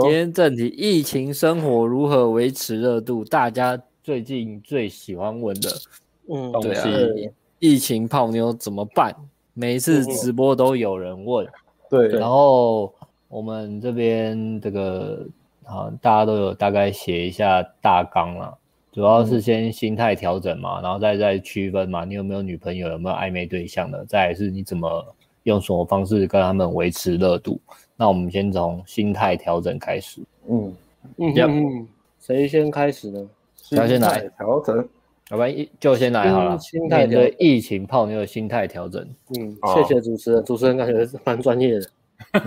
今天正题：疫情生活如何维持热度？大家最近最喜欢问的嗯东西，对啊，疫情泡妞怎么办？每一次直播都有人问。对，然后我们这边这个啊，大家都有大概写一下大纲了，主要是先心态调整嘛，然后再再区分嘛，你有没有女朋友，有没有暧昧对象的，再来是你怎么用什么方式跟他们维持热度。那我们先从心态调整开始。嗯嗯嗯，谁先开始呢？谁先来调整？要不然就先来好了。心态对疫情泡妞的心态调整。嗯，谢谢主持人，主持人感觉蛮专业的，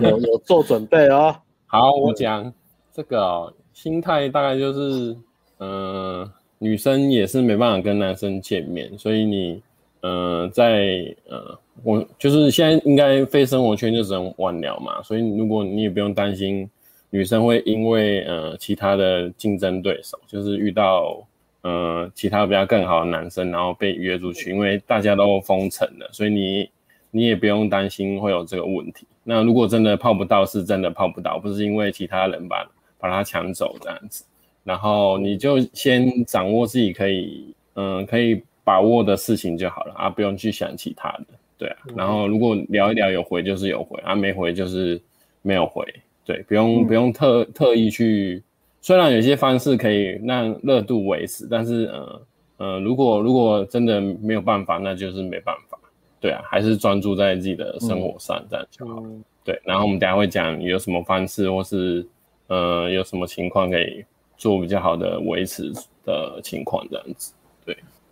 有有做准备哦。好，我讲这个、哦、心态大概就是，嗯、呃，女生也是没办法跟男生见面，所以你，嗯、呃，在呃。我就是现在应该非生活圈就只能晚聊嘛，所以如果你也不用担心女生会因为呃其他的竞争对手，就是遇到呃其他比较更好的男生，然后被约出去，因为大家都封城了，所以你你也不用担心会有这个问题。那如果真的泡不到，是真的泡不到，不是因为其他人把把他抢走这样子，然后你就先掌握自己可以嗯、可以把握的事情就好了啊，不用去想其他的。对啊，然后如果聊一聊有回就是有回啊，没回就是没有回。对，不用不用特特意去，虽然有些方式可以让热度维持，但是呃呃，如果如果真的没有办法，那就是没办法。对啊，还是专注在自己的生活上这样就好。对，然后我们等下会讲有什么方式，或是呃有什么情况可以做比较好的维持的情况这样子。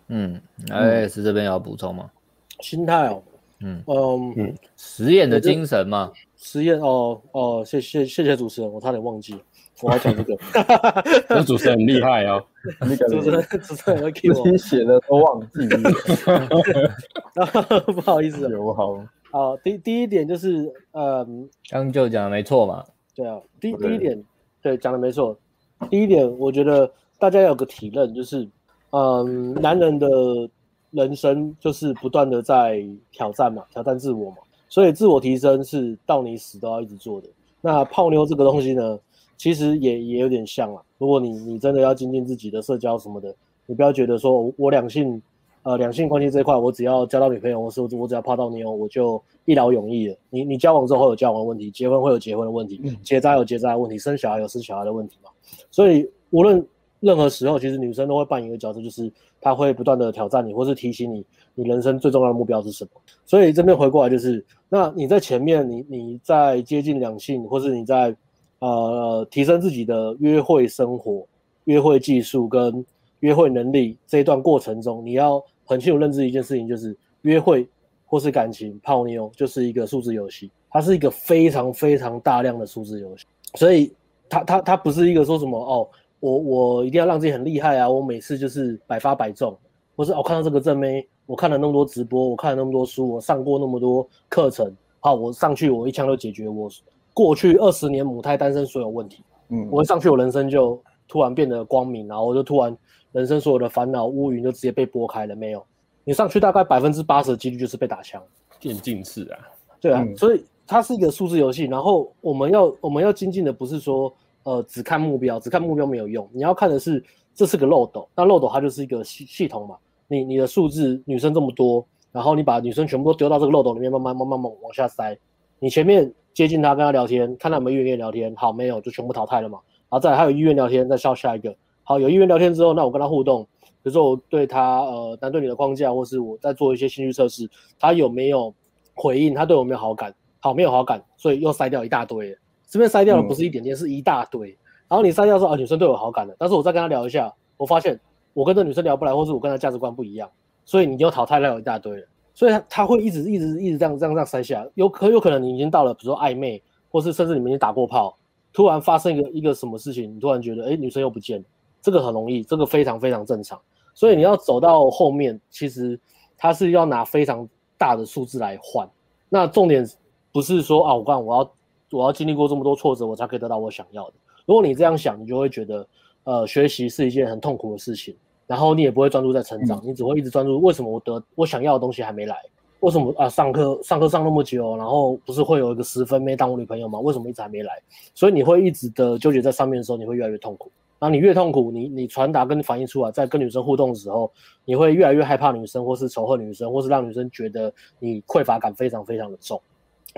对，嗯，Alex 这边要补充吗？心态哦。嗯。嗯，实验的精神嘛，实验哦哦，谢谢谢谢主持人，我差点忘记我要讲这个，那主持人很厉害哦，主持人主持人会给我。写的都忘记了，不好意思，有好。好，第第一点就是嗯，刚就讲的没错嘛，对啊，第第一点对讲的没错，第一点我觉得大家要有个体认，就是嗯，男人的。人生就是不断的在挑战嘛，挑战自我嘛，所以自我提升是到你死都要一直做的。那泡妞这个东西呢，其实也也有点像啊。如果你你真的要精进自己的社交什么的，你不要觉得说我两性呃两性关系这一块，我只要交到女朋友，我是我只要泡到妞，我就一劳永逸了。你你交往之后会有交往的问题，结婚会有结婚的问题，结扎有结扎的问题，生小孩有生小孩的问题嘛。所以无论任何时候，其实女生都会扮演一个角色，就是她会不断的挑战你，或是提醒你，你人生最重要的目标是什么。所以这边回过来就是，那你在前面，你你在接近两性，或是你在呃提升自己的约会生活、约会技术跟约会能力这一段过程中，你要很清楚认知一件事情，就是约会或是感情泡妞就是一个数字游戏，它是一个非常非常大量的数字游戏，所以它它它不是一个说什么哦。我我一定要让自己很厉害啊！我每次就是百发百中，或是我、哦、看到这个正妹，我看了那么多直播，我看了那么多书，我上过那么多课程，好，我上去我一枪就解决我过去二十年母胎单身所有问题。嗯，我一上去我人生就突然变得光明，然后我就突然人生所有的烦恼乌云就直接被拨开了。没有，你上去大概百分之八十的几率就是被打枪，渐进式啊。对啊，嗯、所以它是一个数字游戏。然后我们要我们要精进的不是说。呃，只看目标，只看目标没有用。你要看的是，这是个漏斗，那漏斗它就是一个系系统嘛。你你的数字女生这么多，然后你把女生全部都丢到这个漏斗里面，慢慢慢慢慢往下塞。你前面接近她，跟她聊天，看她有没有意愿聊天，好，没有就全部淘汰了嘛。然后再来，她有意愿聊天，再笑下一个。好，有意愿聊天之后，那我跟她互动，比如说我对她呃男对女的框架，或是我在做一些兴趣测试，她有没有回应？她对我没有好感？好，没有好感，所以又筛掉一大堆。这边筛掉的不是一点点，嗯、是一大堆。然后你筛掉说啊，女生对我好感的，但是我再跟她聊一下，我发现我跟这女生聊不来，或是我跟她价值观不一样，所以你就淘汰掉一大堆了。所以他他会一直一直一直这样这样这样筛下，有可有可能你已经到了，比如说暧昧，或是甚至你们已经打过炮，突然发生一个一个什么事情，你突然觉得哎，女生又不见了，这个很容易，这个非常非常正常。所以你要走到后面，其实他是要拿非常大的数字来换。那重点不是说啊，我刚我要。我要经历过这么多挫折，我才可以得到我想要的。如果你这样想，你就会觉得，呃，学习是一件很痛苦的事情，然后你也不会专注在成长，嗯、你只会一直专注为什么我得我想要的东西还没来，为什么啊？上课上课上那么久，然后不是会有一个十分没当我女朋友吗？为什么一直还没来？所以你会一直的纠结在上面的时候，你会越来越痛苦。然后你越痛苦，你你传达跟反映出来，在跟女生互动的时候，你会越来越害怕女生，或是仇恨女生，或是让女生觉得你匮乏感非常非常的重。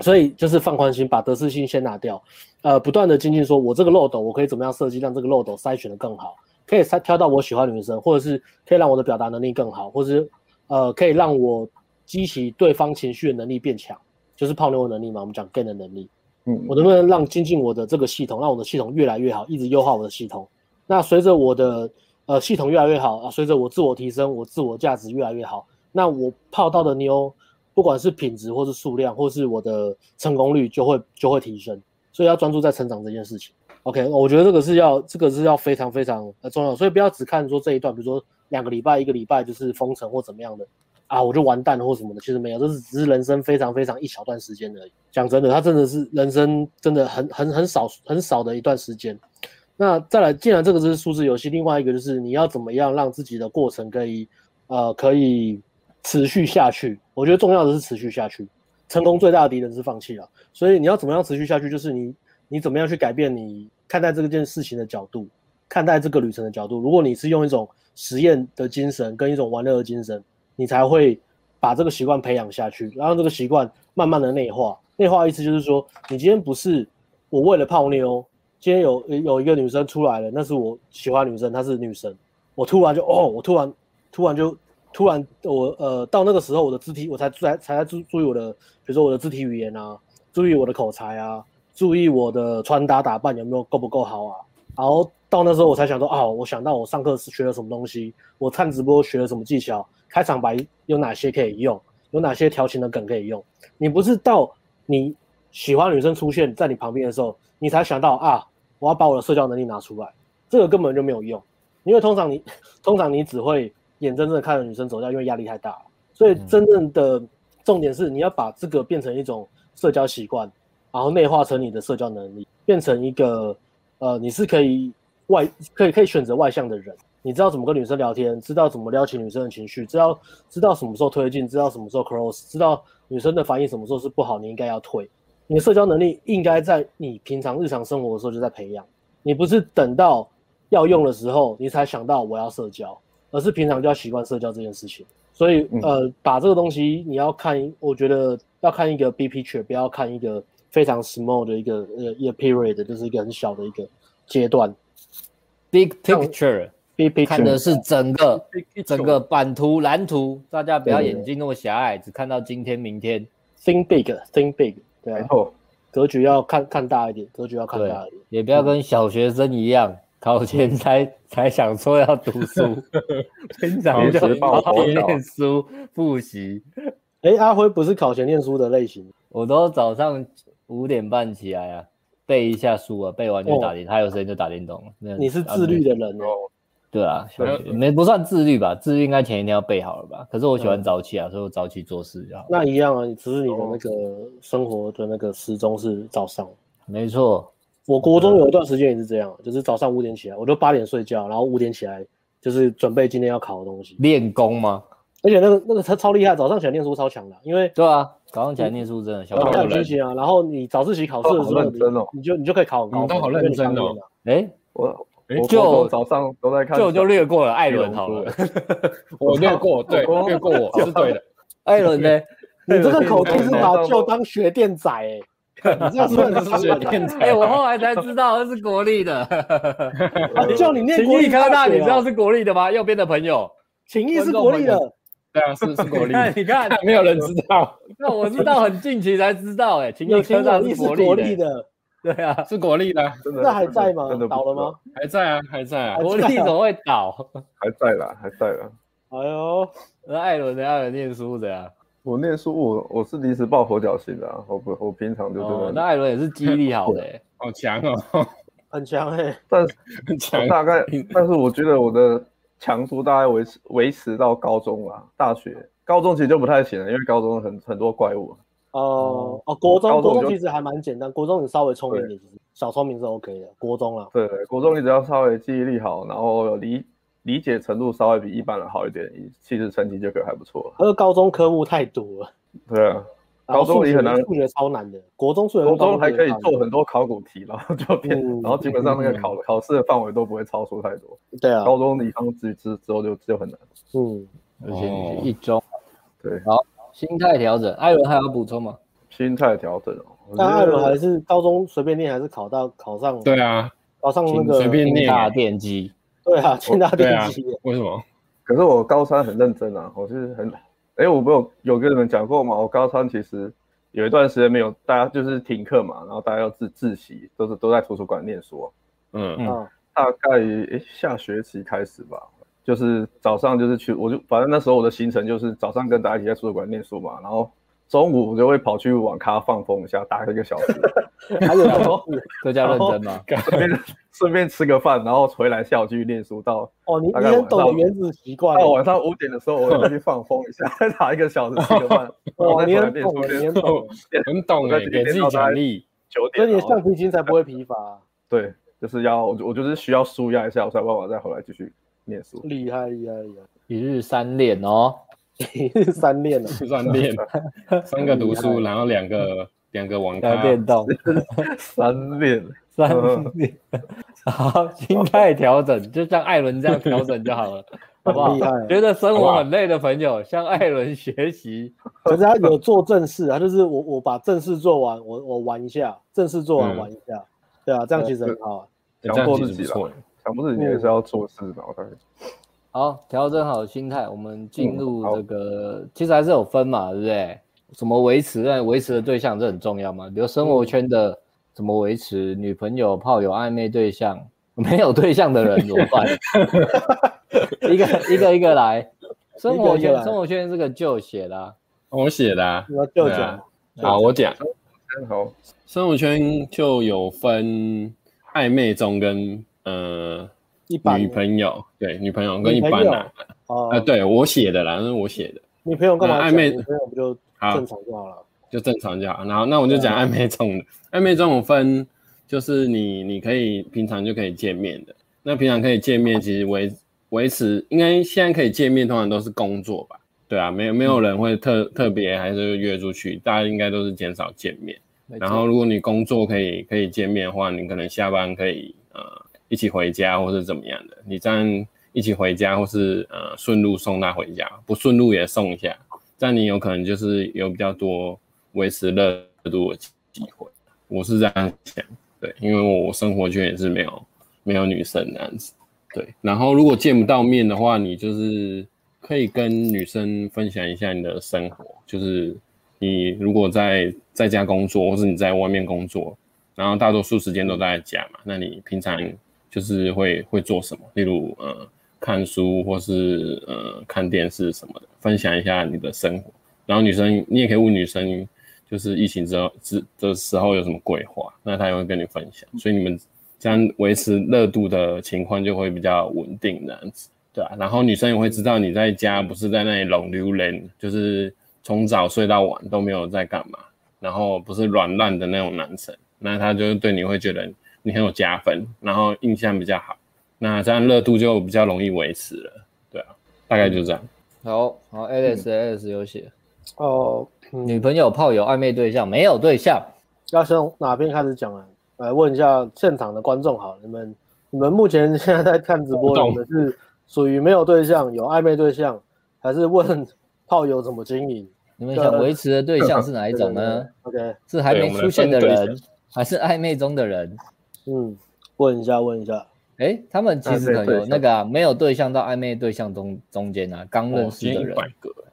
所以就是放宽心，把得失心先拿掉，呃，不断的精进，说我这个漏斗我可以怎么样设计，让这个漏斗筛选的更好，可以筛挑到我喜欢的女生，或者是可以让我的表达能力更好，或者是呃可以让我。激起对方情绪的能力变强，就是泡妞的能力嘛。我们讲 gain 的能力，嗯，我能不能让精进我的这个系统，让我的系统越来越好，一直优化我的系统。那随着我的呃系统越来越好啊，随着我自我提升，我自我价值越来越好，那我泡到的妞，不管是品质或是数量，或是我的成功率就会就会提升。所以要专注在成长这件事情。OK，我觉得这个是要这个是要非常非常呃重要，所以不要只看说这一段，比如说两个礼拜、一个礼拜就是封城或怎么样的。啊，我就完蛋了或什么的，其实没有，这是只是人生非常非常一小段时间而已。讲真的，他真的是人生真的很很很少很少的一段时间。那再来，既然这个是数字游戏，另外一个就是你要怎么样让自己的过程可以呃可以持续下去。我觉得重要的是持续下去。成功最大的敌人是放弃了，所以你要怎么样持续下去？就是你你怎么样去改变你看待这件事情的角度，看待这个旅程的角度。如果你是用一种实验的精神跟一种玩乐的精神。你才会把这个习惯培养下去，然后这个习惯慢慢的内化。内化意思就是说，你今天不是我为了泡妞，今天有有一个女生出来了，那是我喜欢女生，她是女生，我突然就哦，我突然突然就突然我呃到那个时候，我的肢体我才才才注注意我的，比如说我的肢体语言啊，注意我的口才啊，注意我的穿搭打扮有没有够不够好啊，然后到那时候我才想说哦，我想到我上课是学了什么东西，我看直播学了什么技巧。开场白有哪些可以用？有哪些调情的梗可以用？你不是到你喜欢女生出现在你旁边的时候，你才想到啊，我要把我的社交能力拿出来，这个根本就没有用，因为通常你通常你只会眼睁睁的看着女生走掉，因为压力太大了。所以真正的重点是你要把这个变成一种社交习惯，然后内化成你的社交能力，变成一个呃，你是可以外可以可以选择外向的人。你知道怎么跟女生聊天，知道怎么撩起女生的情绪，知道知道什么时候推进，知道什么时候 close，知道女生的反应什么时候是不好，你应该要退。你的社交能力应该在你平常日常生活的时候就在培养，你不是等到要用的时候你才想到我要社交，而是平常就要习惯社交这件事情。所以呃，把这个东西你要看，我觉得要看一个 big picture，不要看一个非常 small 的一个呃一个 period，就是一个很小的一个阶段。big picture，BP。看的是整个整个版图蓝图，大家不要眼睛那么狭隘，只看到今天明天。Think big，think big，对啊，格局要看看大一点，格局要看大一点，也不要跟小学生一样，考前才才想说要读书，平常就好好念书复习。哎，阿辉不是考前念书的类型，我都早上五点半起来啊，背一下书啊，背完就打电，他有时间就打电动。你是自律的人哦。对啊，没不算自律吧，自律应该前一天要备好了吧？可是我喜欢早起啊，嗯、所以我早起做事就好。那一样啊，只是你的那个生活的那个时钟是早上。没错，我国中有一段时间也是这样，就是早上五点起来，我就八点睡觉，然后五点起来就是准备今天要考的东西。练功吗？而且那个那个超超厉害，早上起来念书超强的，因为对啊，早上起来念书真的小很清醒啊。然后你早自习考试的时候，你你就你就可以考很高分。都好认真哦。哎，我。就早上都在看，就就略过了艾伦好了。我略过，对，略过我是对的。艾伦呢？你这个口气是把就当学电仔哎，你这样是学电仔。哎，我后来才知道那是国立的。叫你念国立科大，你知道是国立的吗？右边的朋友，勤益是国立的。对啊，是是国立。你看，没有人知道。那我知道很近期才知道，哎，勤益科大是国立的。对啊，是国立的，真的那还在吗？倒了吗？还在啊，还在啊。国立怎么会倒？还在啦，还在啦。哎呦，那艾伦呢？艾伦念书的呀？我念书，我我是临时抱佛脚型的啊。我不，我平常就真的。那艾伦也是记忆力好的，好强哦，很强哎。但很强，大概，但是我觉得我的强度大概维持维持到高中啊，大学，高中其实就不太行了，因为高中很很多怪物。哦哦，国中国中其实还蛮简单，国中你稍微聪明点，小聪明是 OK 的。国中啊，对对，国中你只要稍微记忆力好，然后有理理解程度稍微比一般人好一点，其实成绩就可以还不错。而高中科目太多了，对啊，高中也很难，数学超难的。国中数学，国中还可以做很多考古题，然后就变，然后基本上那个考考试的范围都不会超出太多。对啊，高中以上之之之后就就很难。嗯，而且你是一中，对，好，心态调整，艾伦还有补充吗？心态调整哦，但艾伦还是高中随便念，还是考到考上？对啊，考上那个随便念大电机。对啊，清大电机。为什么？可是我高三很认真啊，我是很，哎，我没有有跟你们讲过吗？我高三其实有一段时间没有，大家就是停课嘛，然后大家要自自习，都是都在图书馆念书。嗯嗯，大概诶下学期开始吧，就是早上就是去，我就反正那时候我的行程就是早上跟大家一起在图书馆念书嘛，然后。中午我就会跑去网咖放风一下，打一个小时，还有？这叫认真吗？顺便 顺便吃个饭，然后回来下午继续念书到哦，你你很懂原子习惯。到晚上五点的时候，我再去放风一下，再打一个小时吃个饭。哦，你很懂，你很懂，很懂哎，给自己奖励。九点，所以你的橡皮筋才不会疲乏。对，就是要我我就是需要舒压一下，我才有办法再回来继续念书。厉害厉害厉害！一日三练哦。三练了，三练，三个读书，然后两个两个网咖。电动，三练三练，好，心态调整，就像艾伦这样调整就好了，好不好？觉得生活很累的朋友，向艾伦学习。可是他有做正事啊，就是我我把正事做完，我我玩一下，正事做完玩一下，对啊，这样其实很好啊，强迫自己了，强迫自己也是要做事的，我感觉。好，调整好心态，我们进入这个，嗯、其实还是有分嘛，对不对？怎么维持？那维持的对象这很重要嘛。比如生活圈的怎么维持，女朋友、炮友、暧昧对象，没有对象的人怎么办？一个 一个一个来。生活圈，生活圈这个就写啦，我写的啊。我就讲，好，我讲。好，生活圈就有分暧昧中跟呃。女朋友对女朋友跟一般男啊，对我写的啦，那是我写的。女朋友干嘛？暧昧女朋友不就正常就好了？就正常就好。然后那我就讲暧昧中的，暧昧中有分，就是你你可以平常就可以见面的。那平常可以见面，其实维维持应该现在可以见面，通常都是工作吧？对啊，没有没有人会特特别还是约出去，大家应该都是减少见面。然后如果你工作可以可以见面的话，你可能下班可以呃。一起回家，或是怎么样的？你这样一起回家，或是呃顺路送他回家，不顺路也送一下，这样你有可能就是有比较多维持热度的机会。我是这样想，对，因为我生活圈也是没有没有女生这样子，对。然后如果见不到面的话，你就是可以跟女生分享一下你的生活，就是你如果在在家工作，或是你在外面工作，然后大多数时间都在家嘛，那你平常。就是会会做什么，例如呃看书或是呃看电视什么的，分享一下你的生活。然后女生你也可以问女生，就是疫情之后之的时候有什么规划，那她也会跟你分享。所以你们这样维持热度的情况就会比较稳定这样子，对啊。然后女生也会知道你在家不是在那里冷流连，就是从早睡到晚都没有在干嘛，然后不是软烂的那种男生，那他就对你会觉得。你很有加分，然后印象比较好，那这样热度就比较容易维持了，对啊，大概就这样。好好，Alex Alex 有写哦，女朋友、炮友、暧昧对象没有对象，要从哪边开始讲啊？来问一下现场的观众，好，你们你们目前现在在看直播，你们是属于没有对象、有暧昧对象，还是问炮友怎么经营？你们想维持的对象是哪一种呢？OK，是还没出现的人，还是暧昧中的人？嗯，问一下，问一下，哎、欸，他们其实可能有那个啊，没有对象到暧昧对象中中间啊，刚认识的人，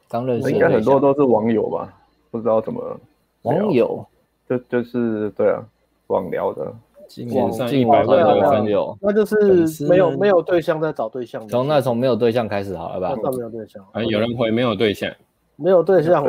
刚、哦、认识，应该很多都是网友吧？不知道怎么网友，就就是对啊，网聊的，网上一百万的朋友，那就是没有没有对象在找对象，从那从没有对象开始好了吧？那没有对象，啊，有人回没有对象，没有对象，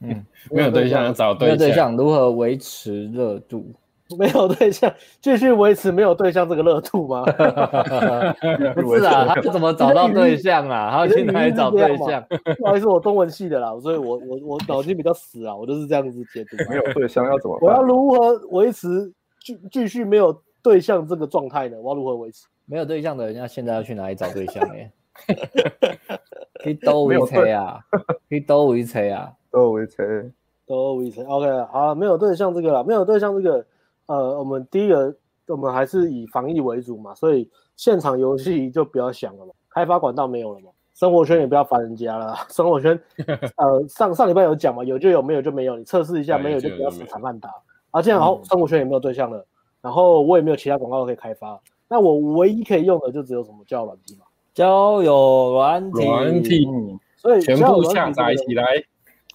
嗯，没有对象要找对象，对象如何维持热度？没有对象，继续维持没有对象这个热度吗？不是啊，他怎么找到对象啊？他去哪里找对象？不好意思，我中文系的啦，所以我我我脑筋比较死啊，我就是这样子解读。没有对象要怎么？我要如何维持继继续没有对象这个状态呢？我要如何维持？没有对象的人，家现在要去哪里找对象呢？可以兜一车啊，可以兜一车啊，兜一车，兜一车。OK，好，没有对象这个了，没有对象这个，呃，我们第一个，我们还是以防疫为主嘛，所以现场游戏就不要想了嘛，开发管道没有了嘛，生活圈也不要烦人家了，生活圈，呃，上上礼拜有讲嘛，有就有，没有就没有，你测试一下，没有就不要死缠烂打。啊，这样好，生活圈也没有对象了，然后我也没有其他广告可以开发，那我唯一可以用的就只有什么交友软体嘛。交友软体，软体，所以全部下载起来。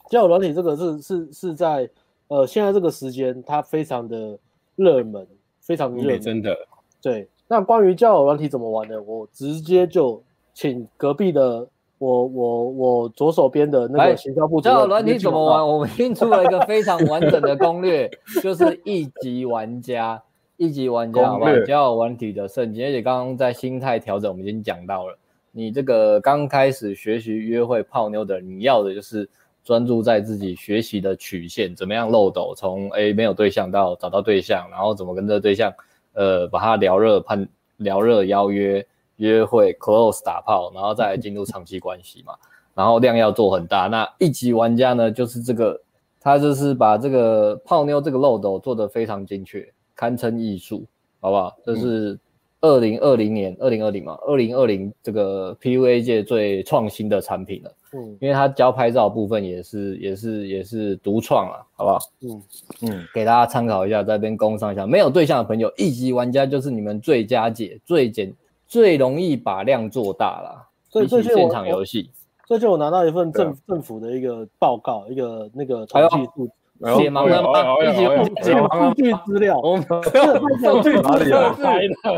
交友软体这个是是是在呃现在这个时间，它非常的热门，非常热门，真的。对，那关于交友软体怎么玩呢？我直接就请隔壁的我我我左手边的那个行销部交友软体怎么玩？我们拼出了一个非常完整的攻略，就是一级玩家。一级玩家，好吧，交友软体的圣经，而且刚刚在心态调整，我们已经讲到了，你这个刚开始学习约会泡妞的，你要的就是专注在自己学习的曲线，怎么样漏斗，从诶没有对象到找到对象，然后怎么跟这个对象，呃，把它聊热判聊热邀约约会 close 打炮，然后再来进入长期关系嘛，然后量要做很大。那一级玩家呢，就是这个，他就是把这个泡妞这个漏斗做得非常精确。堪称艺术，好不好？这是二零二零年，二零二零嘛，二零二零这个 PUA 界最创新的产品了。嗯，因为它教拍照部分也是也是也是独创啊，好不好？嗯嗯，给大家参考一下，在这边工商一下。没有对象的朋友，一级玩家就是你们最佳解，最简最容易把量做大了。所以这是现场游戏。最近我拿到一份政政府的一个报告，一个那个统计数。解盲了吗？一起解盲数据资料，数据哪里啊？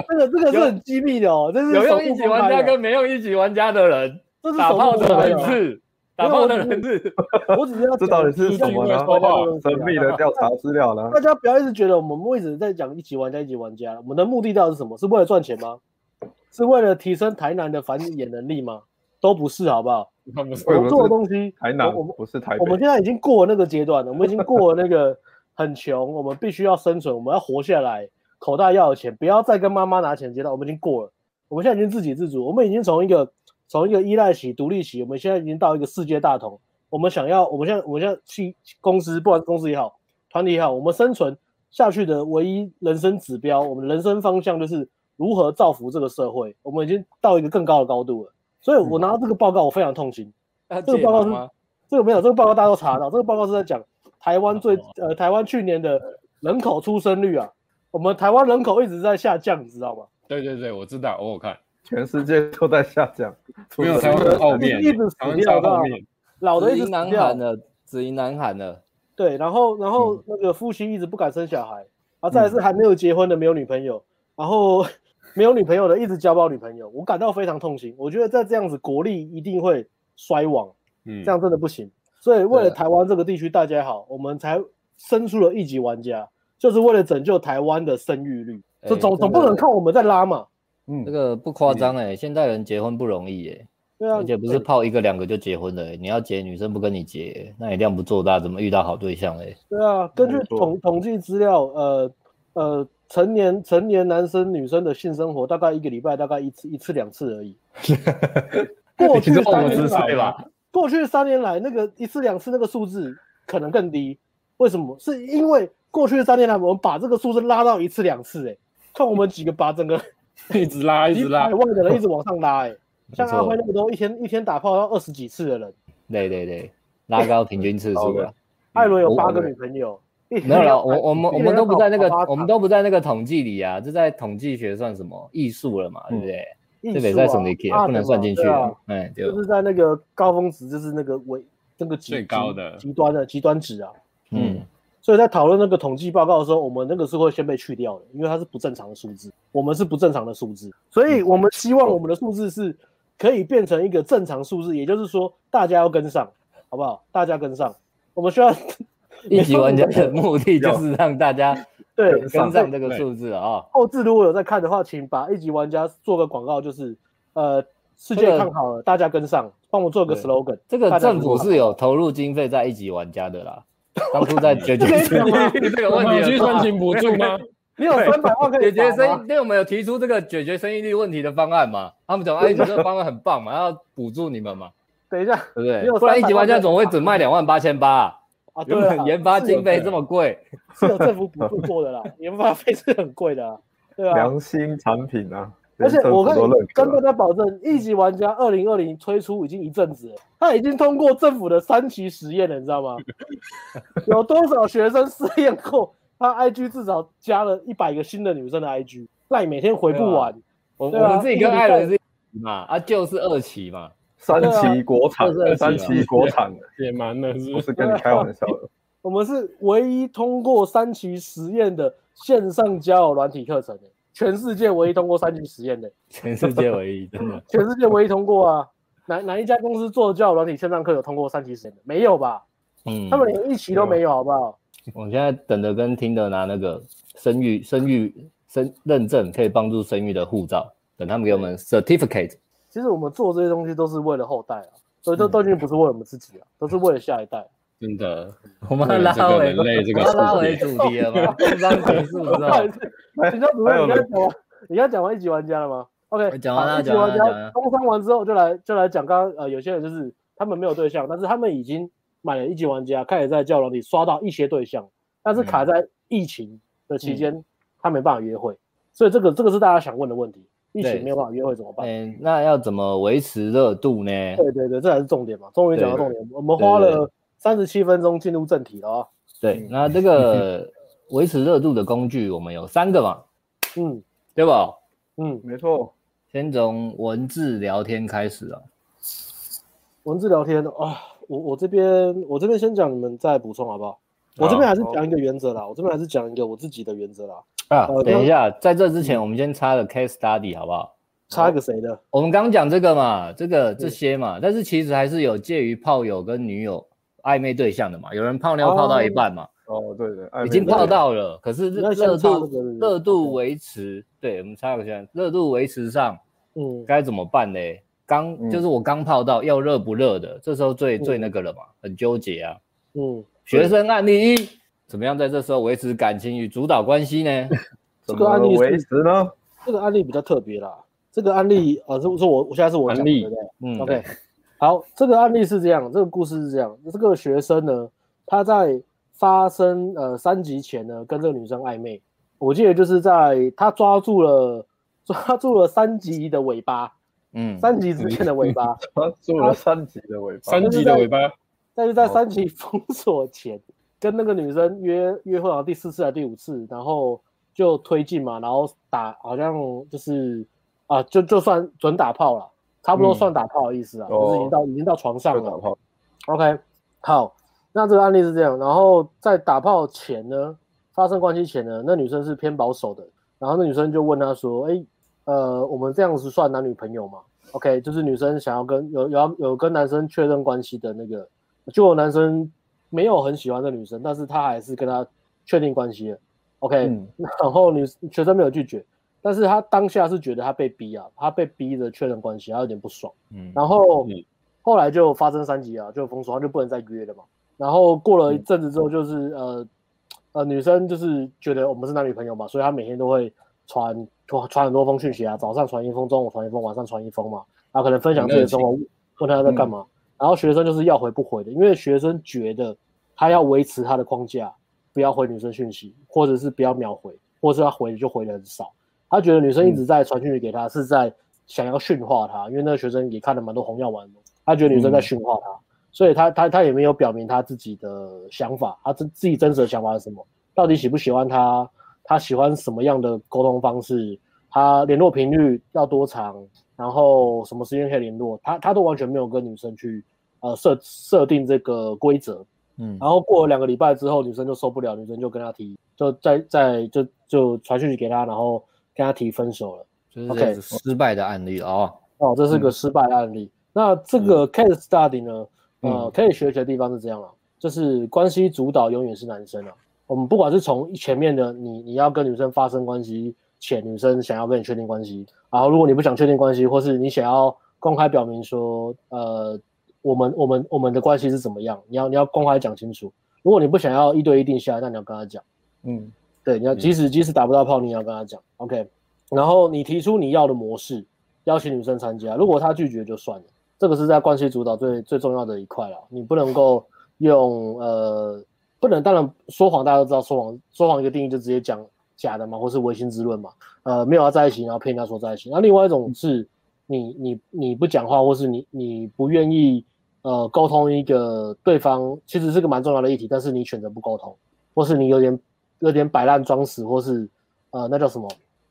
这个这个是很机密的哦，这是有用一级玩家跟没用一级玩家的人，这是打炮的人次，打炮的人次，我只是要这到底是什么呢？神秘的调查资料呢？大家不要一直觉得我们一直在讲一级玩家一级玩家，我们的目的到底是什么？是为了赚钱吗？是为了提升台南的繁衍能力吗？都不是，好不好？我们做的东西，台南，我们不是台北。我们现在已经过了那个阶段了，我们已经过了那个 很穷，我们必须要生存，我们要活下来，口袋要有钱，不要再跟妈妈拿钱阶段，我们已经过了。我们现在已经自给自足，我们已经从一个从一个依赖期、独立期，我们现在已经到一个世界大同。我们想要，我们现在，我们现在去公司，不管是公司也好，团体也好，我们生存下去的唯一人生指标，我们人生方向就是如何造福这个社会。我们已经到一个更高的高度了。所以我拿到这个报告，我非常痛心。嗯、这个报告是这个没有，这个报告大家都查到。这个报告是在讲台湾最呃台湾去年的人口出生率啊。我们台湾人口一直在下降，你知道吗？对对对，我知道，我有看，全世界都在下降。没有台湾的后面，一直死掉，后面老的一直死掉了，子赢难产了。对，然后然后那个夫妻一直不敢生小孩，啊，再是还没有结婚的没有女朋友，然后。没有女朋友的一直交不到女朋友，我感到非常痛心。我觉得在这样子，国力一定会衰亡。嗯，这样真的不行。所以为了台湾这个地区大家好，我们才生出了一级玩家，就是为了拯救台湾的生育率。这总总不能靠我们在拉嘛。嗯，这个不夸张哎，现代人结婚不容易哎。对啊，而且不是泡一个两个就结婚的，你要结女生不跟你结，那你量不做大，怎么遇到好对象哎？对啊，根据统统计资料，呃呃。成年成年男生女生的性生活大概一个礼拜大概一次一次两次而已。过去三年来，过去三年来那个一次两次那个数字可能更低。为什么？是因为过去三年来我们把这个数字拉到一次两次，哎，看我们几个把整个一直拉一直拉，海 外的人一直往上拉，哎，像阿辉那么多一天一天打炮要二十几次的人，对对对，拉高平均次数了。艾伦有八个女朋友。没有了，我我们我们都不在那个，我们都不在那个统计里啊，这在统计学算什么艺术了嘛，对不对？这得在什么里不能算进去。哎，就是在那个高峰值，就是那个为那个最高的极端的极端值啊。嗯，所以在讨论那个统计报告的时候，我们那个是会先被去掉的，因为它是不正常的数字，我们是不正常的数字，所以我们希望我们的数字是可以变成一个正常数字，也就是说大家要跟上，好不好？大家跟上，我们需要。一级玩家的目的就是让大家 对跟上这个数字啊。后置如果有在看的话，请把一级玩家做个广告，就是呃，世界看好了，大家跟上，帮我做个 slogan。这个政府是有投入经费在一级玩家的啦，当初在解决这个问题去申请补助吗？你有三百万可以解决生，对，我们有提出这个解决生育率问题的方案嘛？他们讲，哎，你这个方案很棒嘛，要补助你们嘛？等一下，对不对？不然一级玩家总会只卖两万八千八啊！原本研发经费这么贵，是有政府补助过的啦，研发费是很贵的，对啊。良心产品啊！而且我跟跟大家保证，一级玩家二零二零推出已经一阵子了，他已经通过政府的三期实验了，你知道吗？有多少学生试验过？他 IG 至少加了一百个新的女生的 IG，那你每天回不完。我我们自己跟艾伦是一期嘛，啊就是二期嘛，三期国产，三期国产的 也蛮的，是不是跟你开玩笑的？我们是唯一通过三期实验的线上交友软体课程的。全世界唯一通过三期实验的，全世界唯一，真的，全世界唯一通过啊！哪哪一家公司做交友软体线上课有通过三期实验的？没有吧？嗯，他们连一期都没有，好不好？我现在等着跟 Tinder 拿那个生育、生育、生认证，可以帮助生育的护照，等他们给我们 certificate。其实我们做这些东西都是为了后代啊，所以都都已经不是为了我们自己啊，都是为了下一代。真的，我们拉回人类这个拉回主题了吗？刚结束之后，你知道主任你刚讲完，你刚讲完一级玩家了吗？OK，讲完了，一级玩家工商完之后就来就来讲，刚刚呃有些人就是他们没有对象，但是他们已经买了一级玩家，开始在交友里刷到一些对象，但是卡在疫情的期间，他没办法约会，所以这个这个是大家想问的问题，疫情没有办法约会怎么办？嗯，那要怎么维持热度呢？对对对，这才是重点嘛，终于讲到重点，我们花了。三十七分钟进入正题了啊！对，那这个 维持热度的工具，我们有三个嘛，嗯，对吧？嗯，没错。先从文字聊天开始啊。文字聊天啊，我我这边我这边先讲，你们再补充好不好？我这边还是讲一个原则啦，我这边还是讲一个我自己的原则啦。啊，等一下，在这之前，我们先插个 case study 好不好？插一个谁的？我们刚讲这个嘛，这个这些嘛，但是其实还是有介于炮友跟女友。暧昧对象的嘛，有人泡妞泡到一半嘛？哦，对对，已经泡到了，可是热度热度维持，对，我们插个先，热度维持上，嗯，该怎么办呢？刚就是我刚泡到，要热不热的，这时候最最那个了嘛，很纠结啊。嗯，学生案例一，怎么样在这时候维持感情与主导关系呢？这个案例维持呢？这个案例比较特别啦。这个案例啊，是是我我现在是我讲的，嗯，OK。好，这个案例是这样，这个故事是这样，这个学生呢，他在发生呃三级前呢，跟这个女生暧昧，我记得就是在他抓住了 抓住了三级的尾巴，嗯，三级之前的尾巴，抓住了三级的尾巴，三级的尾巴，但是在三级封锁前，跟那个女生约约会好像第四次还是第五次，然后就推进嘛，然后打好像就是啊，就就算准打炮了。差不多算打炮的意思啊，嗯、就是已经到、哦、已经到床上了。打炮。OK，好，那这个案例是这样。然后在打炮前呢，发生关系前呢，那女生是偏保守的。然后那女生就问他说：“哎，呃，我们这样子算男女朋友吗？”OK，就是女生想要跟有有有跟男生确认关系的那个，就有男生没有很喜欢的女生，但是他还是跟他确定关系了。OK，、嗯、然后女学生没有拒绝。但是他当下是觉得他被逼啊，他被逼着确认关系，他有点不爽。嗯，然后后来就发生三级啊，就封锁，他就不能再约了嘛。然后过了一阵子之后，就是呃呃，女生就是觉得我们是男女朋友嘛，所以她每天都会传传很多封讯息啊，早上传一封，中午传一封，晚上传一封嘛。然后可能分享自己的生活，问他在干嘛。然后学生就是要回不回的，因为学生觉得他要维持他的框架，不要回女生讯息，或者是不要秒回，或者是他回就回的很少。他觉得女生一直在传讯息给他，是在想要驯化他，因为那个学生也看了蛮多红药丸的。他觉得女生在驯化他，所以他他他也没有表明他自己的想法，他自自己真实的想法是什么？到底喜不喜欢他？他喜欢什么样的沟通方式？他联络频率要多长？然后什么时间可以联络？他他都完全没有跟女生去呃设设定这个规则。嗯，然后过了两个礼拜之后，女生就受不了，女生就跟他提，就在在就就传讯息给他，然后。跟他提分手了，就是这样子失败的案例哦。哦，这是个失败的案例。嗯、那这个 case study 呢？嗯、呃，可以学习的地方是这样了，就是关系主导永远是男生啊。我们不管是从前面的你，你要跟女生发生关系且，女生想要跟你确定关系，然后如果你不想确定关系，或是你想要公开表明说，呃，我们我们我们的关系是怎么样，你要你要公开讲清楚。如果你不想要一对一定下来，那你要跟他讲，嗯。对，你要即使即使打不到炮，你也要跟他讲，OK。然后你提出你要的模式，邀请女生参加，如果她拒绝就算了，这个是在关系主导最最重要的一块了。你不能够用呃，不能当然说谎，大家都知道说谎，说谎一个定义就直接讲假的嘛，或是唯心之论嘛。呃，没有要在一起，然后骗人家说在一起。那另外一种是你你你不讲话，或是你你不愿意呃沟通一个对方，其实是个蛮重要的议题，但是你选择不沟通，或是你有点有点摆烂装死，或是呃那叫什么？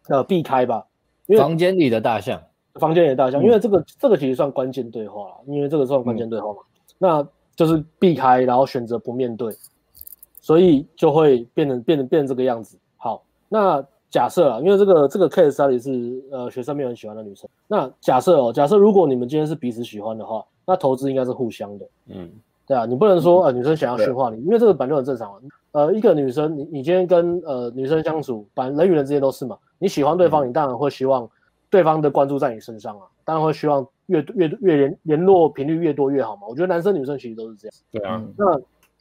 呃，避开吧，因为房间里的大象，房间里的大象，因为这个、嗯、这个其实算关键对话了，因为这个算关键对话嘛，嗯、那就是避开，然后选择不面对，所以就会变成变成变成这个样子。好，那假设啊，因为这个这个 case study 是呃学生没有很喜欢的女生，那假设哦，假设如果你们今天是彼此喜欢的话，那投资应该是互相的，嗯，对啊，你不能说呃女生想要驯化你，因为这个本来就很正常啊。呃，一个女生，你你今天跟呃女生相处，反正人与人之间都是嘛。你喜欢对方，你当然会希望对方的关注在你身上啊，当然会希望越越越联联络频率越多越好嘛。我觉得男生女生其实都是这样。对啊。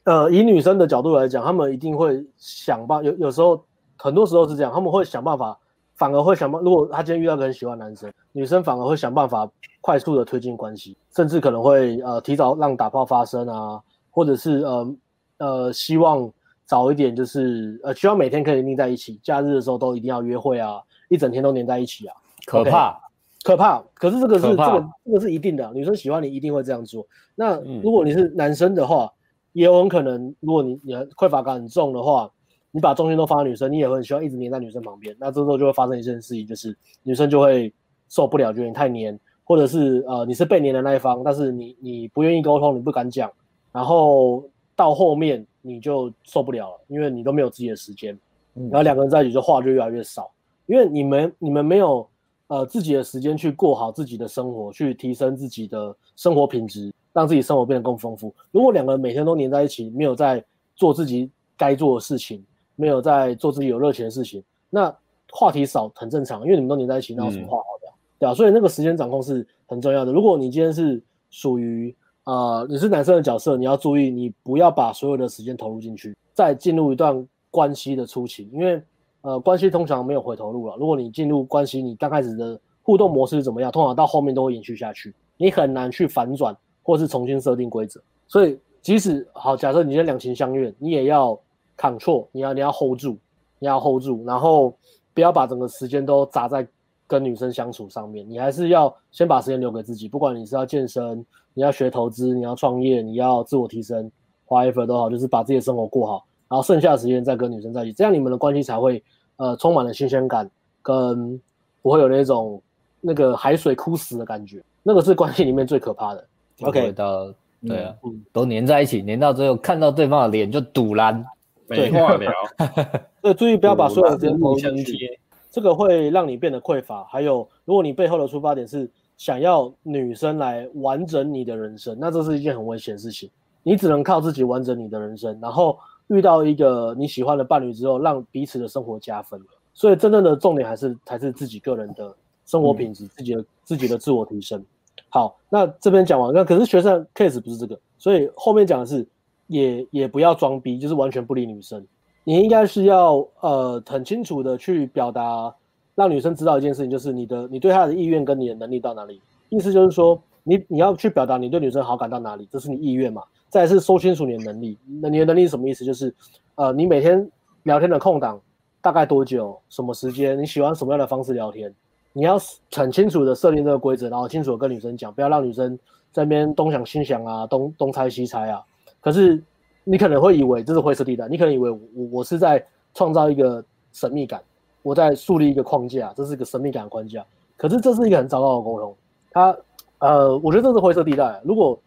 那呃，以女生的角度来讲，他们一定会想办有有时候很多时候是这样，他们会想办法，反而会想办。如果他今天遇到个很喜欢男生，女生反而会想办法快速的推进关系，甚至可能会呃提早让打炮发生啊，或者是呃呃希望。早一点就是呃，希望每天可以腻在一起，假日的时候都一定要约会啊，一整天都黏在一起啊，可怕，okay, 可怕。可是这个是这个这个是一定的，女生喜欢你一定会这样做。那如果你是男生的话，嗯、也有很可能，如果你你匮乏感很重的话，你把重心都放在女生，你也会很希望一直黏在女生旁边。那这时候就会发生一件事情，就是女生就会受不了，觉得你太黏，或者是呃你是被黏的那一方，但是你你不愿意沟通，你不敢讲，然后到后面。你就受不了了，因为你都没有自己的时间，然后两个人在一起就话就越来越少，因为你们你们没有呃自己的时间去过好自己的生活，去提升自己的生活品质，让自己生活变得更丰富。如果两个人每天都黏在一起，没有在做自己该做的事情，没有在做自己有热情的事情，那话题少很正常，因为你们都黏在一起，那有什么话好聊？嗯、对啊，所以那个时间掌控是很重要的。如果你今天是属于。啊、呃，你是男生的角色，你要注意，你不要把所有的时间投入进去，再进入一段关系的初期，因为呃，关系通常没有回头路了。如果你进入关系，你刚开始的互动模式是怎么样，通常到后面都会延续下去，你很难去反转或是重新设定规则。所以，即使好，假设你现在两情相悦，你也要 control，你要你要 hold 住，你要 hold 住，然后不要把整个时间都砸在跟女生相处上面，你还是要先把时间留给自己，不管你是要健身。你要学投资，你要创业，你要自我提升，whatever 都好，就是把自己的生活过好，然后剩下的时间再跟女生在一起，这样你们的关系才会呃充满了新鲜感，跟不会有那种那个海水枯死的感觉，那个是关系里面最可怕的。OK，到对啊，嗯、都黏在一起，黏到最后看到对方的脸就堵烂，没话聊。对，注意不要把所有的时间投入进去，这个会让你变得匮乏。还有，如果你背后的出发点是。想要女生来完整你的人生，那这是一件很危险的事情。你只能靠自己完整你的人生，然后遇到一个你喜欢的伴侣之后，让彼此的生活加分。所以真正的重点还是还是自己个人的生活品质，嗯、自己的自己的自我提升。好，那这边讲完，那可是学生 case 不是这个，所以后面讲的是也也不要装逼，就是完全不理女生。你应该是要呃很清楚的去表达。让女生知道一件事情，就是你的你对她的意愿跟你的能力到哪里。意思就是说，你你要去表达你对女生好感到哪里，这是你意愿嘛。再来是说清楚你的能力，那你的能力是什么意思？就是，呃，你每天聊天的空档大概多久，什么时间，你喜欢什么样的方式聊天，你要很清楚的设定这个规则，然后清楚的跟女生讲，不要让女生在那边东想西想啊，东东猜西猜啊。可是你可能会以为这是灰色地带，你可能以为我我是在创造一个神秘感。我在树立一个框架，这是一个神秘感的框架。可是这是一个很糟糕的沟通。他，呃，我觉得这是灰色地带。如果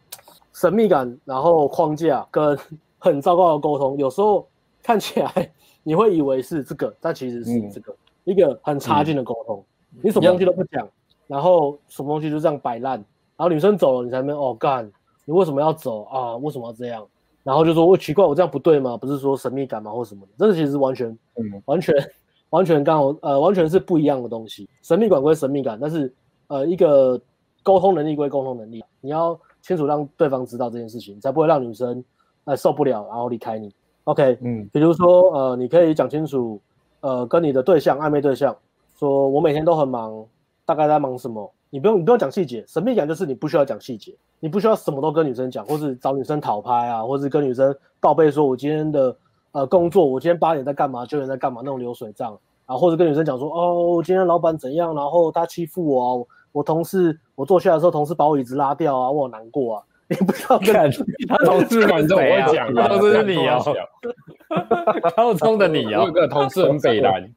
神秘感，然后框架跟很糟糕的沟通，有时候看起来你会以为是这个，但其实是这个、嗯、一个很差劲的沟通。嗯、你什么东西都不讲，嗯、然后什么东西就这样摆烂，然后女生走了，你才没哦干，你为什么要走啊？为什么要这样？然后就说我奇怪，我这样不对吗？不是说神秘感吗？或什么的？这个其实完全，嗯，完全。完全刚好，呃，完全是不一样的东西。神秘感归神秘感，但是，呃，一个沟通能力归沟通能力。你要清楚让对方知道这件事情，才不会让女生呃受不了，然后离开你。OK，嗯，比如说，呃，你可以讲清楚，呃跟你的对象暧昧对象说，我每天都很忙，大概在忙什么？你不用你不用讲细节，神秘感就是你不需要讲细节，你不需要什么都跟女生讲，或是找女生讨拍啊，或是跟女生报备说我今天的呃工作，我今天八点在干嘛，九点在干嘛那种流水账啊，或者跟女生讲说哦，今天老板怎样，然后他欺负我啊，我同事我坐下来的时候，同事把我椅子拉掉啊，我好难过啊。你不知道跟 他同事反正我会讲，都是你哦，高中的你哦，有个同事很北蓝，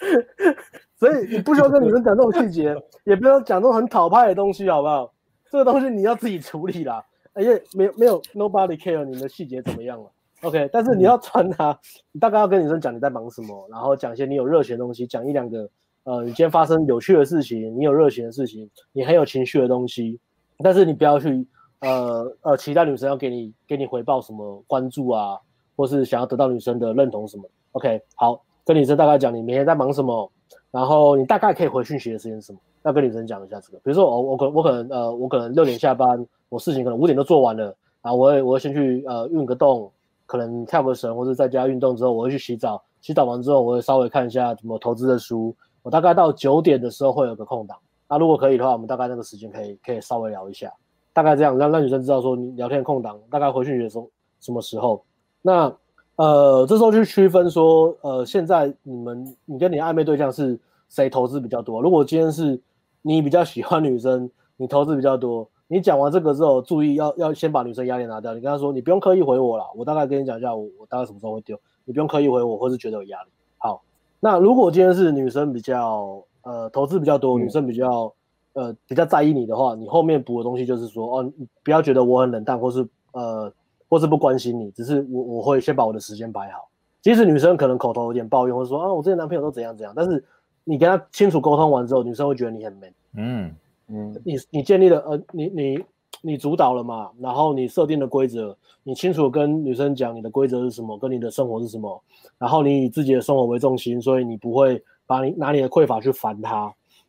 所以你不需要跟女生讲这种细节，也不要讲这种很讨拍的东西，好不好？这个东西你要自己处理啦，而且没有没有 nobody care 你的细节怎么样了，OK？但是你要传达，你大概要跟女生讲你在忙什么，然后讲一些你有热情的东西，讲一两个呃，你今天发生有趣的事情，你有热情的事情，你很有情绪的东西，但是你不要去。呃呃，期待女生要给你给你回报什么关注啊，或是想要得到女生的认同什么？OK，好，跟女生大概讲你每天在忙什么，然后你大概可以回讯息的时间是什么？要跟女生讲一下这个。比如说我我可我可能呃我可能六点下班，我事情可能五点都做完了，然后我会我会先去呃运个动，可能跳个绳，或者在家运动之后我会去洗澡，洗澡完之后我会稍微看一下什么投资的书，我大概到九点的时候会有个空档，那如果可以的话，我们大概那个时间可以可以稍微聊一下。大概这样，让让女生知道说你聊天空档大概回讯息的时候什么时候。那呃，这时候去区分说，呃，现在你们你跟你暧昧对象是谁投资比较多？如果今天是你比较喜欢女生，你投资比较多，你讲完这个之后，注意要要先把女生压力拿掉。你跟她说，你不用刻意回我了，我大概跟你讲一下我，我我大概什么时候会丢，你不用刻意回我，或是觉得有压力。好，那如果今天是女生比较呃投资比较多，女生比较。呃，比较在意你的话，你后面补的东西就是说，哦，你不要觉得我很冷淡，或是呃，或是不关心你，只是我我会先把我的时间摆好。即使女生可能口头有点抱怨，或者说啊，我这些男朋友都怎样怎样，但是你跟他清楚沟通完之后，女生会觉得你很 man。嗯嗯，你你建立了呃，你你你主导了嘛，然后你设定的规则，你清楚跟女生讲你的规则是什么，跟你的生活是什么，然后你以自己的生活为重心，所以你不会把你拿你的匮乏去烦她。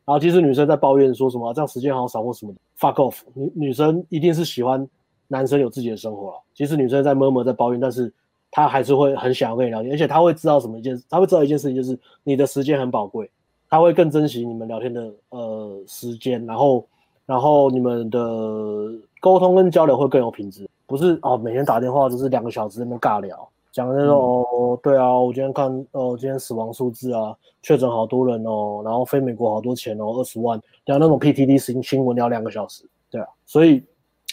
然后其实女生在抱怨说什么、啊、这样时间好少或什么的，fuck off。女女生一定是喜欢男生有自己的生活了。其实女生在默默在抱怨，但是她还是会很想要跟你聊天，而且她会知道什么一件事，她会知道一件事情就是你的时间很宝贵，她会更珍惜你们聊天的呃时间，然后然后你们的沟通跟交流会更有品质，不是哦每天打电话就是两个小时在那边尬聊。讲的那种哦，对啊，我今天看哦，今天死亡数字啊，确诊好多人哦，然后飞美国好多钱哦，二十万，聊那种 PTT 新新闻聊两个小时，对啊，所以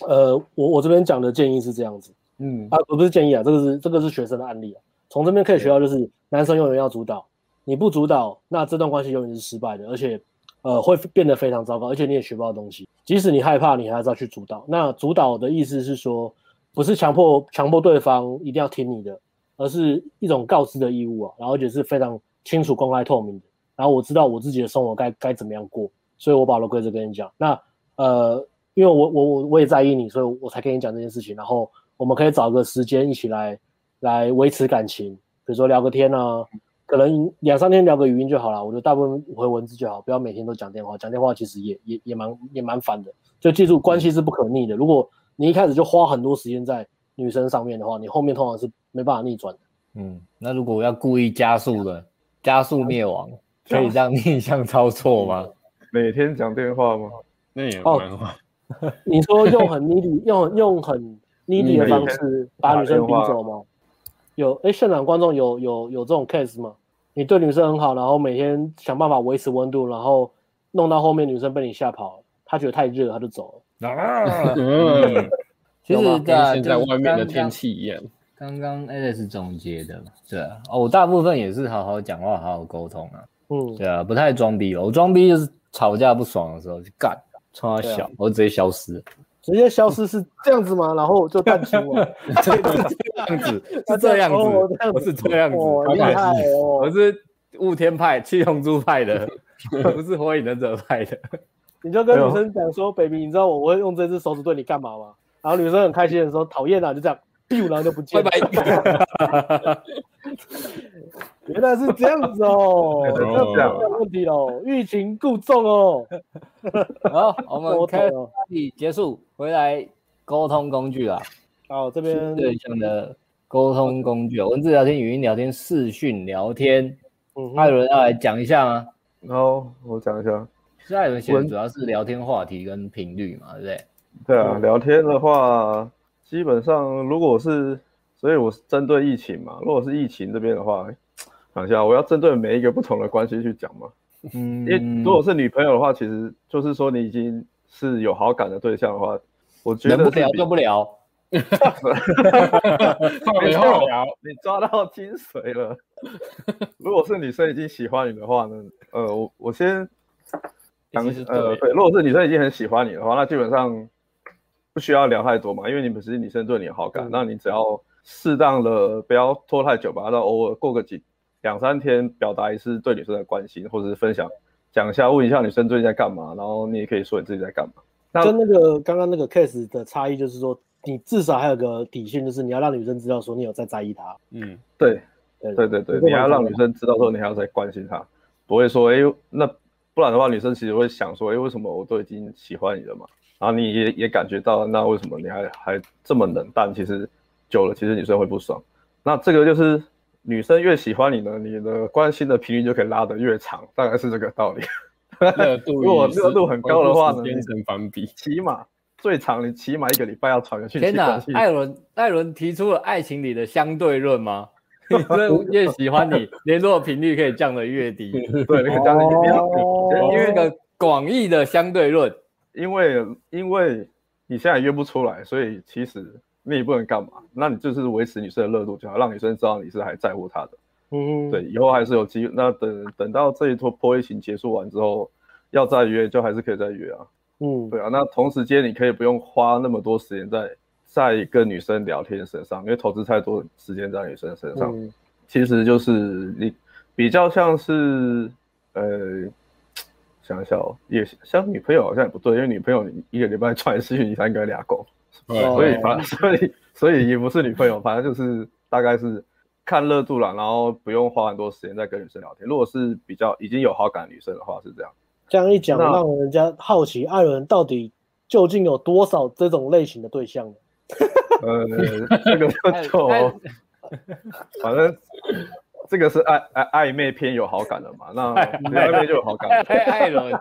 呃，我我这边讲的建议是这样子，嗯。啊，不是建议啊，这个是这个是学生的案例啊，从这边可以学到就是男生永远要主导，你不主导，那这段关系永远是失败的，而且呃会变得非常糟糕，而且你也学不到东西，即使你害怕，你还是要去主导。那主导的意思是说，不是强迫强迫对方一定要听你的。而是一种告知的义务啊，然后而且是非常清楚、公开、透明的。然后我知道我自己的生活该该怎么样过，所以我把我的规则跟你讲。那呃，因为我我我我也在意你，所以我才跟你讲这件事情。然后我们可以找个时间一起来来维持感情，比如说聊个天啊，可能两三天聊个语音就好了。我觉得大部分回文字就好，不要每天都讲电话。讲电话其实也也也蛮也蛮烦的。就记住，关系是不可逆的。如果你一开始就花很多时间在女生上面的话，你后面通常是没办法逆转的。嗯，那如果要故意加速的，加速灭亡，可以这样逆向操作吗？每天讲电话吗？那也蛮好。你说用很 needy 用用很 needy 的方式把女生逼走吗？有哎，现场观众有有有这种 case 吗？你对女生很好，然后每天想办法维持温度，然后弄到后面女生被你吓跑了，她觉得太热，她就走了。啊 嗯其实跟现在外面的天气一样。刚刚 Alex 总结的，对啊，哦，我大部分也是好好讲话，好好沟通啊。嗯，对啊，不太装逼哦。我装逼就是吵架不爽的时候就干，冲他小，我直接消失。直接消失是这样子吗？然后就淡出了。是这样子，是这样子，我是这样子。厉害哦！我是雾天派、七龙珠派的，不是火影忍者派的。你就跟女生讲说，baby，你知道我我会用这只手指对你干嘛吗？然后女生很开心的时候，讨厌啊，就这样，咻，然后就不见了。原来是这样子哦，这样有问题喽，欲擒故纵哦。好，我们开始结束，回来沟通工具啦。好，这边对象的沟通工具，文字聊天、语音聊天、视讯聊天，嗯，艾伦要来讲一下吗？然后我讲一下，是艾伦写的主要是聊天话题跟频率嘛，对不对？对啊，聊天的话，基本上如果是，所以我是针对疫情嘛，如果是疫情这边的话，想一下，我要针对每一个不同的关系去讲嘛。嗯，因为如果是女朋友的话，其实就是说你已经是有好感的对象的话，我觉得能不聊就不聊。没错，你抓到精髓了。如果是女生已经喜欢你的话呢？呃，我我先讲，呃，对，如果是女生已经很喜欢你的话，那基本上不需要聊太多嘛，因为你本身女生对你有好感，嗯、那你只要适当的不要拖太久吧，那偶尔过个几两三天，表达一次对女生的关心，或者是分享讲一下，问一下女生最近在干嘛，然后你也可以说你自己在干嘛。那跟那个刚刚那个 case 的差异就是说。你至少还有个底线，就是你要让女生知道说你有在在意她。嗯，对，对对对对，你要让女生知道说你还要在关心她，不会说哎、欸，那不然的话，女生其实会想说，哎、欸，为什么我都已经喜欢你了嘛？然后你也也感觉到，那为什么你还还这么冷淡？其实久了，其实女生会不爽。那这个就是女生越喜欢你呢，你的关心的频率就可以拉得越长，大概是这个道理。如果热度很高的话呢，变成反比，起码。最长，你起码一个礼拜要传个讯息。天哪，艾伦，艾伦提出了爱情里的相对论吗？女生越喜欢你，联络频率可以降得越低。对，那个降得越低，因为一个广义的相对论。因为因为你现在约不出来，所以其实你也不能干嘛，那你就是维持女生的热度就好，让女生知道你是还在乎她的。嗯，对，以后还是有机会。那等等到这一波破疫情结束完之后，要再约就还是可以再约啊。嗯，对啊，那同时间你可以不用花那么多时间在在跟女生聊天身上，因为投资太多时间在女生身上，嗯、其实就是你比较像是呃，想一下哦，也像女朋友好像也不对，因为女朋友一个礼拜 传一次讯息，才应该俩狗，所以反正 所以所以也不是女朋友，反正就是大概是看热度了，然后不用花很多时间在跟女生聊天。如果是比较已经有好感的女生的话，是这样。这样一讲，让人家好奇艾伦到底究竟有多少这种类型的对象呢？呃，这个就反正这个是暧暧暧昧偏有好感的嘛，那暧昧就有好感。艾伦，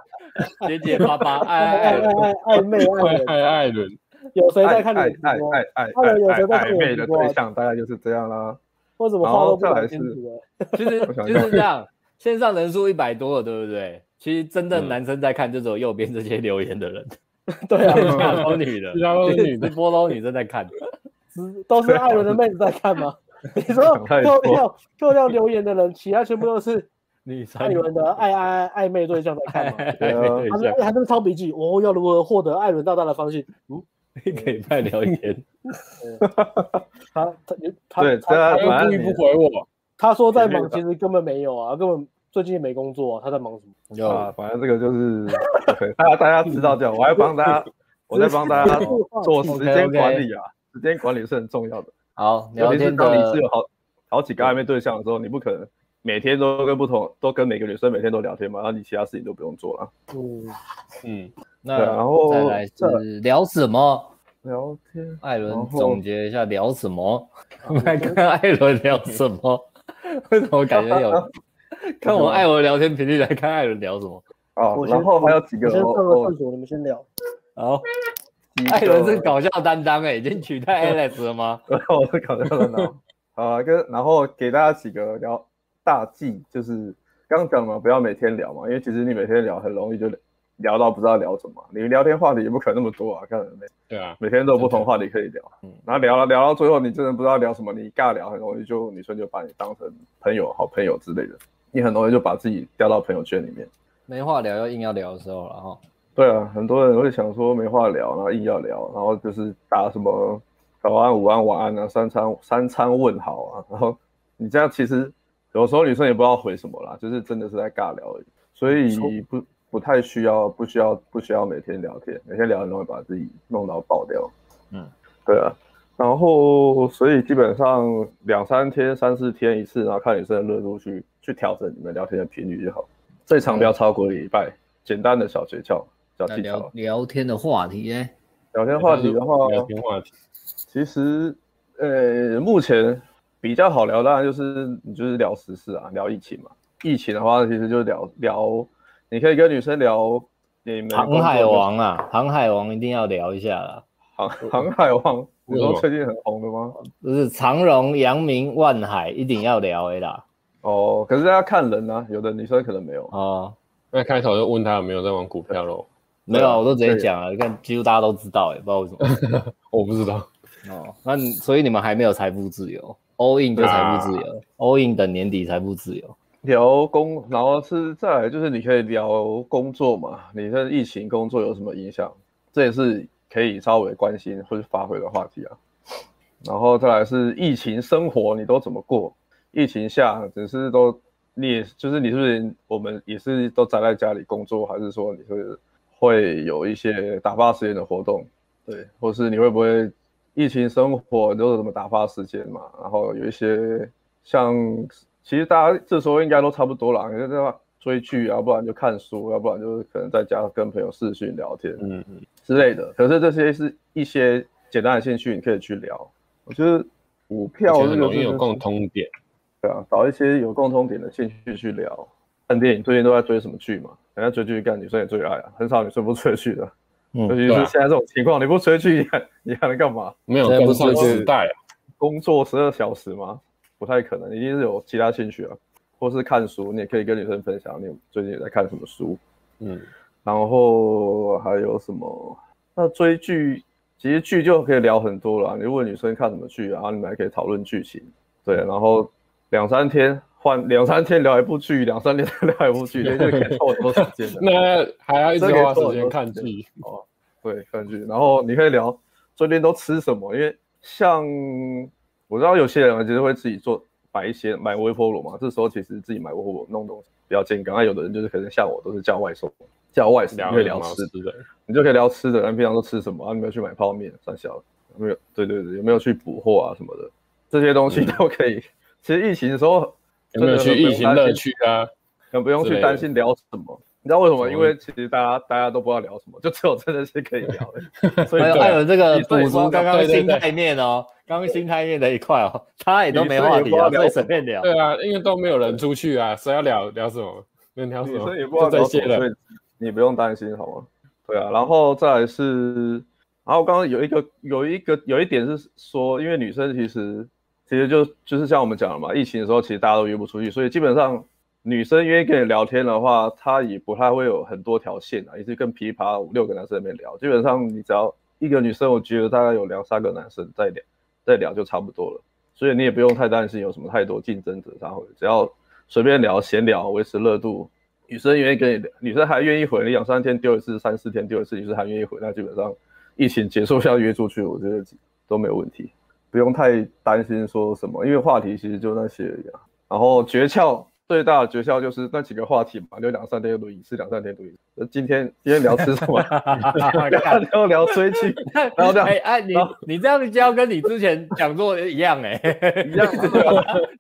结结巴巴，暧暧暧昧爱爱艾伦，有谁在看你直播？艾伦有谁在看你直播？暧昧的对象大概就是这样啦。为什么话都不讲清楚呢？就是就是这样，线上人数一百多了，对不对？其实真的男生在看，就只有右边这些留言的人。对啊，其他都女的，其他都是女的，波都女生在看，都是艾伦的妹子在看吗？你说扣掉扣掉留言的人，其他全部都是女生。艾伦的爱爱暧昧对象在看吗？对啊，还是还是抄笔记。我要如何获得艾伦大大的方式？嗯，你 可以派留言。他他他对，他故意不回我。他说在忙，其实根本没有啊，根本。最近也没工作，他在忙什么？有啊，反正这个就是，大家大家知道这样，我还帮大家，我在帮大家做时间管理啊，时间管理是很重要的。好，聊天当你是有好好几个暧昧对象的时候，你不可能每天都跟不同，都跟每个女生每天都聊天嘛，然后你其他事情都不用做了。嗯嗯，那然后再来是聊什么？聊天。艾伦总结一下聊什么？我 们来看看艾伦聊什么？为什么感觉有？看我艾伦聊天频率来看艾伦聊什么哦，然后还有几个，先上个厕所，你们先聊。好，艾伦是搞笑担当哎，已经取代 Alex 了吗？我是搞笑担当。啊，跟然后给大家几个聊大忌，就是刚讲嘛，不要每天聊嘛，因为其实你每天聊很容易就聊到不知道聊什么。你聊天话题也不可能那么多啊，看人没？对啊，每天都有不同话题可以聊。嗯，然后聊了聊到最后，你真的不知道聊什么，你尬聊很容易就女生就把你当成朋友、好朋友之类的。你很容易就把自己掉到朋友圈里面，没话聊又硬要聊的时候了哈。对啊，很多人会想说没话聊，然后硬要聊，然后就是打什么早安、午安、晚安啊，三餐三餐问好啊，然后你这样其实有时候女生也不知道回什么啦，就是真的是在尬聊而已，所以不不太需要，不需要不需要每天聊天，每天聊很容易把自己弄到爆掉。嗯，对啊。然后，所以基本上两三天、三四天一次，然后看女生的热度去去调整你们聊天的频率就好。最长不要超过一个礼拜。简单的小诀窍、小技巧。聊，聊天的话题呢？聊天话题的话，聊天话题，其实呃，目前比较好聊，当然就是你就是聊时事啊，聊疫情嘛。疫情的话，其实就聊聊，你可以跟女生聊你们航海王啊，航海王一定要聊一下啦。航航海王，你说最近很红的吗？不是长荣、阳明、万海一定要聊的啦。哦，可是要看人啊，有的女生可能没有啊。那开头就问他有没有在玩股票喽？没有，我都直接讲了，看几乎大家都知道，哎，不知道为什么，我不知道。哦，那所以你们还没有财富自由，all in 就财富自由，all in 等年底财富自由。聊工，然后是再来就是你可以聊工作嘛，你的疫情工作有什么影响？这也是可以稍微关心或是发挥的话题啊。然后再来是疫情生活，你都怎么过？疫情下只是都你也就是你是不是我们也是都宅在家里工作，还是说你是会有一些打发时间的活动？对，或是你会不会？疫情生活都是怎么打发时间嘛？然后有一些像，其实大家这时候应该都差不多了，你就追剧啊，不然就看书，要不然就是可能在家跟朋友视讯聊天，嗯嗯之类的。可是这些是一些简单的兴趣，你可以去聊。我觉得股票很容易有共通点，对啊，找一些有共通点的兴趣去聊。看电影最近都在追什么剧嘛？人家追剧干，女生也最爱啊，很少女生不追剧的。尤其是现在这种情况，你不追剧，你还能干嘛？没有跟上时代啊！工作十二小时吗？不太可能，一定是有其他兴趣啊，或是看书，你也可以跟女生分享你最近也在看什么书。嗯，然后还有什么？那追剧，其实剧就可以聊很多了。你问女生看什么剧，然后你们还可以讨论剧情。对，然后两三天换两三天聊一部剧，两三天聊一部剧，那 就可以拖很多时间的。那还要一直花时间看剧哦。对，看剧，然后你可以聊最近都吃什么，因为像我知道有些人其实会自己做，买一些买微波炉嘛，这时候其实自己买微波炉弄东西比较健康。那有的人就是可能像我都是叫外送，叫外送可以聊吃的，你就可以聊吃的，你平常都吃什么？啊，你没有去买泡面，算小了，有没有？对对对，有没有去补货啊什么的？这些东西都可以。嗯、其实疫情的时候有没有去疫情乐趣啊？很不用去担心聊什么。你知道为什么？因为其实大家大家都不知道聊什么，就只有真的是可以聊的。所以还有这个补足刚刚心态面哦，刚刚心态面的一块哦，他也都没话题啊，所以随便聊。对啊，因为都没有人出去啊，所以要聊聊什么？能聊什么？所以也不知道聊什么，所以你不用担心好吗？对啊，然后再来是，然后刚刚有一个有一个有一点是说，因为女生其实其实就就是像我们讲的嘛，疫情的时候其实大家都约不出去，所以基本上。女生愿意跟你聊天的话，她也不太会有很多条线啊，也是跟噼啪五六个男生在那边聊。基本上你只要一个女生，我觉得大概有两三个男生在聊，在聊就差不多了。所以你也不用太担心有什么太多竞争者，然后只要随便聊闲聊，维持热度。女生愿意跟你聊，女生还愿意回你两三天丢一次，三四天丢一次，女生还愿意回，那基本上疫情结束要约出去，我觉得都没有问题，不用太担心说什么，因为话题其实就那些而已啊。然后诀窍。最大的诀窍就是那几个话题嘛，就两三天录一次，两三天录一次。今天今天聊吃什么？然后聊追剧，然后这样。哎哎，你你这样教跟你之前讲座一样哎，一样，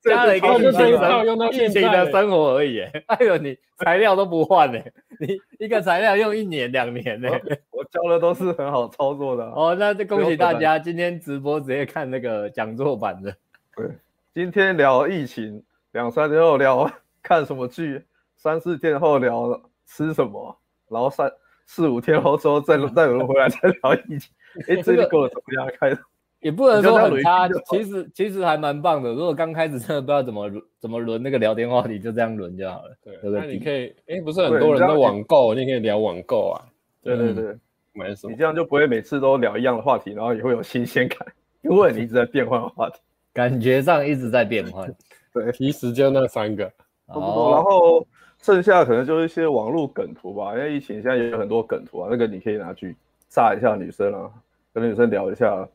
加了一个疫情生疫情的生活而已。哎呦，你材料都不换哎，你一个材料用一年两年哎。我教的都是很好操作的。哦，那就恭喜大家，今天直播直接看那个讲座版的。对，今天聊疫情，两三天后聊。看什么剧？三四天后聊吃什么，然后三四五天后之后再再有人回来再聊疫情。哎，这个够怎么样？开也不能说很差，其实其实还蛮棒的。如果刚开始真的不知道怎么怎么轮那个聊天话题，就这样轮就好了。对，那你可以，哎，不是很多人都网购，你也可以聊网购啊。对对对，没错。你这样就不会每次都聊一样的话题，然后也会有新鲜感，因为你一直在变换话题，感觉上一直在变换。对，其实就那三个。哦，然后剩下可能就是一些网络梗图吧，因为疫情现在也有很多梗图啊，那个你可以拿去炸一下女生啊，跟女生聊一下，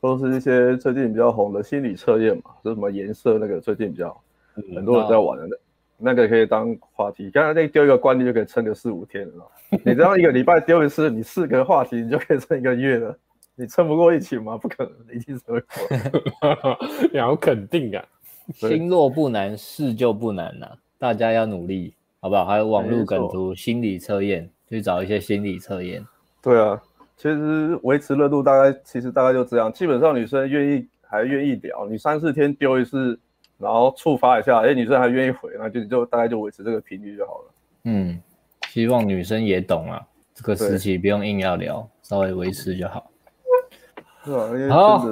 都是一些最近比较红的心理测验嘛，是什么颜色那个最近比较很多人在玩的，那那个可以当话题。刚才那丢一个观念就可以撑个四五天了，你这样一个礼拜丢一次，你四个话题你就可以撑一个月了，你撑不过疫情吗？不可能，一定是会过。你好肯定啊！心若不难，事就不难呐、啊。大家要努力，好不好？还有网络梗图、心理测验，去找一些心理测验。对啊，其实维持热度大概，其实大概就这样。基本上女生愿意还愿意聊，你三四天丢一次，然后触发一下，哎，女生还愿意回，那就就大概就维持这个频率就好了。嗯，希望女生也懂啊，这个时期不用硬要聊，稍微维持就好。是啊，因为好，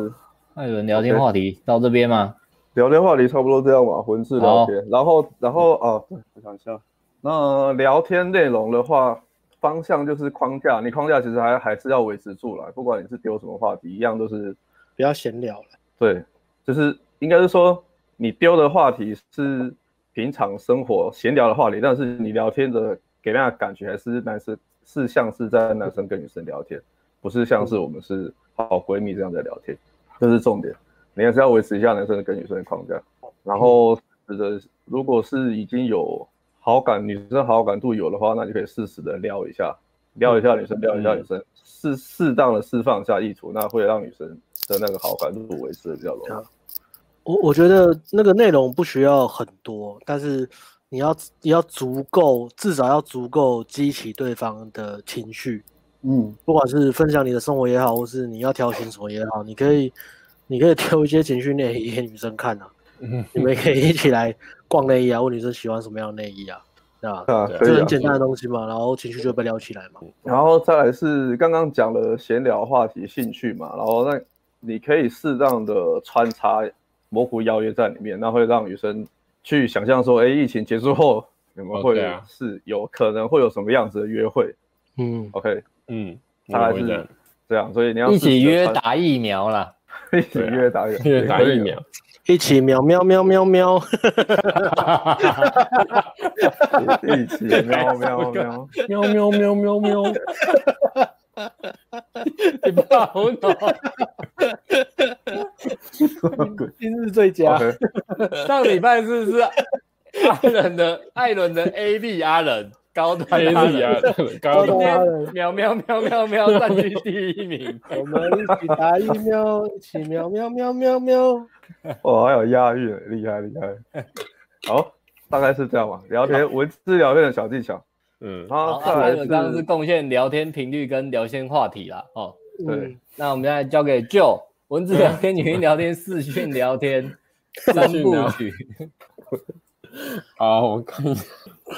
艾伦聊天话题到这边吗？聊天话题差不多这样吧，文字聊天，然后然后啊，我想一下，那聊天内容的话，方向就是框架，你框架其实还还是要维持住了，不管你是丢什么话题，一样都是不要闲聊了。对，就是应该是说你丢的话题是平常生活闲聊的话题，但是你聊天的给人家感觉还是男生是像是在男生跟女生聊天，不是像是我们是好闺蜜这样在聊天，这是重点。你还是要维持一下男生跟女生的框架，然后觉得，如果是已经有好感，女生好感度有的话，那就可以适时的撩一下，撩一下女生，撩一下女生，适适当的释放一下意图，那会让女生的那个好感度维持的比较容易。我我觉得那个内容不需要很多，但是你要你要足够，至少要足够激起对方的情绪。嗯，不管是分享你的生活也好，或是你要挑情什么也好，你可以。你可以挑一些情趣内衣给女生看啊，你们可以一起来逛内衣啊，问女生喜欢什么样的内衣啊，啊，这很简单的东西嘛，然后情绪就被撩起来嘛。然后再来是刚刚讲的闲聊话题、兴趣嘛，然后那你可以适当的穿插模糊邀约在里面，那会让女生去想象说，哎，疫情结束后你们会是有可能会有什么样子的约会？嗯，OK，嗯，大概是这样，所以你要一起约打疫苗啦。一起越打越越打疫苗，一起喵喵喵喵喵，一起喵喵喵喵。喵喵喵喵，你不好弄，今日最佳。上礼拜是不是阿伦的艾伦的 A B 阿伦？高端压力啊！高喵喵喵喵喵，占据第一名。我们一起打疫苗，一起喵喵喵喵喵。哇，还有押韵，厉害厉害。好，大概是这样吧。聊天文字聊天的小技巧。嗯，好。再来，刚刚是贡献聊天频率跟聊天话题啦。哦，对。那我们现在交给 Joe，文字聊天、语音聊天、视讯聊天 三部曲。好，我看一下。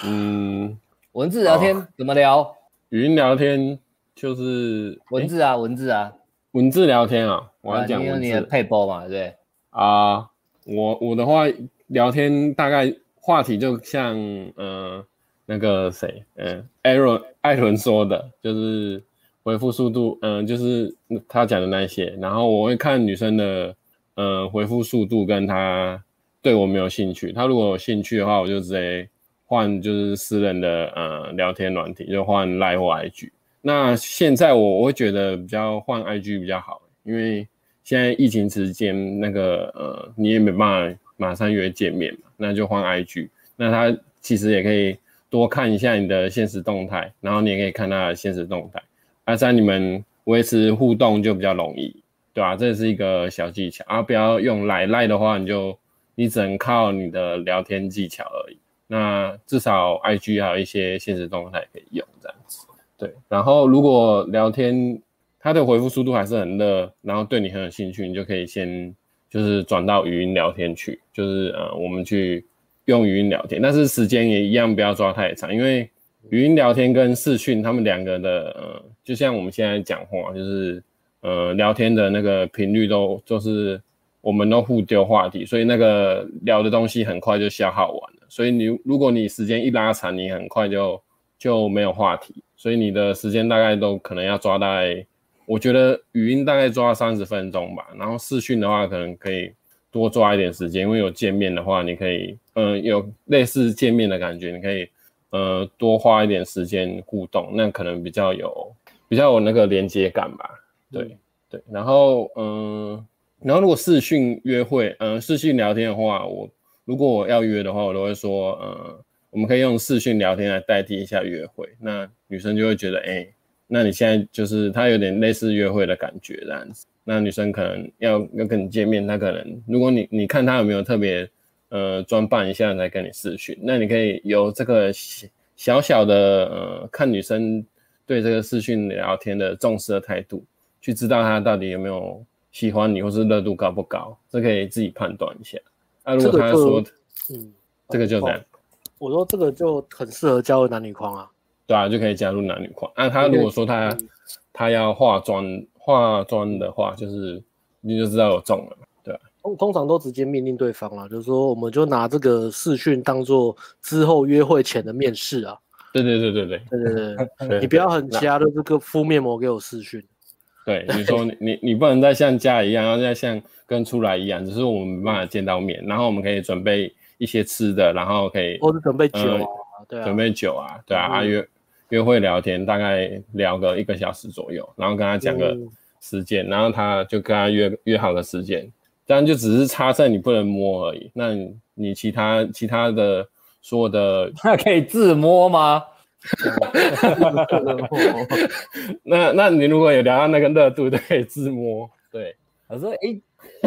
嗯。文字聊天怎么聊？语音聊天就是文字啊，文字啊，文字聊天啊。我要讲文字。你有你的配播嘛？对。啊，我我的话聊天大概话题就像呃那个谁，嗯，艾伦艾伦说的，就是回复速度，嗯，就是他讲的那些。然后我会看女生的呃回复速度，跟她对我没有兴趣。她如果有兴趣的话，我就直接。换就是私人的呃聊天软体，就换赖或 IG。那现在我我会觉得比较换 IG 比较好，因为现在疫情期间那个呃你也没办法马上约见面嘛，那就换 IG。那他其实也可以多看一下你的现实动态，然后你也可以看他的现实动态，那这样你们维持互动就比较容易，对吧？这是一个小技巧，而不要用 Line Line 的话，你就你只能靠你的聊天技巧而已。那至少 IG 还有一些现实动态可以用这样子，对。然后如果聊天他的回复速度还是很热，然后对你很有兴趣，你就可以先就是转到语音聊天去，就是呃我们去用语音聊天，但是时间也一样不要抓太长，因为语音聊天跟视讯他们两个的呃就像我们现在讲话，就是呃聊天的那个频率都就是我们都互丢话题，所以那个聊的东西很快就消耗完了。所以你如果你时间一拉长，你很快就就没有话题，所以你的时间大概都可能要抓大概，我觉得语音大概抓三十分钟吧，然后视讯的话可能可以多抓一点时间，因为有见面的话，你可以嗯、有类似见面的感觉，你可以呃多花一点时间互动，那可能比较有比较有那个连接感吧，对、对，然后嗯、然后如果视讯约会，嗯、视讯聊天的话，我。如果我要约的话，我都会说，呃，我们可以用视讯聊天来代替一下约会。那女生就会觉得，哎、那你现在就是她有点类似约会的感觉这样子。那女生可能要要跟你见面，她可能如果你你看她有没有特别呃装扮一下来跟你视讯，那你可以有这个小小的呃看女生对这个视讯聊天的重视的态度，去知道她到底有没有喜欢你，或是热度高不高，这可以自己判断一下。那、啊、如果他说，嗯，这个就这样、哦，我说这个就很适合加入男女框啊。对啊，就可以加入男女框。那、啊、他如果说他、嗯、他要化妆化妆的话，就是你就知道有中了，对吧、啊？通通常都直接命令对方了，就是说我们就拿这个视讯当做之后约会前的面试啊。对对对对对对对 对，你不要很瞎的这个敷面膜给我视讯。对，你说你你你不能再像家一样，然后再像跟出来一样，只是我们没办法见到面，然后我们可以准备一些吃的，然后可以或者准备酒啊，呃、对啊，准备酒啊，对啊，嗯、啊约约会聊天，大概聊个一个小时左右，然后跟他讲个时间，嗯、然后他就跟他约约好了时间，这样就只是插在你不能摸而已，那你，你其他其他的所有的，那可以自摸吗？那那你如果有聊到那个热度，都可以自摸。对，我说，哎、欸，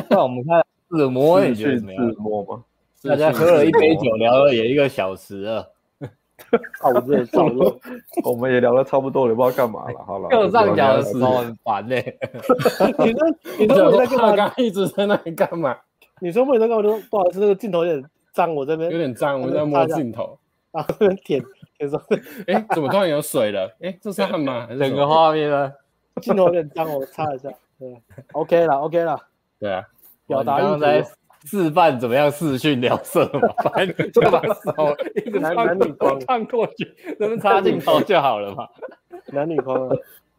那我们看自摸，你觉得怎么样？自摸吗？大家喝了一杯酒，聊了也一个小时了。啊，我这也差不多，我们也聊了差不多了，也不知道干嘛了。好了，右上角的时候很烦呢、欸。你说，你说我在干嘛？刚一直在那里干嘛？你说我在干嘛？说不好意思，那个镜头有点脏，我这边有点脏，我在摸镜头。啊，舔。你说，哎，怎么突然有水了？哎，这是汗吗？整个画面呢？镜头有点脏，我擦一下。对，OK 了，OK 了。对啊，表达刚才示范怎么样视讯聊色嘛，反正就把手一直男男女框看过去，能不能插镜头就好了嘛。男女框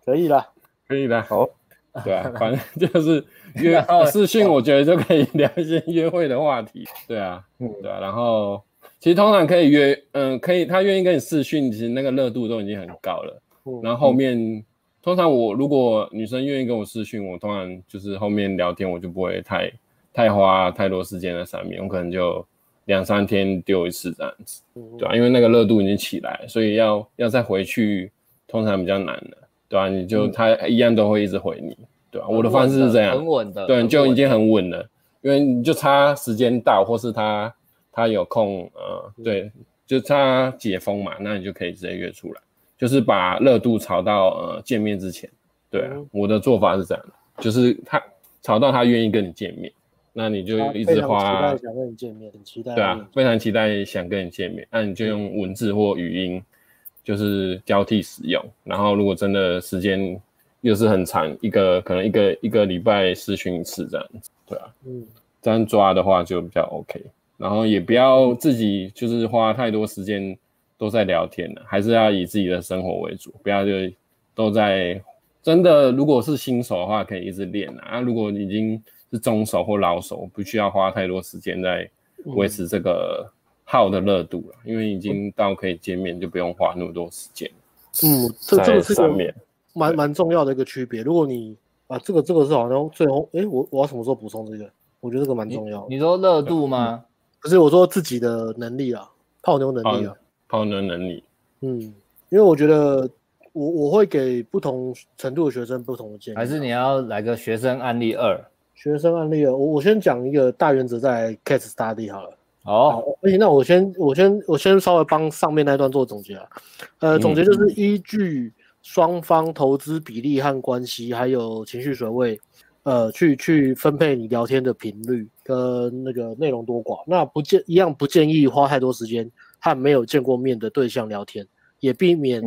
可以了，可以了。好，对啊，反正就是约 视讯，我觉得就可以聊一些约会的话题。对啊，嗯，对啊，然后。其实通常可以约，嗯、呃，可以，他愿意跟你视讯，其实那个热度都已经很高了。嗯、然后后面，嗯、通常我如果女生愿意跟我视讯，我通常就是后面聊天，我就不会太太花太多时间在上面，我可能就两三天丢一次这样子，嗯、对吧、啊？因为那个热度已经起来，所以要要再回去，通常比较难了，对吧、啊？你就、嗯、他一样都会一直回你，对吧、啊？我的方式是这样，很稳的，对，就已经很稳了，因为你就差时间到，或是他。他有空，呃，对，就他解封嘛，那你就可以直接约出来，就是把热度炒到呃见面之前，对啊，嗯、我的做法是这样的，就是他炒到他愿意跟你见面，那你就一直花，期待想跟你见面，很期待，对啊，非常期待想跟你见面，那你就用文字或语音，就是交替使用，然后如果真的时间又是很长，一个可能一个一个礼拜视讯一次这样子，对啊，嗯，这样抓的话就比较 OK。然后也不要自己就是花太多时间都在聊天了，还是要以自己的生活为主，不要就都在真的。如果是新手的话，可以一直练啊。啊如果已经是中手或老手，不需要花太多时间在维持这个号的热度了，嗯、因为已经到可以见面，就不用花那么多时间。嗯，这这个是个蛮蛮重要的一个区别。如果你啊，这个这个是好像最后，哎，我我要什么时候补充这个？我觉得这个蛮重要的。你，你说热度吗？可是我说自己的能力啊，泡妞能力啊，泡妞能力。嗯，因为我觉得我我会给不同程度的学生不同的建议。还是你要来个学生案例二？学生案例二，我我先讲一个大原则，再 case study 好了。哦，而且那我先我先我先稍微帮上面那段做总结啊。呃，总结就是依据双方投资比例和关系，还有情绪水位。呃，去去分配你聊天的频率跟那个内容多寡，那不建一样不建议花太多时间和没有见过面的对象聊天，也避免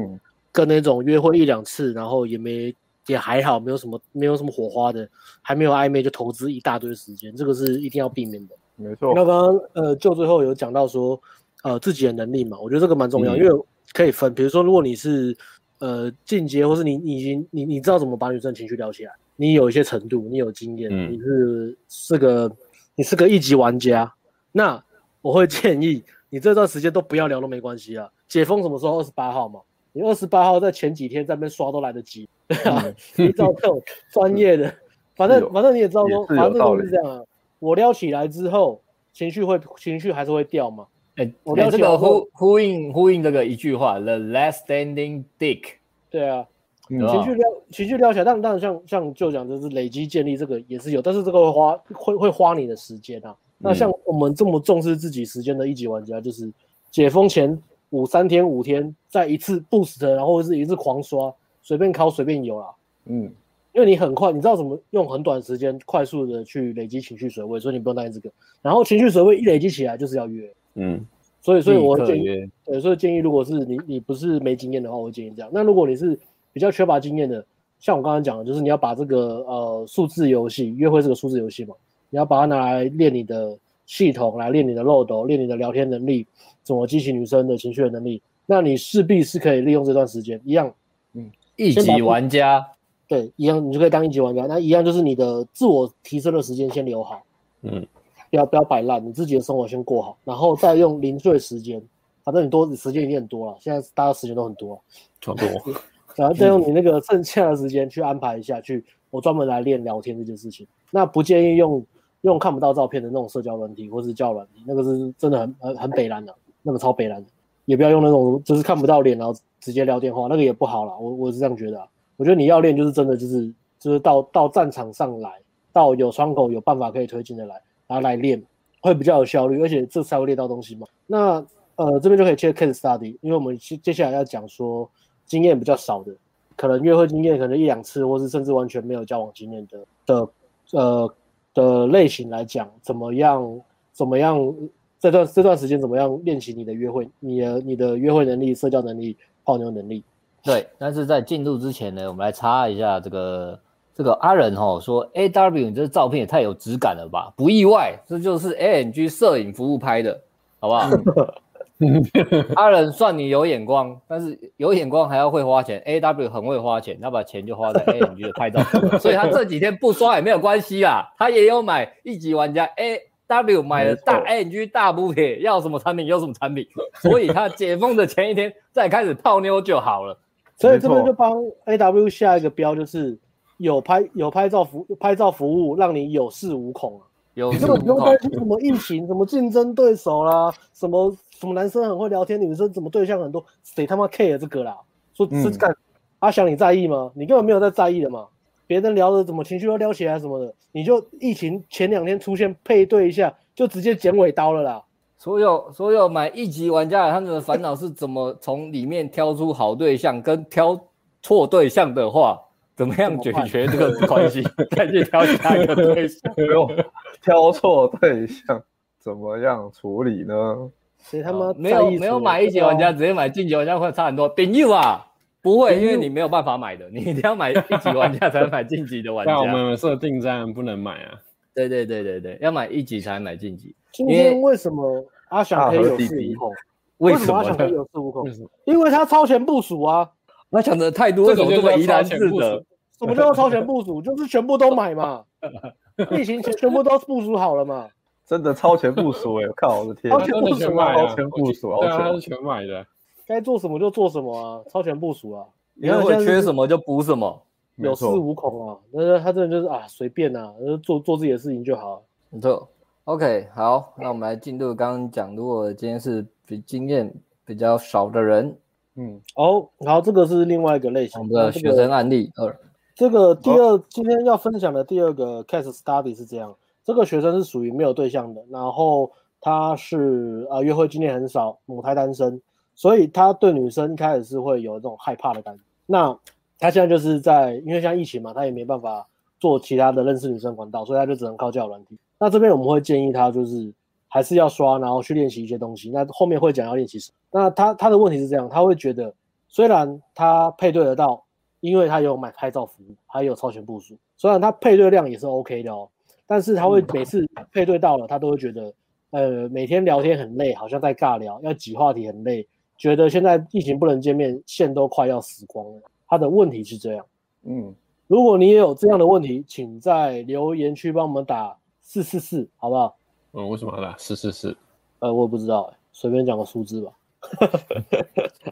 跟那种约会一两次，然后也没也还好，没有什么没有什么火花的，还没有暧昧就投资一大堆时间，这个是一定要避免的。没错。那刚刚呃，就最后有讲到说，呃，自己的能力嘛，我觉得这个蛮重要，嗯、因为可以分，比如说如果你是呃进阶，或是你你已经你你知道怎么把女生情绪聊起来。你有一些程度，你有经验，嗯、你是是个你是个一级玩家，那我会建议你这段时间都不要聊都没关系啊。解封什么时候？二十八号嘛，你二十八号在前几天在那边刷都来得及，对啊。你找这种专业的，反正反正你也知道说，反正就是这样啊。我撩起来之后，情绪会情绪还是会掉嘛。哎、欸，我撩这个呼呼应呼应这个一句话，The last standing dick。对啊。情绪撩，情绪撩起来，但但像像就讲就是累积建立这个也是有，但是这个会花会会花你的时间啊。那像我们这么重视自己时间的一级玩家，就是解封前五三天五天再一次 boost，然后是一次狂刷，随便敲随便有啦。嗯，因为你很快，你知道怎么用很短时间快速的去累积情绪水位，所以你不用担心这个。然后情绪水位一累积起来，就是要约。嗯，所以所以我建议，对，所以建议如果是你你不是没经验的话，我建议这样。那如果你是比较缺乏经验的，像我刚刚讲的，就是你要把这个呃数字游戏约会这个数字游戏嘛，你要把它拿来练你的系统，来练你的漏斗，练你的聊天能力，怎么激起女生的情绪的能力，那你势必是可以利用这段时间一样，嗯，一级玩家。对，一样，你就可以当一级玩家。那一样就是你的自我提升的时间先留好，嗯，不要不要摆烂，你自己的生活先过好，然后再用零碎时间，反正你多时间一定很多了，现在大家时间都很多，超多，然后再用你那个剩下的时间去安排一下，去我专门来练聊天这件事情。那不建议用用看不到照片的那种社交软体或是交软体，那个是真的很很很北蓝的，那个超北蓝的，也不要用那种就是看不到脸然后直接聊电话，那个也不好啦，我我是这样觉得啊。我觉得你要练，就是真的，就是就是到到战场上来，到有窗口有办法可以推进的来，然后来练，会比较有效率，而且这才会练到东西嘛。那呃这边就可以切 case study，因为我们接接下来要讲说经验比较少的，可能约会经验可能一两次，或是甚至完全没有交往经验的的呃的类型来讲，怎么样怎么样这段这段时间怎么样练习你的约会，你的你的约会能力、社交能力、泡妞能力。对，但是在进入之前呢，我们来插一下这个这个阿仁哦说，A W 你这照片也太有质感了吧？不意外，这就是 A N G 摄影服务拍的，好不好？阿仁算你有眼光，但是有眼光还要会花钱。A W 很会花钱，他把钱就花在 A M G 的拍照，所以他这几天不刷也没有关系啦。他也有买一级玩家 A W 买了大 A N G 大补帖，要什么产品有什么产品，所以他解封的前一天再开始泡妞就好了。所以这边就帮 A W 下一个标，就是有拍有拍照服拍照服务，让你有恃无恐啊。有这个不用担心什么疫情，什么竞争对手啦，什么什么男生很会聊天，女生怎么对象很多，谁他妈 care 这个啦？说是干、嗯、阿翔你在意吗？你根本没有在在意的嘛。别人聊的怎么情绪都撩起来什么的，你就疫情前两天出现配对一下，就直接剪尾刀了啦。所有所有买一级玩家，他们的烦恼是怎么从里面挑出好对象，跟挑错对象的话，怎么样解决这个关系？再去挑下一个对象，挑错对象怎么样处理呢？所以他们没有没有买一级玩家，直接买晋级玩家会差很多。顶友啊，不会，因为你没有办法买的，你一定要买一级玩家才能买晋级的玩家。那我们设定这样不能买啊？对对对对对，要买一级才能买晋级。今天为什么阿翔可以有恃无恐？为什么阿翔可以有恃无恐？因为他超前部署啊！他想的太多，为什么这么怡然自得？什么叫做超前部署？就是全部都买嘛，疫情前全部都部署好了嘛。真的超前部署哎！我靠，我的天，超前部署啊！超前部署，对啊，他是全买的，该做什么就做什么啊！超前部署啊！你看我缺什么就补什么，有恃无恐啊！那他真的就是啊，随便啊，做做自己的事情就好。没错。OK，好，那我们来进入刚刚讲，如果今天是比经验比较少的人，嗯，哦，好，这个是另外一个类型，我们的学生案例二。这个第二、哦、今天要分享的第二个 case study 是这样，这个学生是属于没有对象的，然后他是呃约会经验很少，母胎单身，所以他对女生一开始是会有这种害怕的感觉。那他现在就是在因为像疫情嘛，他也没办法做其他的认识女生管道，所以他就只能靠交友软体。那这边我们会建议他，就是还是要刷，然后去练习一些东西。那后面会讲要练习什么。那他他的问题是这样，他会觉得虽然他配对得到，因为他有买拍照服务，还有超前部署，虽然他配对量也是 OK 的哦，但是他会每次配对到了，他都会觉得，呃，每天聊天很累，好像在尬聊，要挤话题很累，觉得现在疫情不能见面，线都快要死光了。他的问题是这样，嗯，如果你也有这样的问题，请在留言区帮我们打。四四四，好不好？嗯，为什么要打四四四？呃，我也不知道，随便讲个数字吧。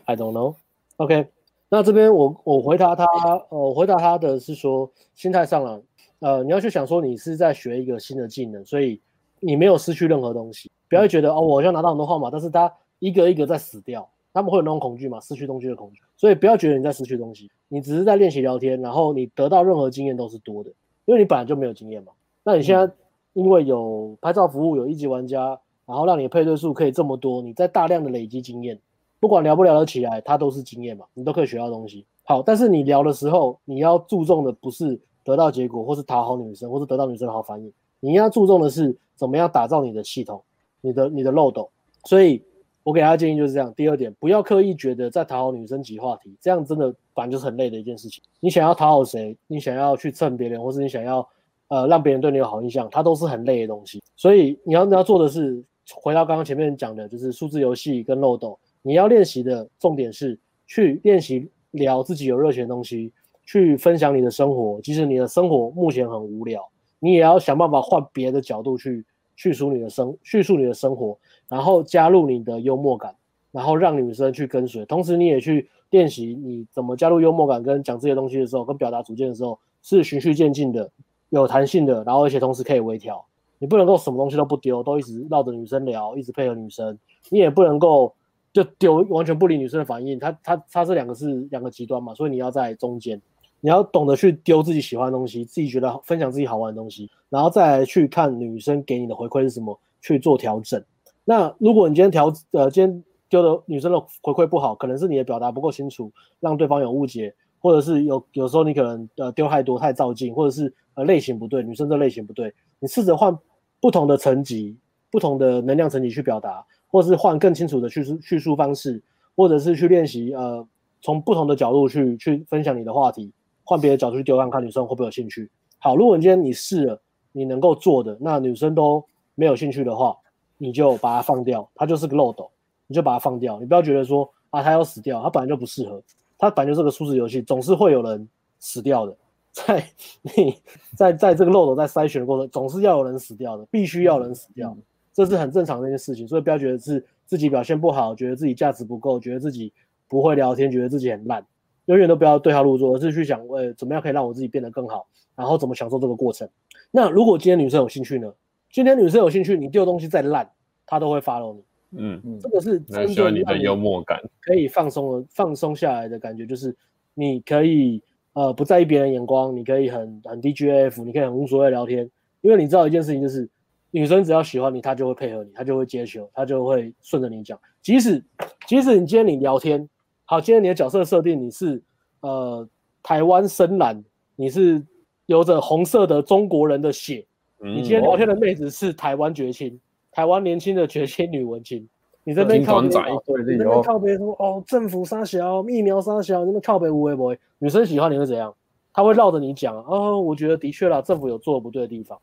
I don't know。OK，那这边我我回答他，呃，我回答他的是说，心态上了，呃，你要去想说你是在学一个新的技能，所以你没有失去任何东西，不要觉得哦，我好像拿到很多号码，但是他一个一个在死掉，他们会有那种恐惧嘛，失去东西的恐惧，所以不要觉得你在失去东西，你只是在练习聊天，然后你得到任何经验都是多的，因为你本来就没有经验嘛，那你现在。嗯因为有拍照服务，有一级玩家，然后让你配对数可以这么多，你在大量的累积经验，不管聊不聊得起来，它都是经验嘛，你都可以学到东西。好，但是你聊的时候，你要注重的不是得到结果，或是讨好女生，或是得到女生的好反应。你应该注重的是怎么样打造你的系统，你的你的漏斗。所以我给大家建议就是这样。第二点，不要刻意觉得在讨好女生及话题，这样真的反正就是很累的一件事情。你想要讨好谁，你想要去蹭别人，或是你想要呃让别人对你有好印象，它都是很累的东西。所以你要你要做的是，回到刚刚前面讲的，就是数字游戏跟漏斗。你要练习的重点是去练习聊自己有热情的东西。去分享你的生活，即使你的生活目前很无聊，你也要想办法换别的角度去叙述你的生叙述你的生活，然后加入你的幽默感，然后让女生去跟随。同时，你也去练习你怎么加入幽默感跟讲这些东西的时候，跟表达主见的时候是循序渐进的、有弹性的，然后而且同时可以微调。你不能够什么东西都不丢，都一直绕着女生聊，一直配合女生。你也不能够就丢完全不理女生的反应，它它它这两个是两个极端嘛，所以你要在中间。你要懂得去丢自己喜欢的东西，自己觉得分享自己好玩的东西，然后再来去看女生给你的回馈是什么，去做调整。那如果你今天调呃今天丢的女生的回馈不好，可能是你的表达不够清楚，让对方有误解，或者是有有时候你可能呃丢太多太照镜，或者是呃类型不对，女生的类型不对，你试着换不同的层级、不同的能量层级去表达，或者是换更清楚的叙述叙述方式，或者是去练习呃从不同的角度去去分享你的话题。换别的角度去丢看看女生会不会有兴趣。好，如果你今天你试了，你能够做的，那女生都没有兴趣的话，你就把它放掉，它就是个漏斗，你就把它放掉。你不要觉得说啊，它要死掉，它本来就不适合，它本来就是个数字游戏，总是会有人死掉的。在你在在这个漏斗在筛选的过程，总是要有人死掉的，必须要有人死掉，这是很正常的一件事情。所以不要觉得是自己表现不好，觉得自己价值不够，觉得自己不会聊天，觉得自己很烂。永远都不要对号入座，而是去想，呃，怎么样可以让我自己变得更好，然后怎么享受这个过程。那如果今天女生有兴趣呢？今天女生有兴趣，你丢东西再烂，她都会 follow 你。嗯嗯，这个是真正你的幽默感，可以放松了放松下来的感觉，就是你可以呃不在意别人眼光，你可以很很 DGF，你可以很无所谓聊天，因为你知道一件事情，就是女生只要喜欢你，她就会配合你，她就会接球，她就会顺着你讲，即使即使你今天你聊天。好，今天你的角色设定你是呃台湾深蓝，你是有着红色的中国人的血。嗯、你今天聊天的妹子是台湾绝青，台湾年轻的绝青女文青。你这边靠北，你这边靠北说哦，政府杀小，疫苗杀小，你们靠北无为不为？女生喜欢你会怎样？她会绕着你讲哦，我觉得的确啦，政府有做的不对的地方。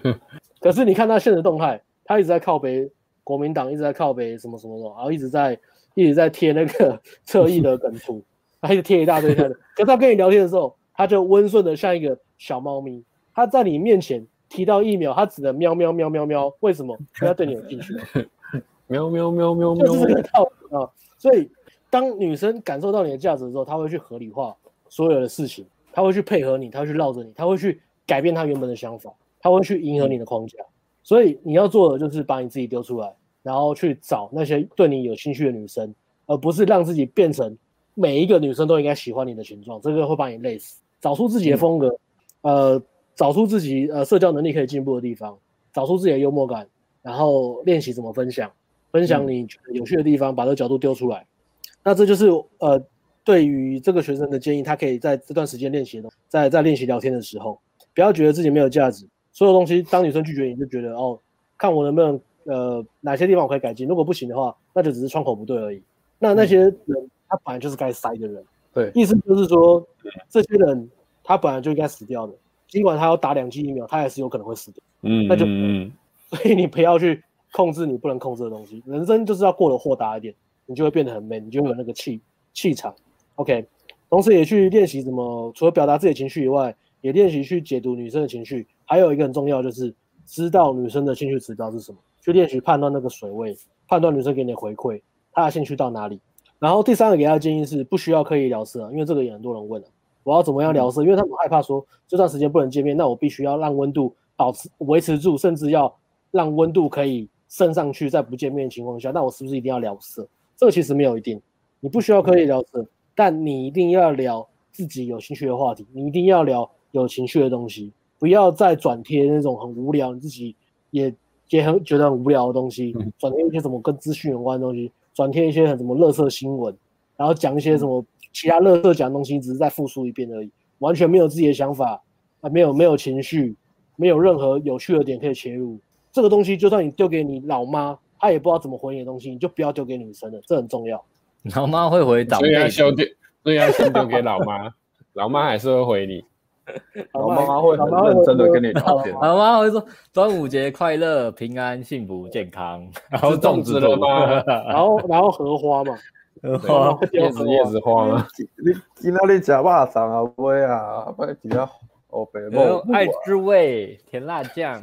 可是你看她现实动态，她一直在靠北国民党，一直在靠北什么什么什么，然后一直在。一直在贴那个 侧翼的梗图，他一直贴一大堆他的。可是他跟你聊天的时候，他就温顺的像一个小猫咪。他在你面前提到疫苗，他只能喵喵喵喵喵。为什么？因为他对你有兴趣。喵喵喵喵喵。就是这个道理啊。所以，当女生感受到你的价值的时候，她会去合理化所有的事情，她会去配合你，她会去绕着你，她会去改变她原本的想法，她会去迎合你的框架。所以你要做的就是把你自己丢出来。然后去找那些对你有兴趣的女生，而不是让自己变成每一个女生都应该喜欢你的形状，这个会把你累死。找出自己的风格，呃，找出自己呃社交能力可以进步的地方，找出自己的幽默感，然后练习怎么分享，分享你觉得有趣的地方，把这个角度丢出来。那这就是呃对于这个学生的建议，他可以在这段时间练习的，在在练习聊天的时候，不要觉得自己没有价值，所有东西当女生拒绝你就觉得哦，看我能不能。呃，哪些地方我可以改进？如果不行的话，那就只是窗口不对而已。那那些人，嗯、他本来就是该塞的人。对，意思就是说，这些人他本来就应该死掉的。尽管他要打两剂疫苗，他还是有可能会死掉。嗯，那就嗯，所以你不要去控制你不能控制的东西。人生就是要过得豁达一点，你就会变得很 man，你就会有那个气气场。OK，同时也去练习怎么，除了表达自己的情绪以外，也练习去解读女生的情绪。还有一个很重要就是，知道女生的兴趣指标是什么。去练习判断那个水位，判断女生给你的回馈，她的兴趣到哪里。然后第三个给她的建议是，不需要刻意聊色，因为这个也很多人问了，我要怎么样聊色？因为他们害怕说这段时间不能见面，那我必须要让温度保持维持住，甚至要让温度可以升上去，在不见面的情况下，那我是不是一定要聊色？这个其实没有一定，你不需要刻意聊色，但你一定要聊自己有兴趣的话题，你一定要聊有情绪的东西，不要再转贴那种很无聊，你自己也。也很觉得很无聊的东西，转贴一些什么跟资讯有关的东西，转贴一些很什么垃圾新闻，然后讲一些什么其他垃圾讲的东西，只是再复述一遍而已，完全没有自己的想法，啊，没有没有情绪，没有任何有趣的点可以切入。这个东西就算你丢给你老妈，她也不知道怎么回你的东西，你就不要丢给女生了，这很重要。老妈会回长辈，所以要先丢，所以要先丢给老妈，老妈还是会回你。老妈会很认真的跟你聊天。老妈会说：“端午节快乐，平安幸福健康。”然后粽子了吗？然后然后荷花嘛，荷花叶子叶子花吗？你今天你吃肉粽啊？不会啊，不会比较哦，北有爱之味甜辣酱。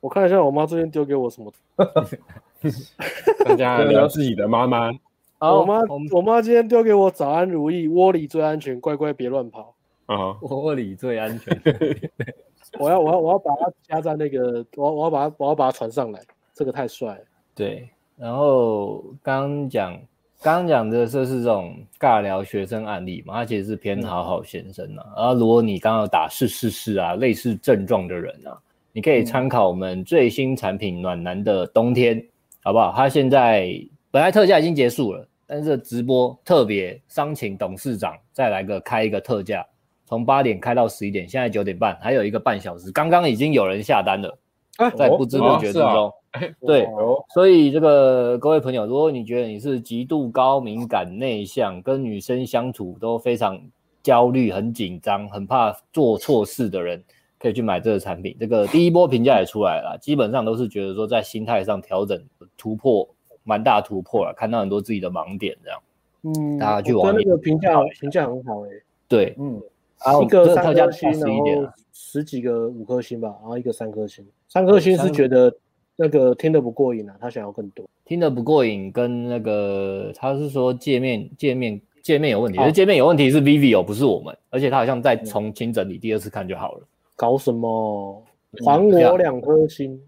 我看一下我妈最近丢给我什么。大家聊自己的妈妈。我妈我妈今天丢给我早安如意，窝里最安全，乖乖别乱跑。啊，窝里最安全。我要我要我要把它加在那个，我我要把它我要把它传上来，这个太帅了。对，然后刚讲刚讲的这是这种尬聊学生案例嘛，他其实是偏好好先生啊。然后如果你刚刚有打是是是啊，类似症状的人啊，你可以参考我们最新产品暖男的冬天，好不好？他现在本来特价已经结束了，但是直播特别商请董事长再来个开一个特价。从八点开到十一点，现在九点半，还有一个半小时。刚刚已经有人下单了，在不知不觉之中，对，所以这个各位朋友，如果你觉得你是极度高敏感、内向，跟女生相处都非常焦虑、很紧张、很怕做错事的人，可以去买这个产品。这个第一波评价也出来了，基本上都是觉得说在心态上调整突破蛮大突破了，看到很多自己的盲点这样。嗯，大家去玩那个评价评价很好哎、欸，对，嗯。一个三颗星，然后十几个五颗星吧，然后一个三颗星。三颗星是觉得那个听得不过瘾啊，他想要更多。听得不过瘾，跟那个他是说界面界面界面有问题，这界面有问题是 Vivio 不是我们，而且他好像在重新整理，第二次看就好了。搞什么？还我两颗星。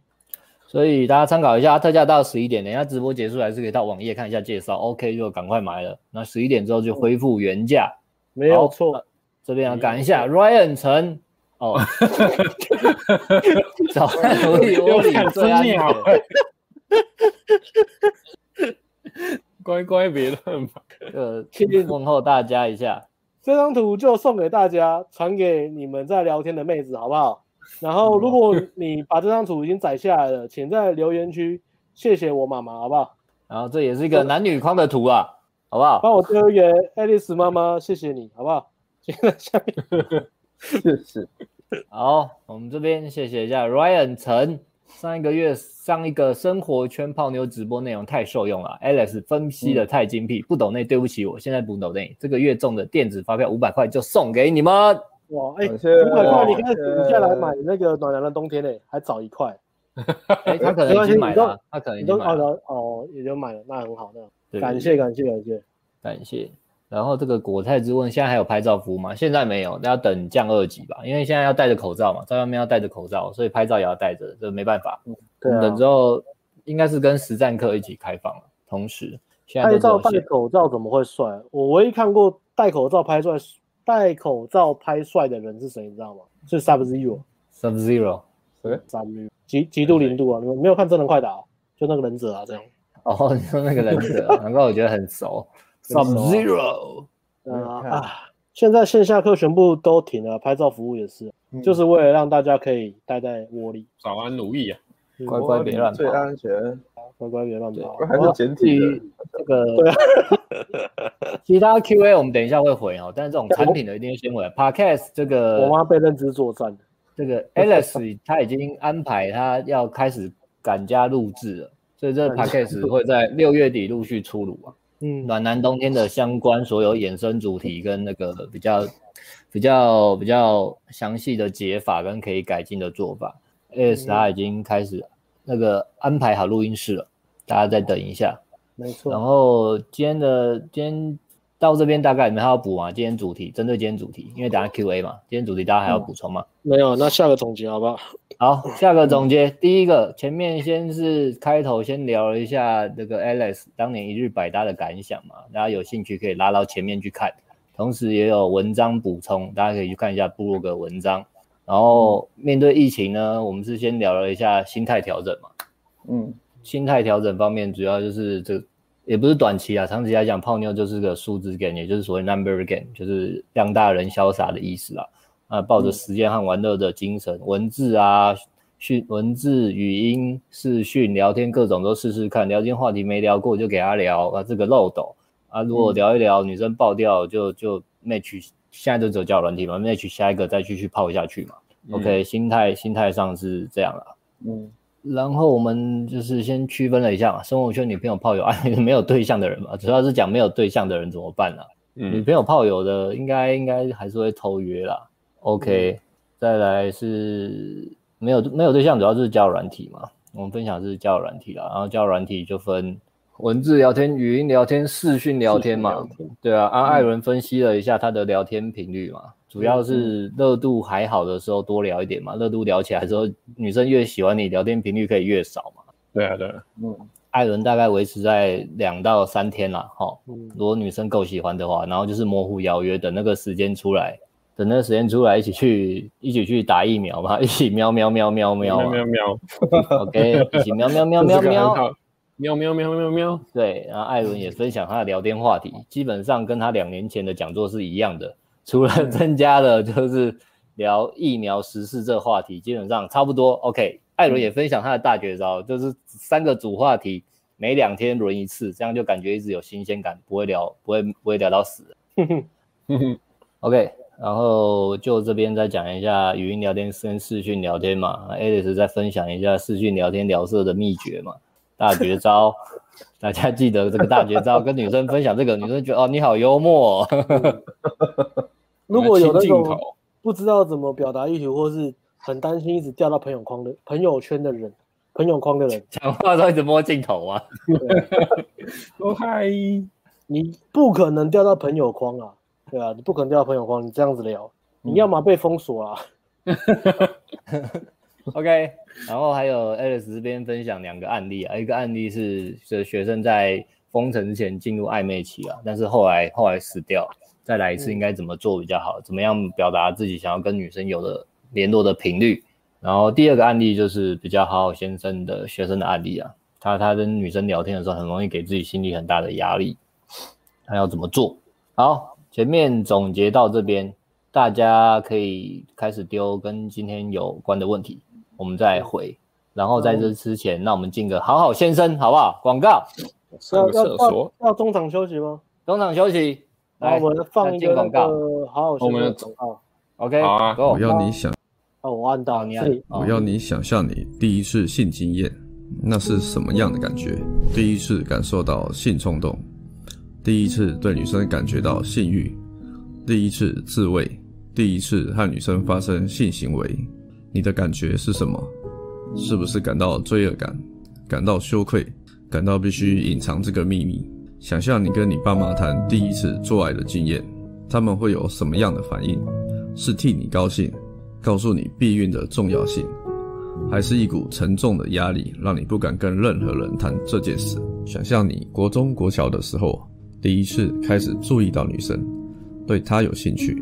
所以大家参考一下，特价到十一点，等一下直播结束还是可以到网页看一下介绍，OK 就赶快买了。那十一点之后就恢复原价，没有错。这边要赶一下，Ryan 陈哦，早安，我我里最安全，乖乖别乱跑。呃，问候大家一下，这张图就送给大家，传给你们在聊天的妹子，好不好？然后，如果你把这张图已经载下来了，请在留言区谢谢我妈妈，好不好？然后这也是一个男女框的图啊，好不好？帮我留言，Alice 妈妈，谢谢你，好不好？下面。是是，好，我们这边谢谢一下 Ryan 陈，上一个月上一个生活圈泡妞直播内容太受用了，Alex 分析的太精辟，嗯、不懂内对不起我，现在不懂内，这个月中的电子发票五百块就送给你们。哇，哎、欸，五百块你可以省下来买那个暖男的冬天呢，还早一块。哎、欸，他可能已经买了，他可能已经买了，哦，已经买了，那很好，那感谢感谢感谢。感谢。然后这个果菜之问现在还有拍照服务吗？现在没有，那要等降二级吧，因为现在要戴着口罩嘛，在外面要戴着口罩，所以拍照也要戴着，这没办法。嗯，对啊。等之后应该是跟实战课一起开放了，同时现在拍照戴口罩怎么会帅？我唯一看过戴口罩拍帅、戴口罩拍帅的人是谁？你知道吗？是 Sub Zero，Sub Zero，对，Sub Zero，极极度零度啊！你们没有看真人快打，就那个忍者啊，这样。哦，你说那个忍者，难怪我觉得很熟。Sub Zero，啊，现在线下课全部都停了，拍照服务也是，嗯、就是为了让大家可以待在窝里。早安如意啊，乖乖别乱跑，最安全，乖乖别乱跑。还是简体的。这个，对啊，其他 QA 我们等一下会回哦，但是这种产品的一定要先回来。Podcast 这个，我妈被认知作战，这个 Alice 他已经安排他要开始赶加录制了，所以这个 Podcast 会在六月底陆续出炉啊。嗯，暖男冬天的相关所有衍生主题跟那个比较比较比较详细的解法跟可以改进的做法，ASR 已经开始那个安排好录音室了，大家再等一下。没错。然后今天的今天到这边大概你们还要补吗？今天主题针对今天主题，因为等下 QA 嘛，今天主题大家还要补充吗？嗯，没有，那下个总结好不好？好，下个总结，第一个前面先是开头先聊了一下这个 Alex 当年一日百搭的感想嘛，大家有兴趣可以拉到前面去看，同时也有文章补充，大家可以去看一下部落格文章。然后面对疫情呢，我们是先聊了一下心态调整嘛，嗯，心态调整方面主要就是这也不是短期啊，长期来讲泡妞就是个数字 game，也就是所谓 number game，就是让大人潇洒的意思啦。啊，抱着时间和玩乐的精神，文字啊、讯文字、语音、视讯、聊天各种都试试看。聊天话题没聊过就给他聊啊，这个漏斗啊，如果聊一聊女生爆掉就就 match，现在就只有交软体嘛，match 下一个再继续泡下去嘛。OK，心态心态上是这样啦。嗯。然后我们就是先区分了一下嘛，生活圈女朋友炮友 啊，没有对象的人嘛，主要是讲没有对象的人怎么办呢？嗯，女朋友炮友的应该应该还是会偷约啦。OK，、嗯、再来是没有没有对象，主要是交友软体嘛。我们分享是交友软体啦，然后交友软体就分文字聊天、语音聊天、视讯聊天嘛。天对啊，阿艾伦分析了一下他的聊天频率嘛。主要是热度还好的时候多聊一点嘛，热度聊起来之后，女生越喜欢你，聊天频率可以越少嘛。对啊，对啊，嗯，艾伦大概维持在两到三天啦，哈，如果女生够喜欢的话，然后就是模糊邀约，等那个时间出来，等那个时间出来一起去一起去打疫苗嘛，一起喵喵喵喵喵喵喵喵，OK，一起喵喵喵 喵喵。喵喵喵喵喵！对，然后艾伦也分享他的聊天话题，基本上跟他两年前的讲座是一样的。除了增加了就是聊疫苗时事这个话题，基本上差不多。OK，艾伦也分享他的大绝招，就是三个主话题，每两天轮一次，这样就感觉一直有新鲜感，不会聊，不会不会聊到死。OK，然后就这边再讲一下语音聊天跟视讯聊天嘛，Alice 再分享一下视讯聊天聊色的秘诀嘛，大绝招，大家记得这个大绝招，跟女生分享这个，女生觉得哦你好幽默哦。如果有那种不知道怎么表达意图，或是很担心一直掉到朋友框的朋友圈的人，朋友框的人，讲话都一直摸镜头啊。哦 嗨，你不可能掉到朋友框啊，对啊，你不可能掉到朋友框，你这样子聊，你要么被封锁啊。OK，然后还有 Alice 这边分享两个案例啊，一个案例是这学生在封城之前进入暧昧期啊，但是后来后来死掉。再来一次应该怎么做比较好？怎么样表达自己想要跟女生有的联络的频率？然后第二个案例就是比较好好先生的学生的案例啊，他他跟女生聊天的时候很容易给自己心里很大的压力，他要怎么做？好，前面总结到这边，大家可以开始丢跟今天有关的问题，我们再回。然后在这之前，那我们进个好好先生好不好？广告。要要要要中场休息吗？中场休息。来，我们放一个广告，好好先生广告。OK，好啊。我要你想，哦，我按到你按。我要你想象你第一次性经验，那是什么样的感觉？第一次感受到性冲动，第一次对女生感觉到性欲，第一次自慰，第一次和女生发生性行为，你的感觉是什么？是不是感到罪恶感，感到羞愧，感到必须隐藏这个秘密？想象你跟你爸妈谈第一次做爱的经验，他们会有什么样的反应？是替你高兴，告诉你避孕的重要性，还是一股沉重的压力，让你不敢跟任何人谈这件事？想象你国中国小的时候，第一次开始注意到女生，对她有兴趣，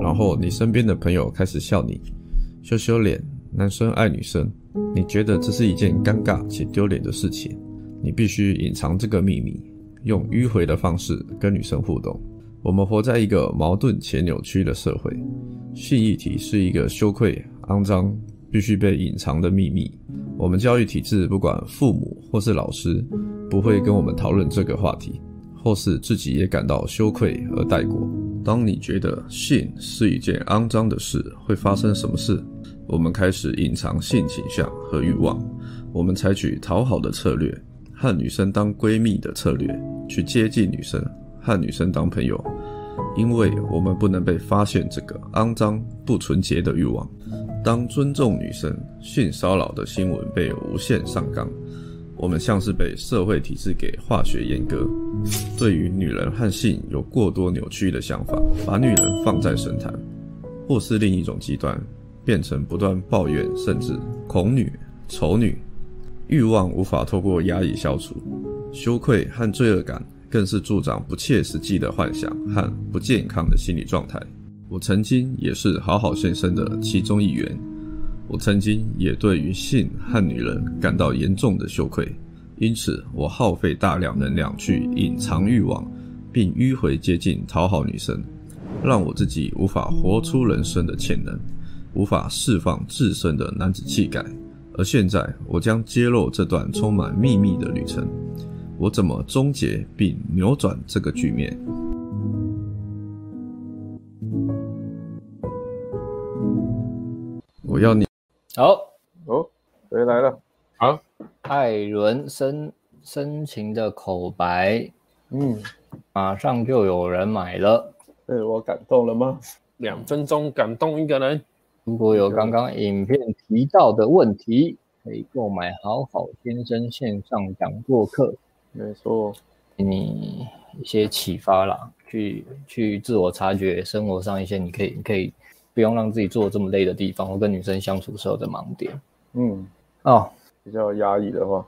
然后你身边的朋友开始笑你，羞羞脸，男生爱女生，你觉得这是一件尴尬且丢脸的事情，你必须隐藏这个秘密。用迂回的方式跟女生互动。我们活在一个矛盾且扭曲的社会，性议题是一个羞愧、肮脏、必须被隐藏的秘密。我们教育体制，不管父母或是老师，不会跟我们讨论这个话题，或是自己也感到羞愧而带过。当你觉得性是一件肮脏的事，会发生什么事？我们开始隐藏性倾向和欲望，我们采取讨好的策略。和女生当闺蜜的策略，去接近女生，和女生当朋友，因为我们不能被发现这个肮脏不纯洁的欲望。当尊重女生性骚扰的新闻被无限上纲，我们像是被社会体制给化学阉割，对于女人和性有过多扭曲的想法，把女人放在神坛，或是另一种极端，变成不断抱怨甚至恐女、丑女。欲望无法透过压抑消除，羞愧和罪恶感更是助长不切实际的幻想和不健康的心理状态。我曾经也是好好先生的其中一员，我曾经也对于性和女人感到严重的羞愧，因此我耗费大量能量去隐藏欲望，并迂回接近讨好女生。让我自己无法活出人生的潜能，无法释放自身的男子气概。而现在，我将揭露这段充满秘密的旅程。我怎么终结并扭转这个局面？我要你。好哦，回来了？好，艾伦深深情的口白，嗯，马上就有人买了。被我感动了吗？两分钟感动一个人。如果有刚刚影片提到的问题，可以购买好好先生线上讲座课。没错，给你一些启发啦，去去自我察觉生活上一些你可以你可以不用让自己做这么累的地方，或跟女生相处时候的盲点。嗯，哦，比较压抑的话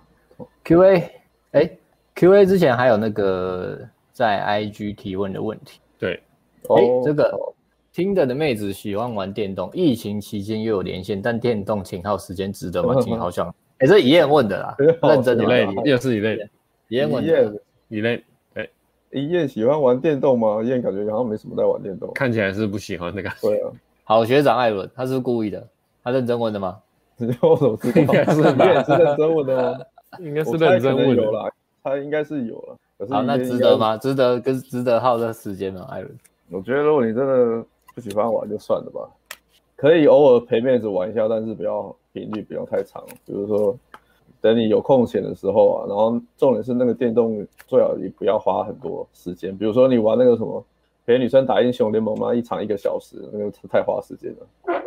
，Q A，哎，Q A 之前还有那个在 I G 提问的问题。对。哎、欸，这个听的的妹子喜欢玩电动，疫情期间又有连线，但电动请耗时间值得吗？挺好笑。哎、欸，这一燕问的啦，认真的，一类又是一类，一燕问的，一类。哎，一燕喜欢玩电动吗？一燕感觉好像没什么在玩电动，看起来是不喜欢的感觉。对啊，好学长艾伦，他是，是故意的，他认真问的吗？我怎么知道？应该是吧？是认真问的吗？应该是认真问的啦，他应该是有了。好，那值得吗？值得跟值得耗这时间吗？艾伦？我觉得如果你真的不喜欢玩，就算了吧。可以偶尔陪妹子玩一下，但是不要频率不要太长。比如说，等你有空闲的时候啊，然后重点是那个电动最好也不要花很多时间。比如说你玩那个什么陪女生打英雄联盟嘛，一场一个小时，那个太花时间了。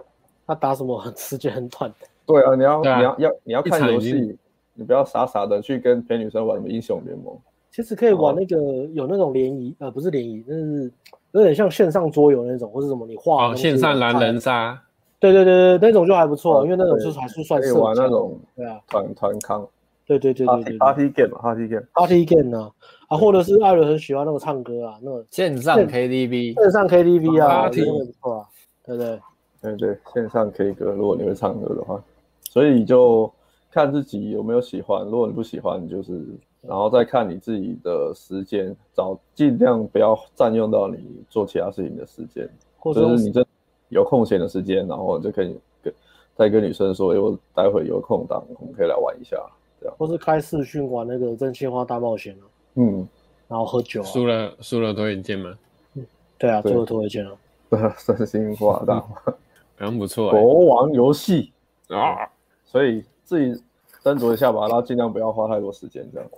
他打什么时间很短的？对啊，你要、啊、你要要你要看游戏，你不要傻傻的去跟陪女生玩什么英雄联盟。其实可以玩那个有那种联谊，呃，不是联谊，那是。有点像线上桌游那种，或是什么你画哦，线上狼人杀，对对对对，那种就还不错，因为那种就是还是算是玩那种对啊。团团康，对对对对对，party game 嘛，party game，party game 呢啊，或者是艾伦很喜欢那个唱歌啊，那个线上 KTV，线上 KTV 啊，真的不错啊，对对。对对，线上 K 歌，如果你会唱歌的话，所以就看自己有没有喜欢，如果你不喜欢，就是。然后再看你自己的时间，找尽量不要占用到你做其他事情的时间，或者是你这有空闲的时间，然后就可以跟再跟女生说，哎，我待会有空档，我们可以来玩一下，这样。或是开视讯玩那个真心话大冒险，嗯，然后喝酒，输了输了脱一件吗？嗯，对啊，输了脱一件了。真心话大，冒险，很不错。国王游戏啊，所以自己。斟酌一下吧，然后尽量不要花太多时间，这样。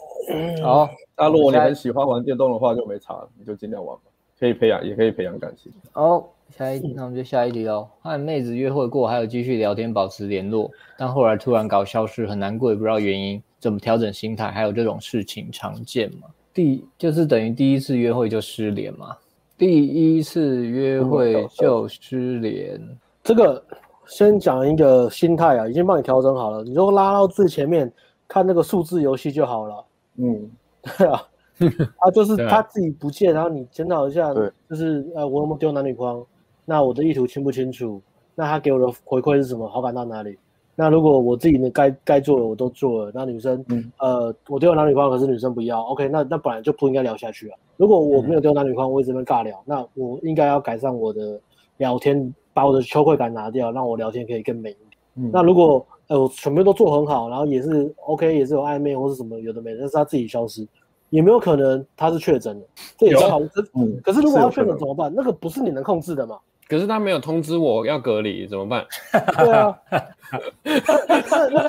好，那如果你很喜欢玩电动的话，就没差，你就尽量玩吧。可以培养，也可以培养感情。好，下一题，那我们就下一题喽。和妹子约会过，还有继续聊天，保持联络，但后来突然搞消失，很难过，也不知道原因，怎么调整心态？还有这种事情常见吗？第就是等于第一次约会就失联嘛？第一次约会就失联，这个。先讲一个心态啊，已经帮你调整好了，你就拉到最前面看那个数字游戏就好了。嗯，对啊，他就是他自己不见，然后你检讨一下，就是呃，我有没有丢男女框？那我的意图清不清楚？那他给我的回馈是什么？好感到哪里？那如果我自己的该该做的我都做了，那女生，嗯、呃，我丢了男女框，可是女生不要，OK，那那本来就不应该聊下去啊。如果我没有丢男女框，我一直在尬聊，那我应该要改善我的聊天。把我的羞愧感拿掉，让我聊天可以更美一点。嗯、那如果呃我全部都做很好，然后也是 OK，也是有暧昧或是什么有的没的，但是他自己消失，也没有可能他是确诊的，这也是好。嗯，可是如果他确诊怎么办？那个不是你能控制的嘛？可是他没有通知我要隔离，怎么办？对啊，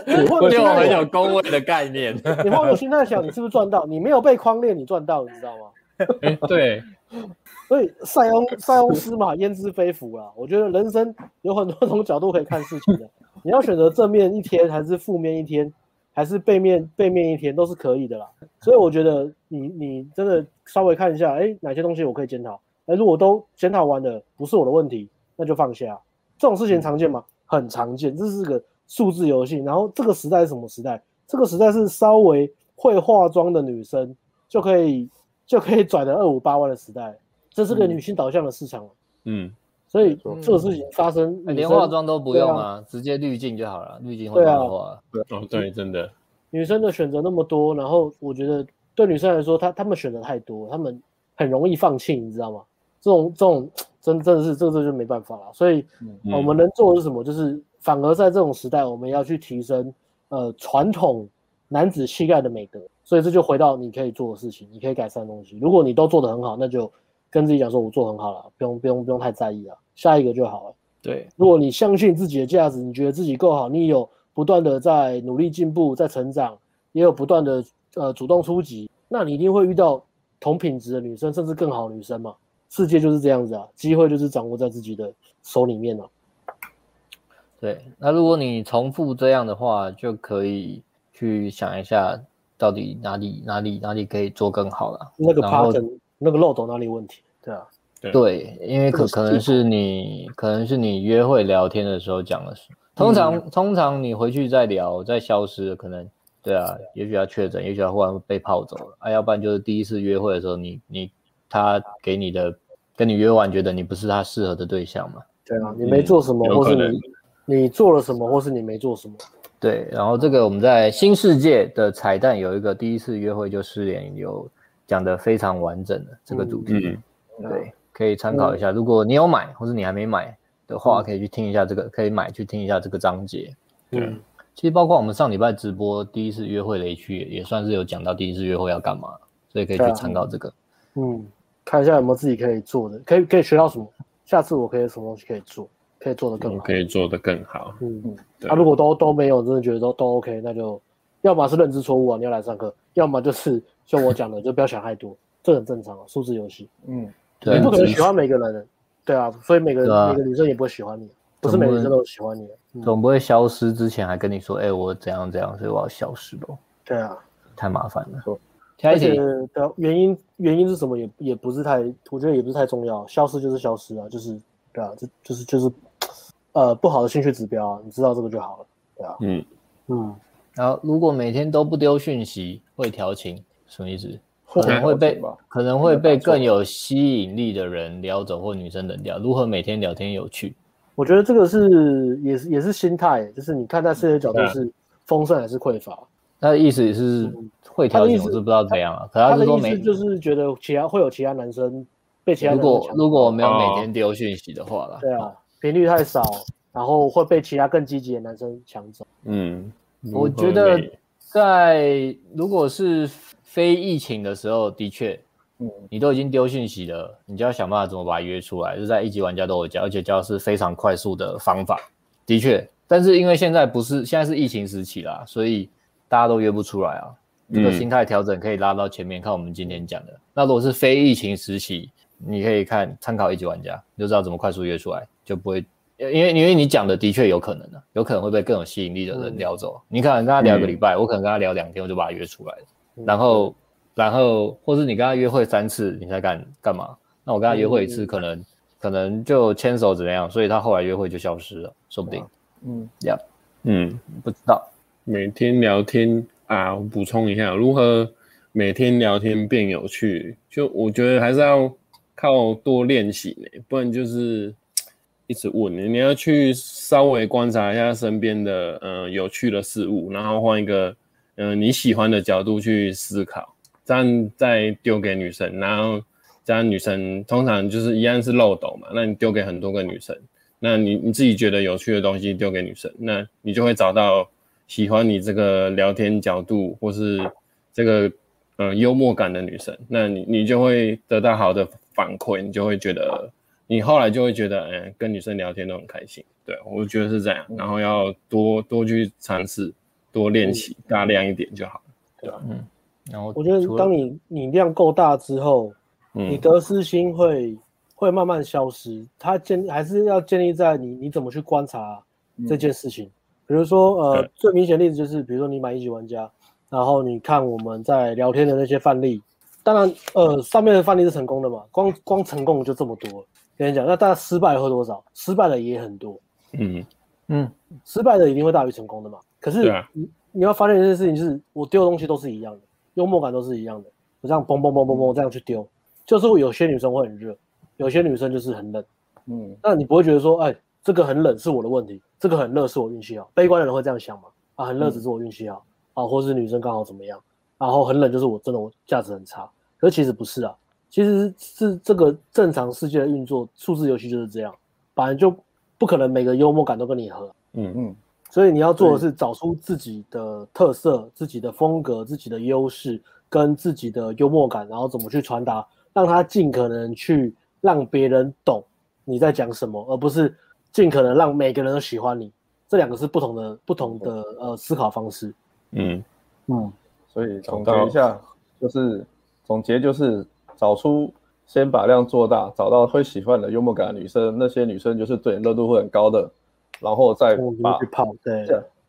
你换个心态，很有公卫的概念。你换个心态想，你是不是赚到？你没有被框列，你赚到，你知道吗？欸、对。所以塞翁 塞翁失马焉知非福啦。我觉得人生有很多种角度可以看事情的。你要选择正面一天，还是负面一天，还是背面背面一天，都是可以的啦。所以我觉得你你真的稍微看一下，哎，哪些东西我可以检讨？哎，如果都检讨完了，不是我的问题，那就放下。这种事情常见吗？很常见。这是个数字游戏。然后这个时代是什么时代？这个时代是稍微会化妆的女生就可以就可以拽的二五八万的时代。这是个女性导向的市场，嗯，所以这个事情发生，连化妆都不用啊，直接滤镜就好了，滤镜会化化。对哦，对，真的，女生的选择那么多，然后我觉得对女生来说，她她们选择太多，她们很容易放弃，你知道吗？这种这种真真的是这个这就没办法了。所以我们能做的是什么？就是反而在这种时代，我们要去提升呃传统男子气概的美德。所以这就回到你可以做的事情，你可以改善的东西。如果你都做得很好，那就跟自己讲说，我做很好了，不用不用不用太在意了，下一个就好了。对，如果你相信自己的价值，你觉得自己够好，你有不断的在努力进步，在成长，也有不断的呃主动出击，那你一定会遇到同品质的女生，甚至更好的女生嘛。世界就是这样子啊，机会就是掌握在自己的手里面了。对，那如果你重复这样的话，就可以去想一下。到底哪里哪里哪里可以做更好了？那个 pattern 那个漏斗哪里问题？对啊，对，因为可可能是你可能是你约会聊天的时候讲的是，通常、嗯、通常你回去再聊再消失，可能对啊，也许要确诊，也许要忽然被泡走了，啊，要不然就是第一次约会的时候，你你他给你的跟你约完，觉得你不是他适合的对象嘛？对啊，你没做什么，嗯、或是你你做了什么，或是你没做什么。对，然后这个我们在新世界的彩蛋有一个第一次约会就失联，有讲的非常完整的这个主题，对，可以参考一下。如果你有买或者你还没买的话，可以去听一下这个，可以买去听一下这个章节。嗯，其实包括我们上礼拜直播第一次约会雷区也算是有讲到第一次约会要干嘛，所以可以去参考这个。嗯，看一下有没有自己可以做的，可以可以学到什么，下次我可以有什么东西可以做。可以做得更好，可以做得更好。嗯嗯，那、啊、如果都都没有，真的觉得都都 OK，那就要么是认知错误啊，你要来上课；要么就是像我讲的，就不要想太多，这很正常啊，数字游戏。嗯，你不可能喜欢每个人，对啊，所以每个、啊、每个女生也不会喜欢你，不是每个女生都喜欢你。总不，总不会消失之前还跟你说，哎、欸，我怎样怎样，所以我要消失喽。对啊，太麻烦了。而且的原因原因是什么也也不是太，我觉得也不是太重要，消失就是消失啊，就是对啊，就就是就是。呃，不好的兴趣指标啊，你知道这个就好了，对啊，嗯嗯，然后如果每天都不丢讯息，会调情，什么意思？可能会被可能会被更有吸引力的人撩走，或女生冷掉。如何每天聊天有趣？我觉得这个是也是也是心态，就是你看待世界角度是丰盛还是匮乏？他的意思也是会调情，我是不知道怎样啊。可他的意思就是觉得其他会有其他男生被其他男生如果如果我没有每天丢讯息的话啦，对啊。频率太少，然后会被其他更积极的男生抢走。嗯，我觉得在如果是非疫情的时候，的确，嗯，你都已经丢讯息了，你就要想办法怎么把他约出来。就在一级玩家都有教，而且教是非常快速的方法。的确，但是因为现在不是现在是疫情时期啦，所以大家都约不出来啊。这个心态调整可以拉到前面看我们今天讲的。那如果是非疫情时期，你可以看参考一级玩家，你就知道怎么快速约出来。就不会，因为因为你讲的的确有可能的，有可能会被更有吸引力的人撩走。嗯、你可能跟他聊个礼拜，嗯、我可能跟他聊两天，我就把他约出来了。嗯、然后，然后，或是你跟他约会三次，你才敢干嘛？那我跟他约会一次，可能、嗯、可能就牵手怎么样？所以他后来约会就消失了，说不定。嗯，呀，嗯，不知道。每天聊天啊，我补充一下，如何每天聊天变有趣？就我觉得还是要。靠多练习呢，不然就是一直问你。你要去稍微观察一下身边的呃有趣的事物，然后换一个嗯、你喜欢的角度去思考，这样再丢给女生，然后这样女生通常就是一样是漏斗嘛。那你丢给很多个女生，那你你自己觉得有趣的东西丢给女生，那你就会找到喜欢你这个聊天角度或是这个呃幽默感的女生，那你你就会得到好的。反馈你就会觉得，你后来就会觉得，嗯，跟女生聊天都很开心。对，我觉得是这样。然后要多多去尝试，多练习，嗯、大量一点就好了，对吧？嗯。然后我觉得，当你你量够大之后，嗯、你得失心会会慢慢消失。它建还是要建立在你你怎么去观察这件事情。嗯、比如说，呃，最明显的例子就是，比如说你买一级玩家，然后你看我们在聊天的那些范例。当然，呃，上面的范例是成功的嘛，光光成功就这么多。跟你讲，那大家失败会多少？失败的也很多。嗯嗯，失败的一定会大于成功的嘛。可是你、啊、你要发现一件事情，就是我丢的东西都是一样的，幽默感都是一样的。我这样嘣嘣嘣嘣嘣这样去丢，就是会有些女生会很热，有些女生就是很冷。嗯，那你不会觉得说，哎，这个很冷是我的问题，这个很热是我运气好。悲观的人会这样想嘛？啊，很热只是我运气好，嗯、啊，或是女生刚好怎么样？然后很冷，就是我真的我价值很差，可是其实不是啊，其实是这个正常世界的运作，数字游戏就是这样，本来就不可能每个幽默感都跟你合。嗯嗯，所以你要做的是找出自己的特色、自己的风格、自己的优势跟自己的幽默感，然后怎么去传达，让他尽可能去让别人懂你在讲什么，而不是尽可能让每个人都喜欢你。这两个是不同的不同的呃思考方式。嗯嗯，所以总结一下，就是总结就是找出先把量做大，找到会喜欢的幽默感的女生，那些女生就是对你热度会很高的。然后再把对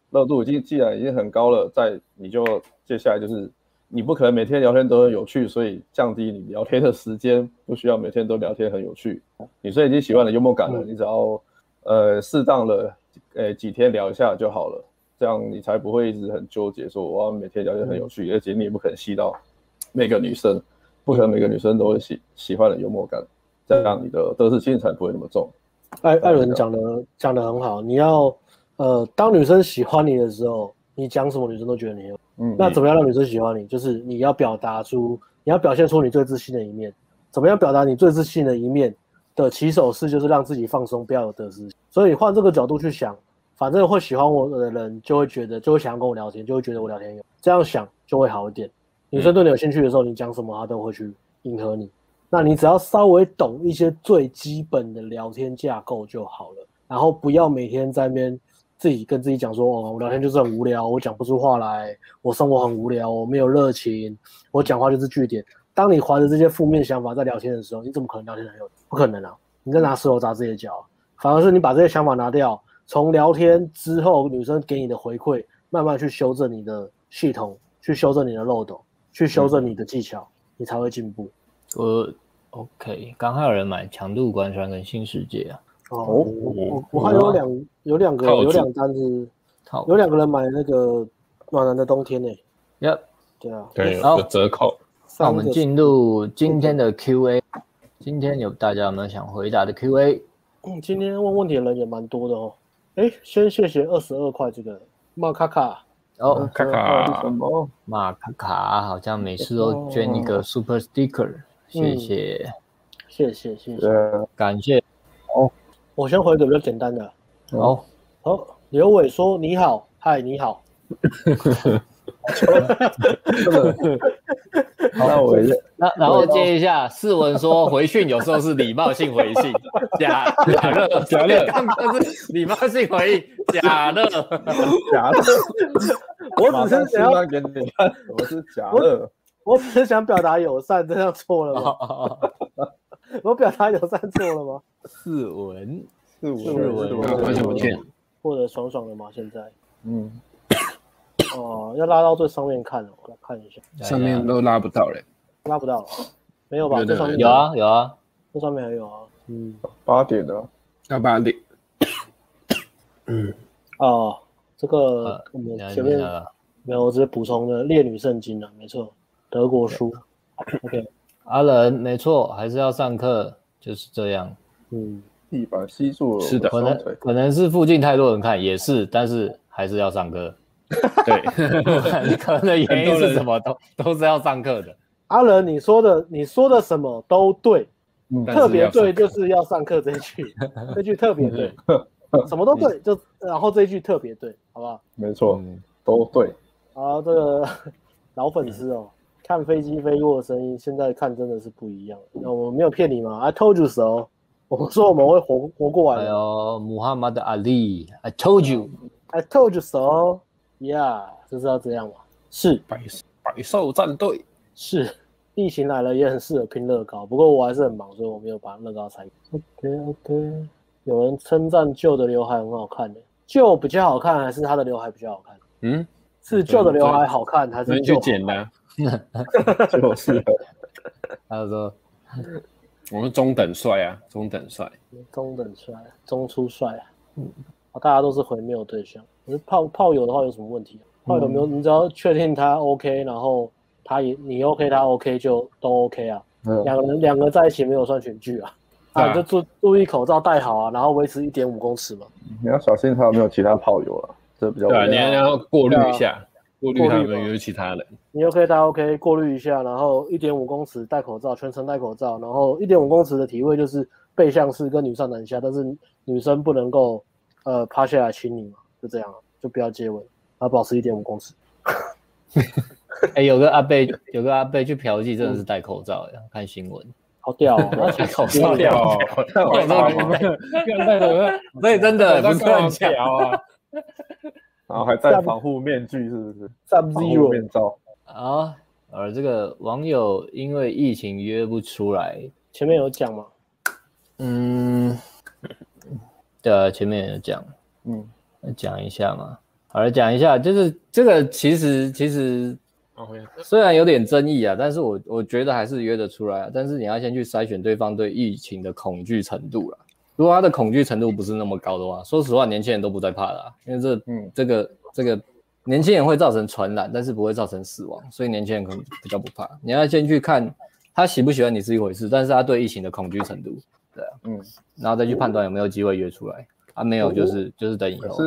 热度已经既然已经很高了，再你就接下来就是你不可能每天聊天都很有趣，所以降低你聊天的时间，不需要每天都聊天很有趣。女生已经喜欢了幽默感了，你只要呃适当的呃几天聊一下就好了，这样你才不会一直很纠结说我要每天聊天很有趣，而且你也不可能吸到每个女生，不可能每个女生都会喜喜欢的幽默感，这样你的得失心才不会那么重。艾艾伦讲的讲的很好，你要呃，当女生喜欢你的时候，你讲什么女生都觉得你有。嗯，那怎么样让女生喜欢你？就是你要表达出，你要表现出你最自信的一面。怎么样表达你最自信的一面的起手式，就是让自己放松，不要有得失心。所以换这个角度去想，反正会喜欢我的人就会觉得，就会想要跟我聊天，就会觉得我聊天有。这样想就会好一点。女生对你有兴趣的时候，你讲什么她都会去迎合你。那你只要稍微懂一些最基本的聊天架构就好了，然后不要每天在那边自己跟自己讲说，哦，我聊天就是很无聊，我讲不出话来，我生活很无聊，我没有热情，我讲话就是句点。当你怀着这些负面想法在聊天的时候，你怎么可能聊天很有？不可能啊！你在拿石头砸自己的脚，反而是你把这些想法拿掉，从聊天之后女生给你的回馈，慢慢去修正你的系统，去修正你的漏斗，去修正你的技巧，嗯、你才会进步。我。OK，刚还有人买强度关山跟新世界啊。哦，我我我还有两有两个有两单子，有两个人买那个暖男的冬天呢。Yep，对啊，对，有折扣。那我们进入今天的 Q&A，今天有大家有没有想回答的 Q&A？嗯，今天问问题的人也蛮多的哦。哎，先谢谢二十二块这个马卡卡。哦，卡卡什么？马卡卡好像每次都捐一个 Super Sticker。谢谢，谢谢，谢谢，感谢。哦，我先回个比较简单的。好，好，刘伟说：“你好，嗨，你好。”那我那然后接一下，世文说回讯有时候是礼貌性回信，假假乐假乐，刚刚是礼貌性回应，假乐 假乐，我只是想要给你看，我是假乐。我只是想表达友善，这样错了吗？我表达友善错了吗？四文，四文，四文，四文，或者爽爽的吗？现在，嗯，哦，要拉到最上面看，我来看一下，上面都拉不到嘞，拉不到，没有吧？这上面有啊，有啊，这上面还有啊，嗯，八点的，要八点，嗯，哦，这个我们前面没有，我只是补充的《烈女圣经》啊，没错。德国书，OK，阿伦没错，还是要上课，就是这样。嗯，地板吸住了，是的，可能可能是附近太多人看，也是，但是还是要上课。对，你可能的原因是什么？都都是要上课的。阿伦，你说的你说的什么都对，特别对就是要上课这一句，这句特别对，什么都对，就然后这一句特别对，好不好？没错，都对。好，这个 老粉丝哦。看飞机飞过的声音，现在看真的是不一样。那我没有骗你嘛？I told you so。我说我们会活活过来的。哎呦，穆罕默德阿里，I told you。I told you so。Yeah，就是要这样嘛。是百百兽战队。是，疫情来了也很适合拼乐高，不过我还是很忙，所以我没有把乐高拆。OK OK。有人称赞旧的刘海很好看的，旧比较好看还是他的刘海比较好看？嗯，是旧的刘海好看还是旧？去剪的。就是，他就说，我们中等帅啊，中等帅，中等帅，中出帅啊，嗯，大家都是回没有对象，可是炮炮友的话有什么问题？炮友没有，你只要确定他 OK，然后他也你 OK，他 OK 就都 OK 啊，两个人两个在一起没有算全聚啊，啊，就注注意口罩戴好啊，然后维持一点五公尺嘛，你要小心他有没有其他炮友啊，这比较，对，你要要过滤一下。过滤他们约其他人。你 OK，他 OK，过滤一下，然后一点五公尺戴口罩，全程戴口罩，然后一点五公尺的体位就是背向式跟女上男下，但是女生不能够呃趴下来亲你嘛，就这样，就不要接吻，然后保持一点五公尺。哎、欸，有个阿贝，有个阿贝去嫖妓，真的是戴口罩呀，嗯、看新闻。好屌、哦，戴口罩屌，所以真的不是很巧啊。然后还戴防护面具，是不是？防护面罩。啊，而这个网友因为疫情约不出来，前面有讲吗？嗯，对啊，前面有讲，嗯，讲一下嘛。好了讲一下，就是这个其实其实虽然有点争议啊，但是我我觉得还是约得出来啊。但是你要先去筛选对方对疫情的恐惧程度了。如果他的恐惧程度不是那么高的话，说实话，年轻人都不再怕了啊，因为这嗯这个这个年轻人会造成传染，但是不会造成死亡，所以年轻人可能比较不怕。你要先去看他喜不喜欢你是一回事，但是他对疫情的恐惧程度，对啊，嗯，然后再去判断有没有机会约出来啊，没有就是就是等以后。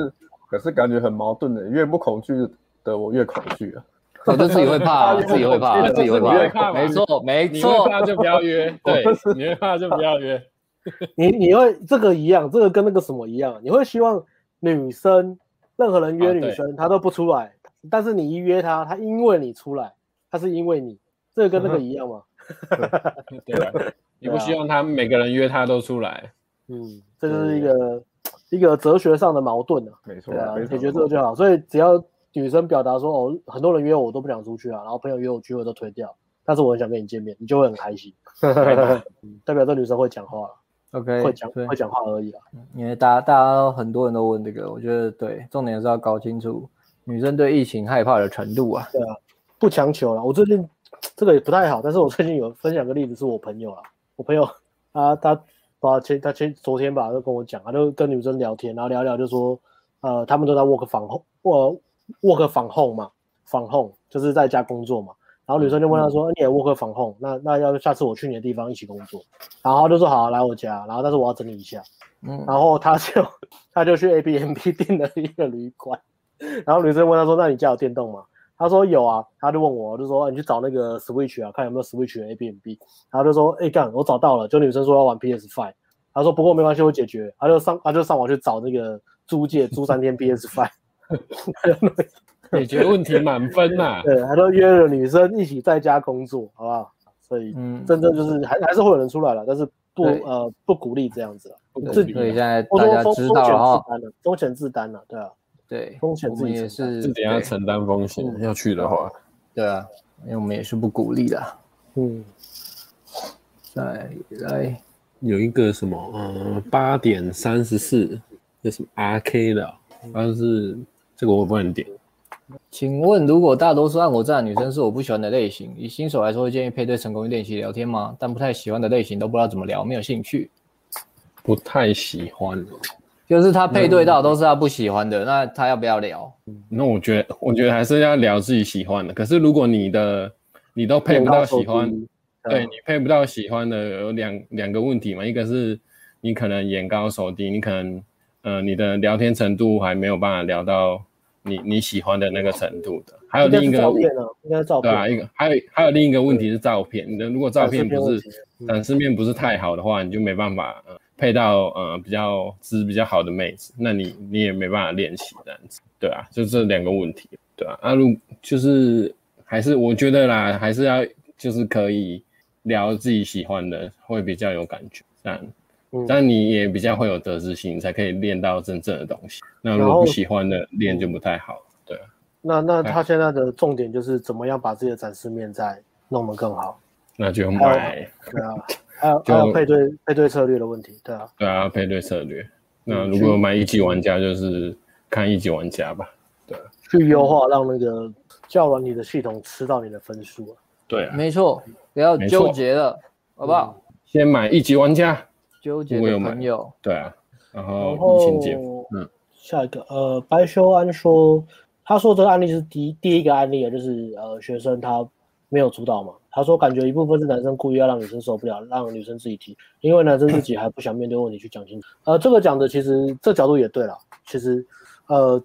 可是感觉很矛盾的，越不恐惧的我越恐惧啊！我 就自己会怕，自己会怕，自己会怕。没错，没错，那就不要约。对，你会怕就不要约。你你会这个一样，这个跟那个什么一样？你会希望女生任何人约女生，她都不出来，但是你一约她，她因为你出来，她是因为你，这个跟那个一样吗？对，你不希望他每个人约她都出来。嗯，这就是一个。一个哲学上的矛盾啊，没错，对啊，解决这个就好。所以只要女生表达说哦，很多人约我，我都不想出去啊，然后朋友约我聚会都推掉，但是我很想跟你见面，你就会很开心，代表这女生会讲话了，OK，会讲会讲话而已啦。因为大家大家很多人都问这个，我觉得对，重点是要搞清楚女生对疫情害怕的程度啊。对啊，不强求了。我最近 这个也不太好，但是我最近有分享个例子，是我朋友啊，我朋友啊 他。啊，前他前昨天吧，就跟我讲，他就跟女生聊天，然后聊聊就说，呃，他们都在 work from home，work work from home 嘛，from home 就是在家工作嘛。然后女生就问他说，嗯、你也 work from home，那那要下次我去你的地方一起工作。然后他就说好、啊，来我家，然后但是我要整理一下。嗯，然后他就 他就去 Airbnb 订了一个旅馆。然后女生问他说，那你家有电动吗？他说有啊，他就问我，就说你去找那个 Switch 啊，看有没有 Switch 的 Airbnb。然后就说，哎、欸、干，我找到了。就女生说要玩 PS Five，他说不过没关系，我解决。他就上他就上网去找那个租借租三天 PS Five，解决问题满分呐、啊。对，他都约了女生一起在家工作，好不好？所以嗯，真正就是还还是会有人出来了，但是不呃不鼓励这样子了。所以现在大家知道了哈，风险自担了，对啊。对，风险自己也是自己要承担风险，要去的话，对啊，因为我们也是不鼓励的。嗯，再来有一个什么，嗯，八点三十四，这什么 R K 的，但是这个我不能点。请问，如果大多数按我这样的女生是我不喜欢的类型，以新手来说，会建议配对成功练习聊天吗？但不太喜欢的类型都不知道怎么聊，没有兴趣。不太喜欢。就是他配对到都是他不喜欢的，嗯、那他要不要聊？那我觉得，我觉得还是要聊自己喜欢的。可是如果你的你都配不到喜欢，对你配不到喜欢的有两两个问题嘛，一个是你可能眼高手低，你可能呃你的聊天程度还没有办法聊到你你喜欢的那个程度的。还有另一个照片呢？应该照片。对啊，一个还有还有另一个问题是照片，你的如果照片不是展示面不是太好的话，你就没办法呃。配到呃比较质比较好的妹子，那你你也没办法练习这样子，对啊，就这两个问题，对啊，阿、啊、如就是还是我觉得啦，还是要就是可以聊自己喜欢的，会比较有感觉，这样，嗯、但你也比较会有得失心，才可以练到真正的东西。那如果不喜欢的练就不太好，对啊。那那他现在的重点就是怎么样把自己的展示面再弄得更好？那就买，对啊。还有还有配对配对策略的问题，对啊，对啊，配对策略。那如果买一级玩家，就是看一级玩家吧，对，去优化让那个叫软你的系统吃到你的分数啊。对啊，没错，不要纠结了，好不好？先买一级玩家，纠结的朋友，对啊，然后疫情解封，嗯，下一个，呃，白修安说，他说这个案例是第第一个案例啊，就是呃学生他没有主导嘛。他说：“感觉一部分是男生故意要让女生受不了，让女生自己提，因为男生自己还不想面对问题去讲清楚。呃，这个讲的其实这角度也对了。其实，呃，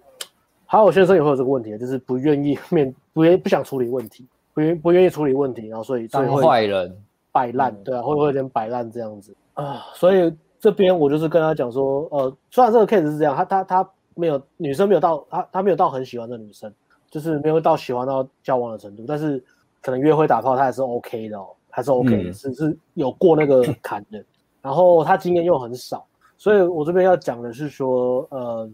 还有先生也会有这个问题，就是不愿意面，不愿不想处理问题，不愿不愿意处理问题，然后所以当坏人摆烂，对啊，会不会有点摆烂这样子啊？所以这边我就是跟他讲说，呃，虽然这个 case 是这样，他他他没有女生没有到他他没有到很喜欢的女生，就是没有到喜欢到交往的程度，但是可能约会打炮他还是 OK 的哦，还是 OK 的，是、嗯、是有过那个坎的，然后他经验又很少。所以我这边要讲的是说，呃，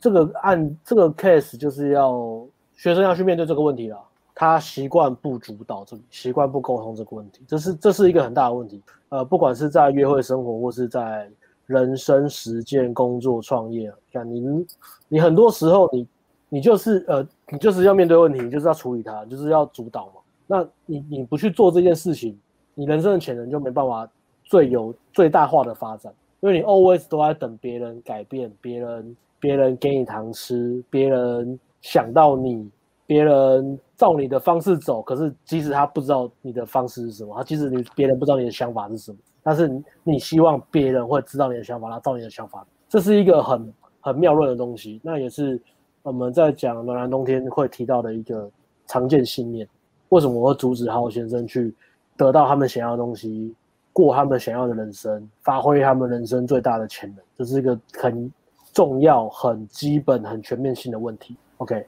这个案这个 case 就是要学生要去面对这个问题了。他习惯不主导这个，习惯不沟通这个问题，这是这是一个很大的问题。呃，不管是在约会生活，或是在人生实践、工作、创业，像你你很多时候你你就是呃你就是要面对问题，你就是要处理它，就是要主导嘛。那你你不去做这件事情，你人生的潜能就没办法最有最大化的发展。因为你 always 都在等别人改变，别人别人给你糖吃，别人想到你，别人照你的方式走。可是即使他不知道你的方式是什么，他即使你别人不知道你的想法是什么，但是你，希望别人会知道你的想法，他照你的想法，这是一个很很妙论的东西。那也是我们在讲暖男冬天会提到的一个常见信念。为什么我会阻止好好先生去得到他们想要的东西？过他们想要的人生，发挥他们人生最大的潜能，这是一个很重要、很基本、很全面性的问题。OK，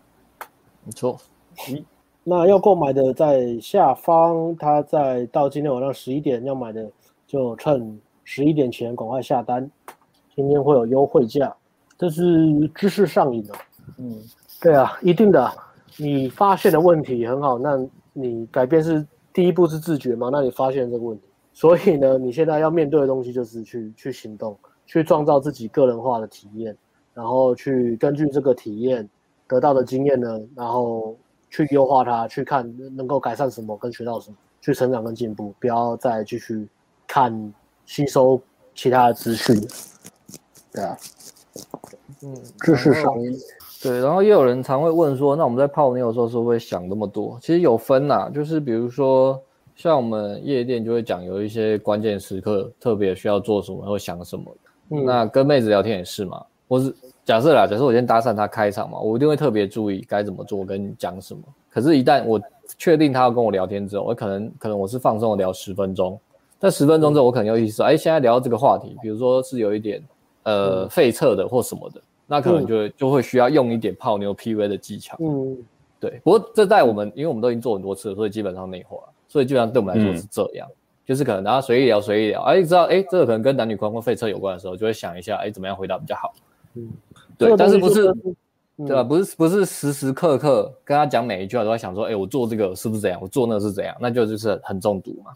没错。那要购买的在下方，他在到今天晚上十一点要买的，就趁十一点前赶快下单，今天会有优惠价。这是知识上瘾的。嗯，对啊，一定的。你发现的问题很好，那你改变是第一步是自觉吗？那你发现这个问题。所以呢，你现在要面对的东西就是去去行动，去创造自己个人化的体验，然后去根据这个体验得到的经验呢，然后去优化它，去看能够改善什么跟学到什么，去成长跟进步，不要再继续看吸收其他的资讯。对啊，嗯，知识上瘾。对，然后也有人常会问说，那我们在泡妞的时候是不是会想那么多？其实有分呐、啊，就是比如说。像我们夜店就会讲有一些关键时刻，特别需要做什么或想什么。嗯，那跟妹子聊天也是嘛。我是假设啦，假设我先搭讪她开场嘛，我一定会特别注意该怎么做跟讲什么。可是，一旦我确定她要跟我聊天之后，我可能可能我是放松的聊十分钟，但十分钟之后我可能又意识到，哎，现在聊到这个话题，比如说是有一点呃费测的或什么的，那可能就就会需要用一点泡妞 PUA 的技巧。嗯，对。不过这在我们，因为我们都已经做很多次了，所以基本上内化。所以基本上对我们来说是这样，嗯、就是可能大家随意聊随意聊，哎，知道哎，这个可能跟男女关系费测有关的时候，就会想一下，哎，怎么样回答比较好？嗯，对，但是不是，嗯、对吧？不是不是时时刻刻跟他讲每一句话都在想说，哎，我做这个是不是这样？我做那个是怎样？那就就是很中毒嘛。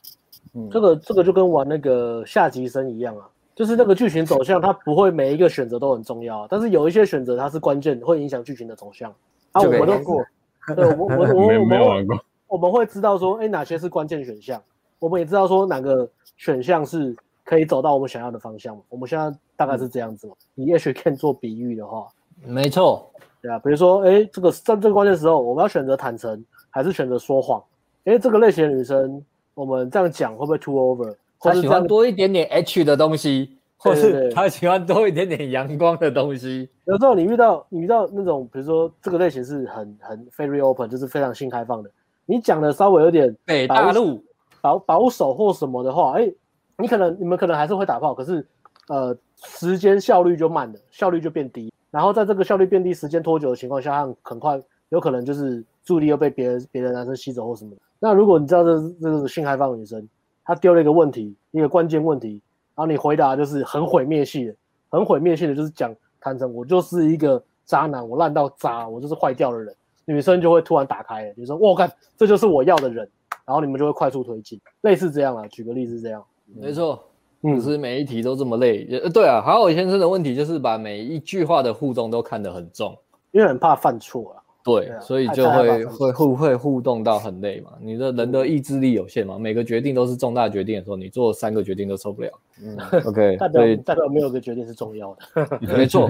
嗯，这个这个就跟玩那个下级生一样啊，就是那个剧情走向，它不会每一个选择都很重要，但是有一些选择它是关键，会影响剧情的走向。啊，我们都过，对，我我我我没玩过。我们会知道说，哎，哪些是关键选项？我们也知道说，哪个选项是可以走到我们想要的方向。我们现在大概是这样子嘛。你也许可以做比喻的话，没错，对啊。比如说，哎，这个在这个关键时候，我们要选择坦诚还是选择说谎？哎，这个类型的女生，我们这样讲会不会 too over？她喜欢多一点点 H 的东西，或是他喜欢多一点点阳光的东西。有时候你遇到你遇到那种，比如说这个类型是很很 very open，就是非常性开放的。你讲的稍微有点北大陆保保守或什么的话，哎，你可能你们可能还是会打炮，可是呃时间效率就慢了，效率就变低。然后在这个效率变低、时间拖久的情况下，他很快有可能就是注意力又被别人别的男生吸走或什么的。那如果你知道这这个性开放的女生，她丢了一个问题，一个关键问题，然后你回答就是很毁灭性的，很毁灭性的就是讲坦诚，我就是一个渣男，我烂到渣，我就是坏掉的人。女生就会突然打开，女生，我看这就是我要的人，然后你们就会快速推进，类似这样啊。举个例子，这样，没错，不是每一题都这么累。呃、嗯，对啊，好好先生的问题就是把每一句话的互动都看得很重，因为很怕犯错啊。对，对啊、所以就会会互会互动到很累嘛。你的人的意志力有限嘛，每个决定都是重大决定的时候，你做三个决定都受不了。嗯，OK，代表代表没有个决定是重要的，没错。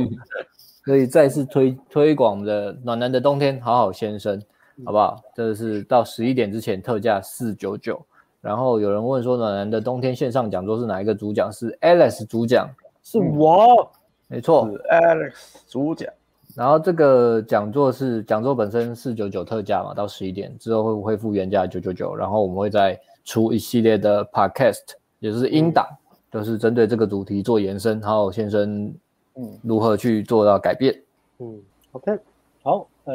所以再次推推广我们的暖男的冬天好好先生，好不好？这是到十一点之前特价四九九。然后有人问说，暖男的冬天线上讲座是哪一个主讲？是 Alex 主讲，是我，没错，是 Alex 主讲。然后这个讲座是讲座本身四九九特价嘛，到十一点之后会恢复原价九九九，然后我们会再出一系列的 podcast，也就是音档，就、嗯、是针对这个主题做延伸，然后先生嗯如何去做到改变，嗯，OK，好，哎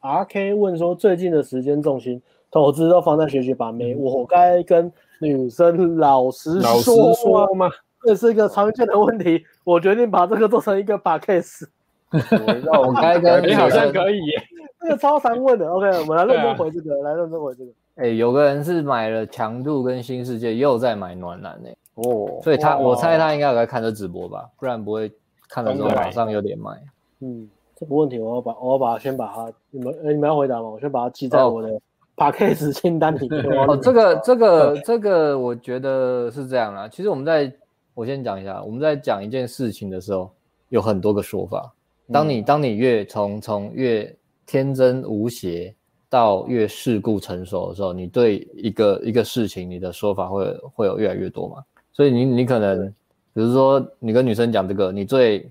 ，RK 问说最近的时间重心投资都放在学习把妹，我该跟女生老实说吗？老实说吗？这是一个常见的问题，我决定把这个做成一个 podcast。我该跟你好像可以耶，这个超常问的。OK，我们来认真回这个，啊、来认真回这个。哎、欸，有个人是买了强度跟新世界，又在买暖男呢。哦，所以他我猜他应该有在看这直播吧，不然不会看了之后马上有点买。嗯，这个问题我要把我要把先把它你们你们要回答吗？我先把它记在我的 p a c k a g e 清单里面。哦，这个这个这个我觉得是这样啦。其实我们在我先讲一下，我们在讲一件事情的时候，有很多个说法。当你当你越从从越天真无邪到越世故成熟的时候，你对一个一个事情，你的说法会会有越来越多嘛？所以你你可能，比如说你跟女生讲这个，你最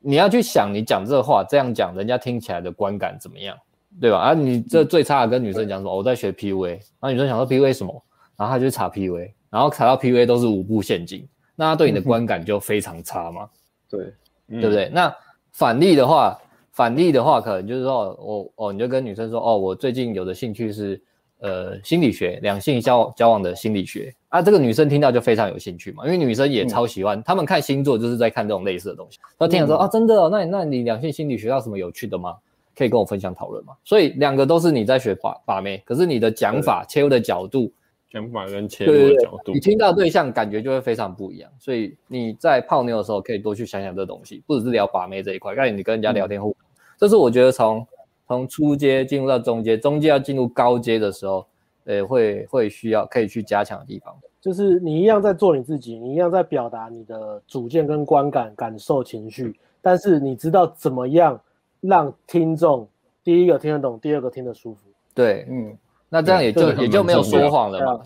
你要去想你讲这话这样讲，人家听起来的观感怎么样，对吧？啊，你这最差的跟女生讲说，我在学 PUA，然后女生想说 PUA 什么，然后她就查 PUA，然后查到 PUA 都是五步陷阱，那她对你的观感就非常差嘛？对，对不对？那反例的话，反例的话，可能就是说，我哦，你就跟女生说，哦，我最近有的兴趣是，呃，心理学，两性交交往的心理学啊。这个女生听到就非常有兴趣嘛，因为女生也超喜欢，嗯、他们看星座就是在看这种类似的东西。她听了说，啊，真的哦，那你那你两性心理学到什么有趣的吗？可以跟我分享讨论吗？所以两个都是你在学把把妹，可是你的讲法切入的角度。想法跟切入的角度，你听到对象感觉就会非常不一样，所以你在泡妞的时候可以多去想想这东西，不只是聊把妹这一块，让你跟人家聊天互动。嗯、这是我觉得从从初阶进入到中阶，中阶要进入高阶的时候，呃，会会需要可以去加强的地方。就是你一样在做你自己，你一样在表达你的主见跟观感、感受、情绪，但是你知道怎么样让听众第一个听得懂，第二个听得舒服。对，嗯。那这样也就也就没有说谎了嘛，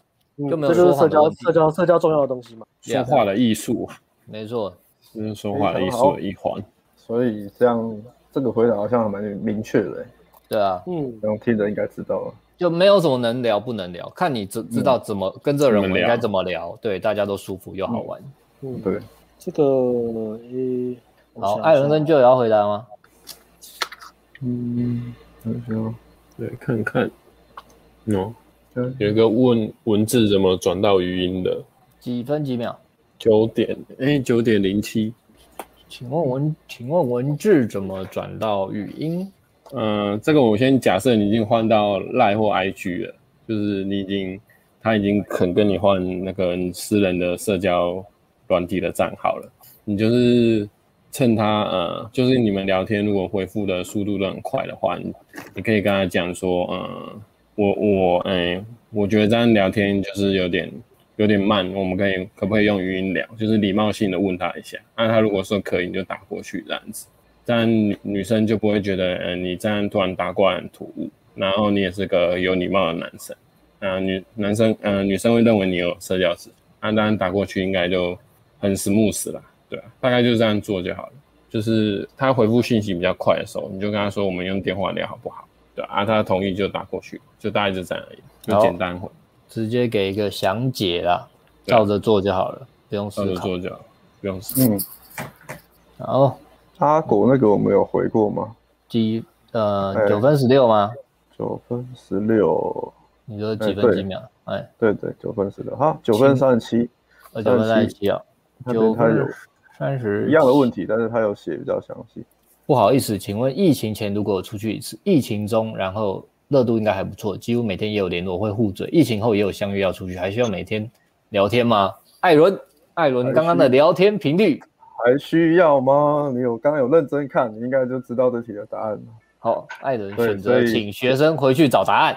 就没有说谎。这就是社交社交社交重要的东西嘛，说话的艺术，没错，这是说话的艺术的一环。所以这样这个回答好像蛮明确的。对啊，嗯，然后听着应该知道了。就没有什么能聊不能聊，看你知知道怎么跟这个人我们应该怎么聊，对，大家都舒服又好玩。嗯，对，这个一，好，艾伦跟 Joe 要回答吗？嗯，等一下，对，看看。喏，有一个问文字怎么转到语音的？几分几秒？九点，哎，九点零七。请问文，请问文字怎么转到语音？嗯、呃，这个我先假设你已经换到 Line 或 IG 了，就是你已经，他已经肯跟你换那个私人的社交软体的账号了。你就是趁他，呃，就是你们聊天如果回复的速度都很快的话，你，你可以跟他讲说，嗯、呃。我我哎、我觉得这样聊天就是有点有点慢，我们可以可不可以用语音聊？就是礼貌性的问他一下，那、他如果说可以，你就打过去这样子，这样女女生就不会觉得，嗯、你这样突然打过来很突兀，然后你也是个有礼貌的男生，啊女男生嗯、女生会认为你有社交值，啊、当然打过去应该就很 smooth 啦，对啊，大概就这样做就好了，就是他回复信息比较快的时候，你就跟他说我们用电话聊好不好？对啊，他同意就打过去，就大概就这样而已，就简单回，直接给一个详解啦，照着做就好了，不用思考。照着做就好，不用思考。嗯，好，阿果那个我们有回过吗？几呃九分十六吗？九分十六，你说几分几秒？哎，对对，九分十六，好，九分三十七，九分三十七啊，九分三十，一样的问题，但是他有写比较详细。不好意思，请问疫情前如果出去一次，疫情中然后热度应该还不错，几乎每天也有联络，会互嘴。疫情后也有相约要出去，还需要每天聊天吗？艾伦，艾伦刚刚的聊天频率还需要吗？你有刚刚有认真看，你应该就知道这题的答案了。好，艾伦选择请学生回去找答案。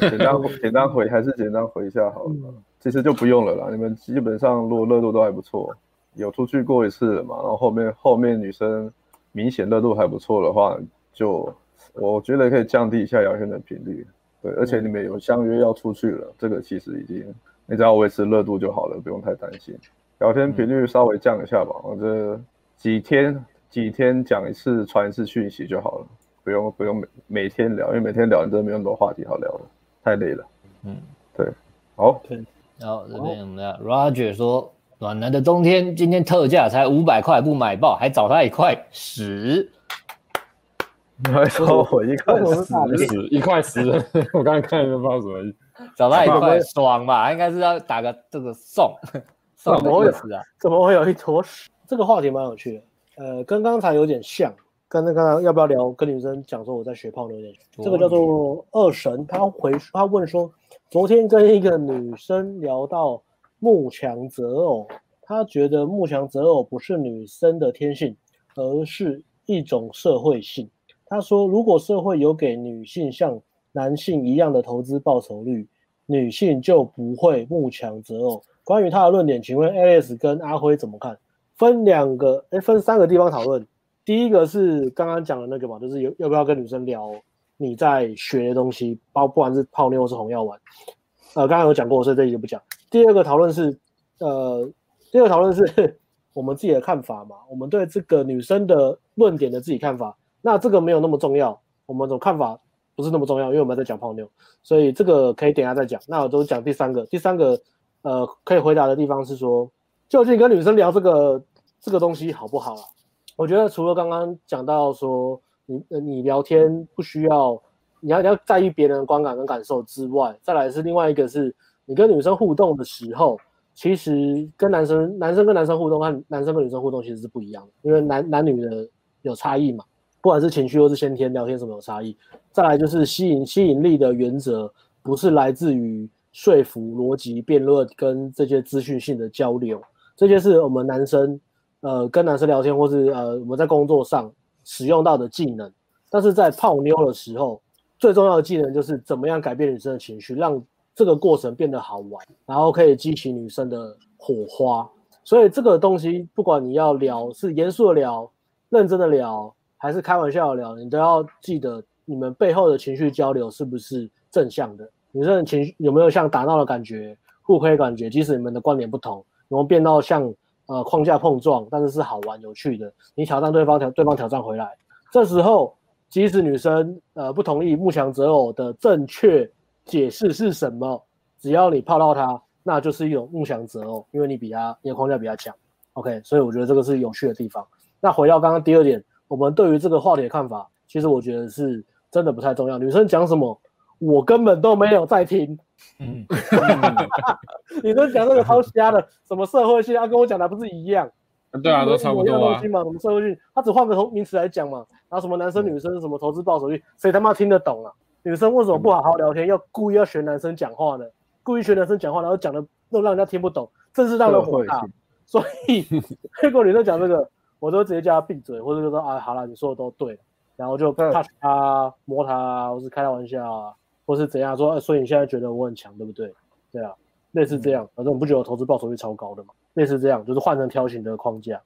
简单简单回还是简单回一下好了，其实就不用了啦。你们基本上如果热度都还不错，有出去过一次了嘛，然后后面后面女生。明显热度还不错的话，就我觉得可以降低一下聊天的频率。对，而且你们有相约要出去了，这个其实已经你只要维持热度就好了，不用太担心。聊天频率稍微降一下吧，我这几天几天讲一次，传一次讯息就好了，不用不用每每天聊，因为每天聊你真的没有那么多话题好聊了，太累了。嗯，对，好，对，然后这边我们的 Roger 说，暖男的冬天今天特价才五百块，不买爆还找他一块十。你还找我一块十，一块十，我刚才看就不知道什么意思。找他一块爽吧，应该是要打个这个送 送的意思啊？怎么会有一坨屎？这个话题蛮有趣的，呃，跟刚才有点像，跟那个要不要聊？跟女生讲说我在学泡妞有点像。这个叫做二神，他回他问说，昨天跟一个女生聊到慕强择偶，他觉得慕强择偶不是女生的天性，而是一种社会性。他说：“如果社会有给女性像男性一样的投资报酬率，女性就不会慕强择偶。”关于他的论点，请问 Alex 跟阿辉怎么看？分两个，哎，分三个地方讨论。第一个是刚刚讲的那个嘛，就是有要不要跟女生聊你在学的东西，包不管是泡妞是红药丸。呃，刚刚有讲过，所以这里就不讲。第二个讨论是，呃，第二个讨论是 我们自己的看法嘛，我们对这个女生的论点的自己看法。那这个没有那么重要，我们的看法不是那么重要，因为我们在讲泡妞，所以这个可以等下再讲。那我都讲第三个，第三个呃可以回答的地方是说，究竟跟女生聊这个这个东西好不好啊？我觉得除了刚刚讲到说你你聊天不需要你要你要在意别人的观感跟感受之外，再来是另外一个是你跟女生互动的时候，其实跟男生男生跟男生互动和男生跟女生互动其实是不一样的，因为男男女的有差异嘛。不管是情绪或是先天聊天什么有差异，再来就是吸引吸引力的原则，不是来自于说服、逻辑、辩论跟这些资讯性的交流，这些是我们男生呃跟男生聊天或是呃我们在工作上使用到的技能，但是在泡妞的时候，最重要的技能就是怎么样改变女生的情绪，让这个过程变得好玩，然后可以激起女生的火花。所以这个东西，不管你要聊是严肃的聊、认真的聊。还是开玩笑的聊，你都要记得你们背后的情绪交流是不是正向的？女生的情绪有没有像打闹的感觉、互亏感觉？即使你们的观点不同，然后变到像呃框架碰撞，但是是好玩有趣的？你挑战对方，挑对方挑战回来，这时候即使女生呃不同意慕强择偶的正确解释是什么，只要你泡到他，那就是一种梦想择偶，因为你比他，你的框架比他强。OK，所以我觉得这个是有趣的地方。那回到刚刚第二点。我们对于这个话题的看法，其实我觉得是真的不太重要。女生讲什么，我根本都没有在听。嗯，女生讲这个超瞎的，什么社会性，啊跟我讲的不是一样？对啊，都差不多啊。什么社会性，他只换个同名词来讲嘛。然后什么男生女生什么投资报酬率，谁他妈听得懂啊？女生为什么不好好聊天，要故意要学男生讲话呢？故意学男生讲话，然后讲的都让人家听不懂，真是让人火大。所以，如果女生讲这个。我都直接叫她闭嘴，或者就说啊，好了，你说的都对，然后就 touch 他、摸他，或是开她玩笑啊，或是怎样说，欸，所以你现在觉得我很强，对不对？对啊，类似这样，反正我不觉得我投资报酬率超高的嘛，类似这样，就是换成挑衅的框架，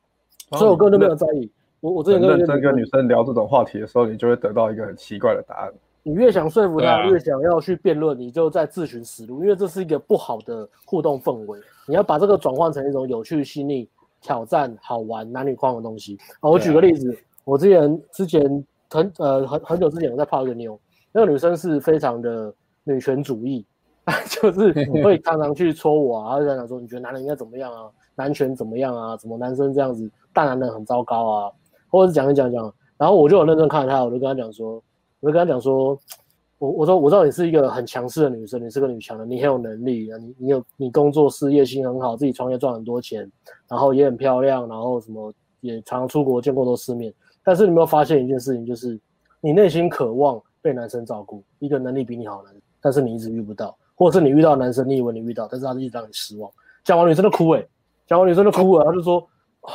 所以我根本都没有在意。我我之前跟认真跟女生聊这种话题的时候，你就会得到一个很奇怪的答案。你越想说服他，越想要去辩论，你就在自寻死路，因为这是一个不好的互动氛围。你要把这个转换成一种有趣、细腻。挑战好玩男女框的东西啊！我举个例子，我之前之前很呃很很久之前我在泡一个妞，那个女生是非常的女权主义，就是 会常常去戳我啊，然后就讲说，你觉得男人应该怎么样啊？男权怎么样啊？怎么男生这样子大男人很糟糕啊？或者是讲一讲讲，然后我就有认真看她，我就跟她讲说，我就跟她讲说。我我说我知道你是一个很强势的女生，你是个女强人，你很有能力啊，你你有你工作事业心很好，自己创业赚很多钱，然后也很漂亮，然后什么也常常出国见过多世面。但是你没有发现一件事情，就是你内心渴望被男生照顾，一个能力比你好的男生，但是你一直遇不到，或者是你遇到男生，你以为你遇到，但是他一直让你失望。讲完女生都哭诶、欸，讲完女生都哭了，他就说啊，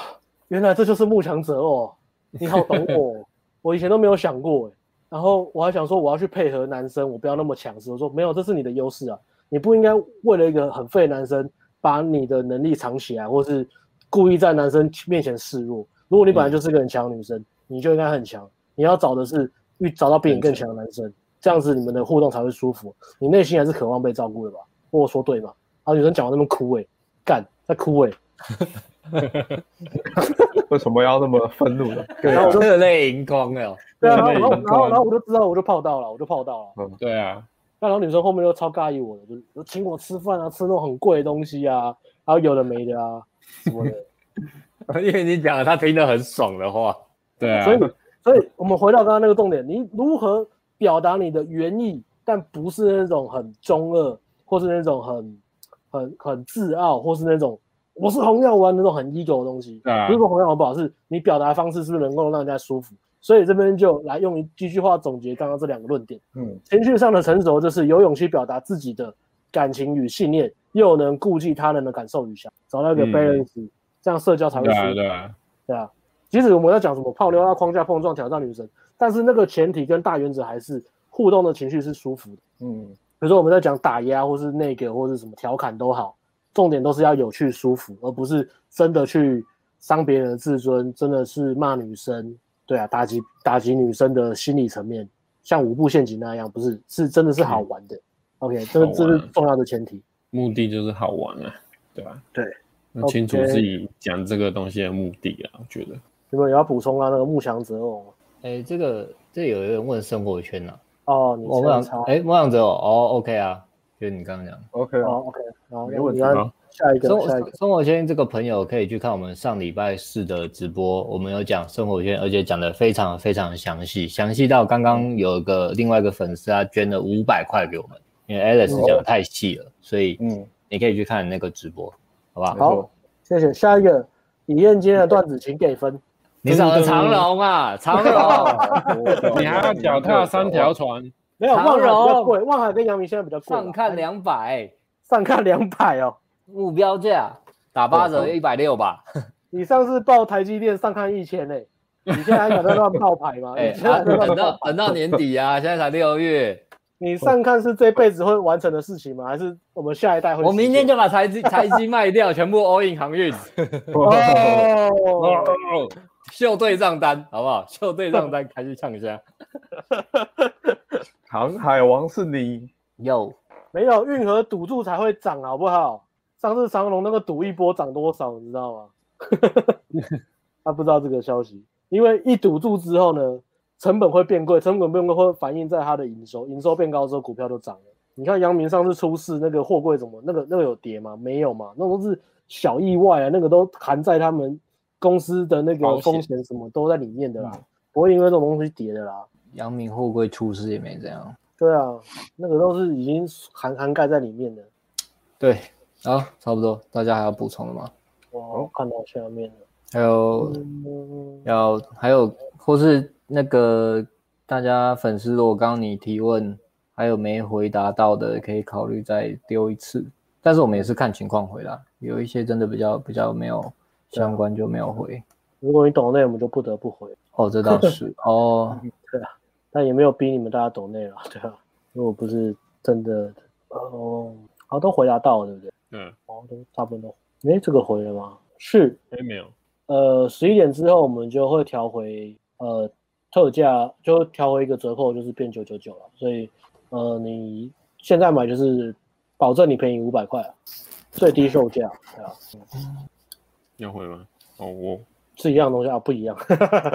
原来这就是慕强者哦，你好懂我，我以前都没有想过诶、欸。然后我还想说，我要去配合男生，我不要那么强势。我说没有，这是你的优势啊，你不应该为了一个很废的男生，把你的能力藏起来，或是故意在男生面前示弱。如果你本来就是个很强的女生，你就应该很强。你要找的是遇找到比你更强的男生，这样子你们的互动才会舒服。你内心还是渴望被照顾的吧？我说对吗？然后女生讲完那么哭诶、欸，干在哭诶、欸。为什么要那么愤怒呢？然后我就热泪盈眶了！对啊，然后然后然后然后我就知道，我就泡到了，我就泡到了。嗯对啊，那然后女生后面又超尬意我的，就就请我吃饭啊，吃那种很贵的东西啊，然后有的没的啊什么的。因为你讲了他听得很爽的话，对啊，所以所以我们回到刚刚那个重点，你如何表达你的原意，但不是那种很中二，或是那种很很很自傲，或是那种我是红药丸那种很 ego 的东西。对啊不是说红药丸不好，是你表达方式是不是能够让人家舒服？所以这边就来用一几句话总结刚刚这两个论点。嗯，情绪上的成熟就是有勇气表达自己的感情与信念，又能顾及他人的感受与想，找到一个嗯 balance，、这样社交才会对舒服。啊，对啊，对啊，即使我们在讲什么泡妞啊、框架碰撞、挑战女神，但是那个前提跟大原则还是互动的情绪是舒服的。嗯，比如说我们在讲打压，或是那个，或是什么调侃都好，重点都是要有趣舒服，而不是真的去伤别人的自尊，真的是骂女生，对啊，打击打击女生的心理层面，像五步陷阱那样，不是，是真的是好玩的。OK，这个这是重要的前提。目的就是好玩啊，对吧？对，要清楚自己讲这个东西的目的啊，我觉得。有没有要补充啊？那个慕强择偶哎，这个这有人问生活圈呐、啊，哦，你我先插，想哎，慕强择偶哦，OK 啊，就是你刚刚讲。OK，OK，好，没问题你看好下一个，生下一个活，生活圈这个朋友可以去看我们上礼拜四的直播，我们有讲生活圈，而且讲的非常非常详细，详细到刚刚有一个另外一个粉丝他捐了五百块给我们，因为 Alice 讲的太细了，所以嗯，你可以去看那个直播，好不好？好，谢谢。下一个，李艳今天的段子，请给分。你找的长龙啊，长龙，你还要脚踏三条船，没有，长望海比较荣贵，望海跟阳明现在比较贵。上看两百，上看两百哦。目标价打八折一百六吧。你上次报台积电上看一千呢，你现在还敢在乱报牌吗？哎、等报到等到年底啊，现在才六月，你上看是这辈子会完成的事情吗？还是我们下一代会？我明天就把台积台积卖掉，全部 all in 航运。哦，秀对账单，好不好？秀对账单，开始唱一下。航海王是你，有，没有运河堵住才会涨，好不好？上次长隆那个赌一波涨多少，你知道吗？他不知道这个消息，因为一堵住之后呢，成本会变贵，成本变贵会反映在它的营收，营收变高之后，股票就涨了。你看阳明上次出事，那个货柜怎么，那个那个有跌吗？没有嘛，那都是小意外啊，那个都含在他们公司的那个风险什么都在里面的啦，不会因为这种东西跌的啦。阳明货柜出事也没这样。对啊，那个都是已经涵涵盖在里面的。对，好，差不多，大家还要补充的吗？我看到下面了。还有嗯，要还有或是那个大家粉丝，如果刚刚你提问还有没回答到的，可以考虑再丢一次。但是我们也是看情况回答，有一些真的比较比较没有相关就没有回。如果你懂内，我们就不得不回。哦，这倒是 哦，对啊，但也没有逼你们大家懂内了，对啊。如果不是真的，哦，好，都回答到了，对不对？嗯，哦，都差不多。诶，这个回了吗？是，哎没有，呃，十一点之后我们就会调回呃特价，就调回一个折扣，就是变九九九了。所以呃，你现在买就是保证你便宜五百块啊，最低售价，对啊，要回吗？哦，我是一样东西啊，不一样，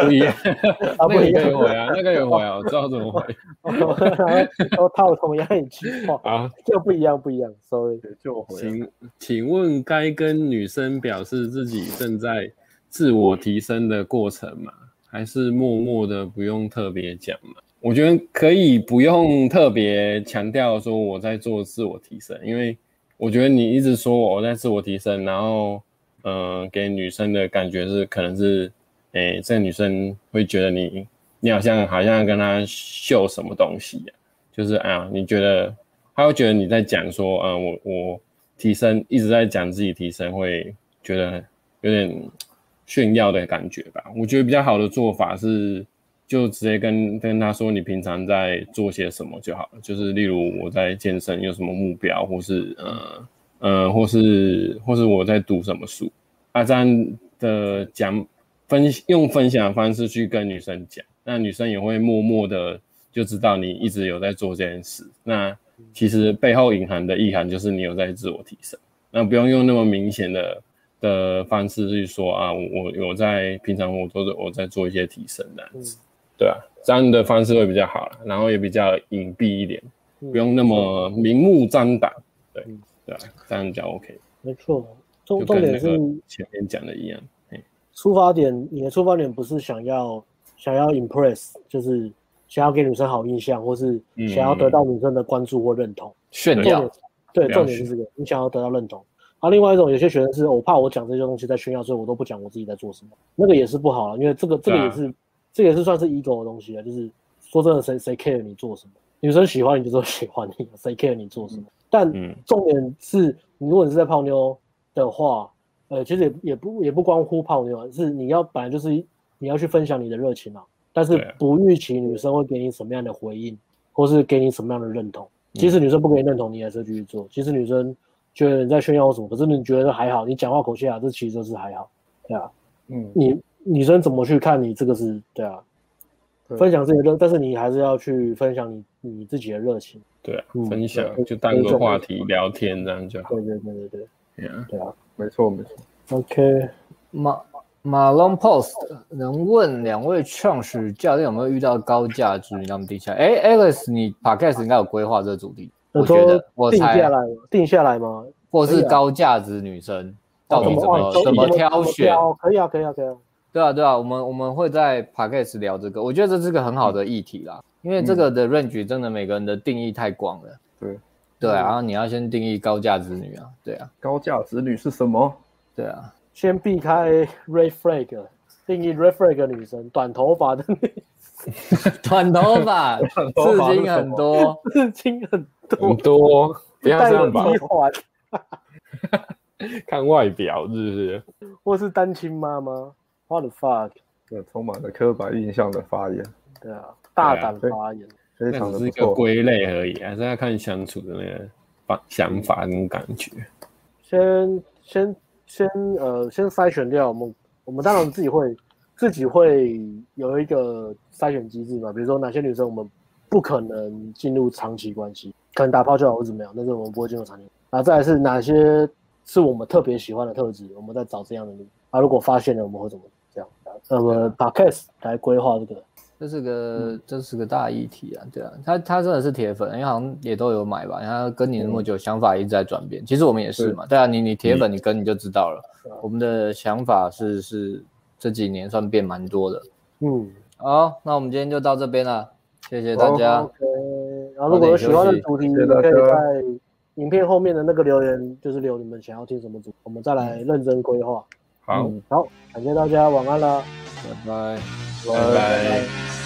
不一样，啊，不一样，可以回啊，那个有回啊，我知道怎么回都 套同样一句话，啊。就不一样，不一样，sorry。就回啊请请问该跟女生表示自己正在自我提升的过程吗？还是默默的不用特别讲嘛？我觉得可以不用特别强调说我在做自我提升，因为我觉得你一直说我在自我提升，然后嗯、呃，给女生的感觉是可能是，诶，这个女生会觉得你你好像好像跟她秀什么东西呀、就是啊，你觉得？她会觉得你在讲说，嗯，我我提升一直在讲自己提升，会觉得有点炫耀的感觉吧。我觉得比较好的做法是，就直接跟跟她说你平常在做些什么就好了。就是例如我在健身有什么目标，或是呃呃，或是或是我在读什么书。啊，这样的讲分用分享的方式去跟女生讲，那女生也会默默的就知道你一直有在做这件事。那其实背后隐含的意涵就是你有在自我提升，那不用用那么明显的的方式去说啊，我我我在平常我都是我在做一些提升这样子，嗯、对啊，这样的方式会比较好，然后也比较隐蔽一点，嗯、不用那么明目张胆，对、嗯、对啊，这样比较 OK。没错，重重点是前面讲的一样，出发点，你的出发点不是想要想要 impress，就是想要给女生好印象，或是想要得到女生的关注或认同，炫耀。对，重点是这个，你想要得到认同。啊，另外一种，有些学生是我怕我讲这些东西在炫耀，所以我都不讲我自己在做什么，那个也是不好了，因为这个这个也是、啊、这个也是算是 ego 的东西啊。就是说真的，谁谁 care 你做什么？女生喜欢你就说喜欢你，谁 care 你做什么？但重点是，如果你是在泡妞的话，呃，其实也也不也不关乎泡妞，是你要本来就是你要去分享你的热情啊，但是不预期女生会给你什么样的回应，或是给你什么样的认同。即使女生不给你认同，你还是继续做。其实女生。觉得你在炫耀什么？可是你觉得还好，你讲话口气啊，这其实就是还好，对啊，嗯，你女生怎么去看你这个是对啊，分享自己的，但是你还是要去分享你你自己的热情，对啊，嗯、分享就当个话题聊天这样就好，对对对对对，对啊，对啊，没错没错，OK，马马龙 post 能问两位创始教练有没有遇到高价值女那么低下？哎，Alex，你 Podcast 应该有规划这个主题。我觉得我定下来，定下来吗？或是高价值女生到底怎么怎么挑选？可以啊，可以啊，可以啊。对啊，对啊，我们我们会在 Podcast 聊这个，我觉得这是个很好的议题啦，因为这个的 range 真的每个人的定义太广了。对对啊，然后你要先定义高价值女啊，对啊。高价值女是什么？对啊，先避开 red flag，定义 red flag 女生，短头发的女。短头发，刺青很多，刺青很多，很多，不要这样吧。看外表是不是？或是单亲妈妈，What the fuck？对，充满了刻板印象的发言。对啊，大胆发言，非常的只是一个归类而已，还是要看相处的那个方想法跟感觉。先先先呃，先筛选掉我们，我们当然自己会。自己会有一个筛选机制嘛，比如说哪些女生我们不可能进入长期关系，可能打炮就好或怎么样，但是我们不会进入长期。啊，再来是哪些是我们特别喜欢的特质，我们在找这样的女。啊，如果发现了，我们会怎么这样？那么把 case 来规划这个，这是个这是个大议题啊，对啊，他他真的是铁粉，因为好像也都有买吧，他跟你那么久，想法一直在转变。其实我们也是嘛，对啊，你你铁粉，你跟你就知道了，我们的想法是是。这几年算变蛮多的，嗯，好，那我们今天就到这边了，谢谢大家。OK，然后如果有喜欢的主题，可以在影片后面的那个留言，就是留你们想要听什么主题，我们再来认真规划。好，好，感谢大家，晚安了，拜拜，拜拜。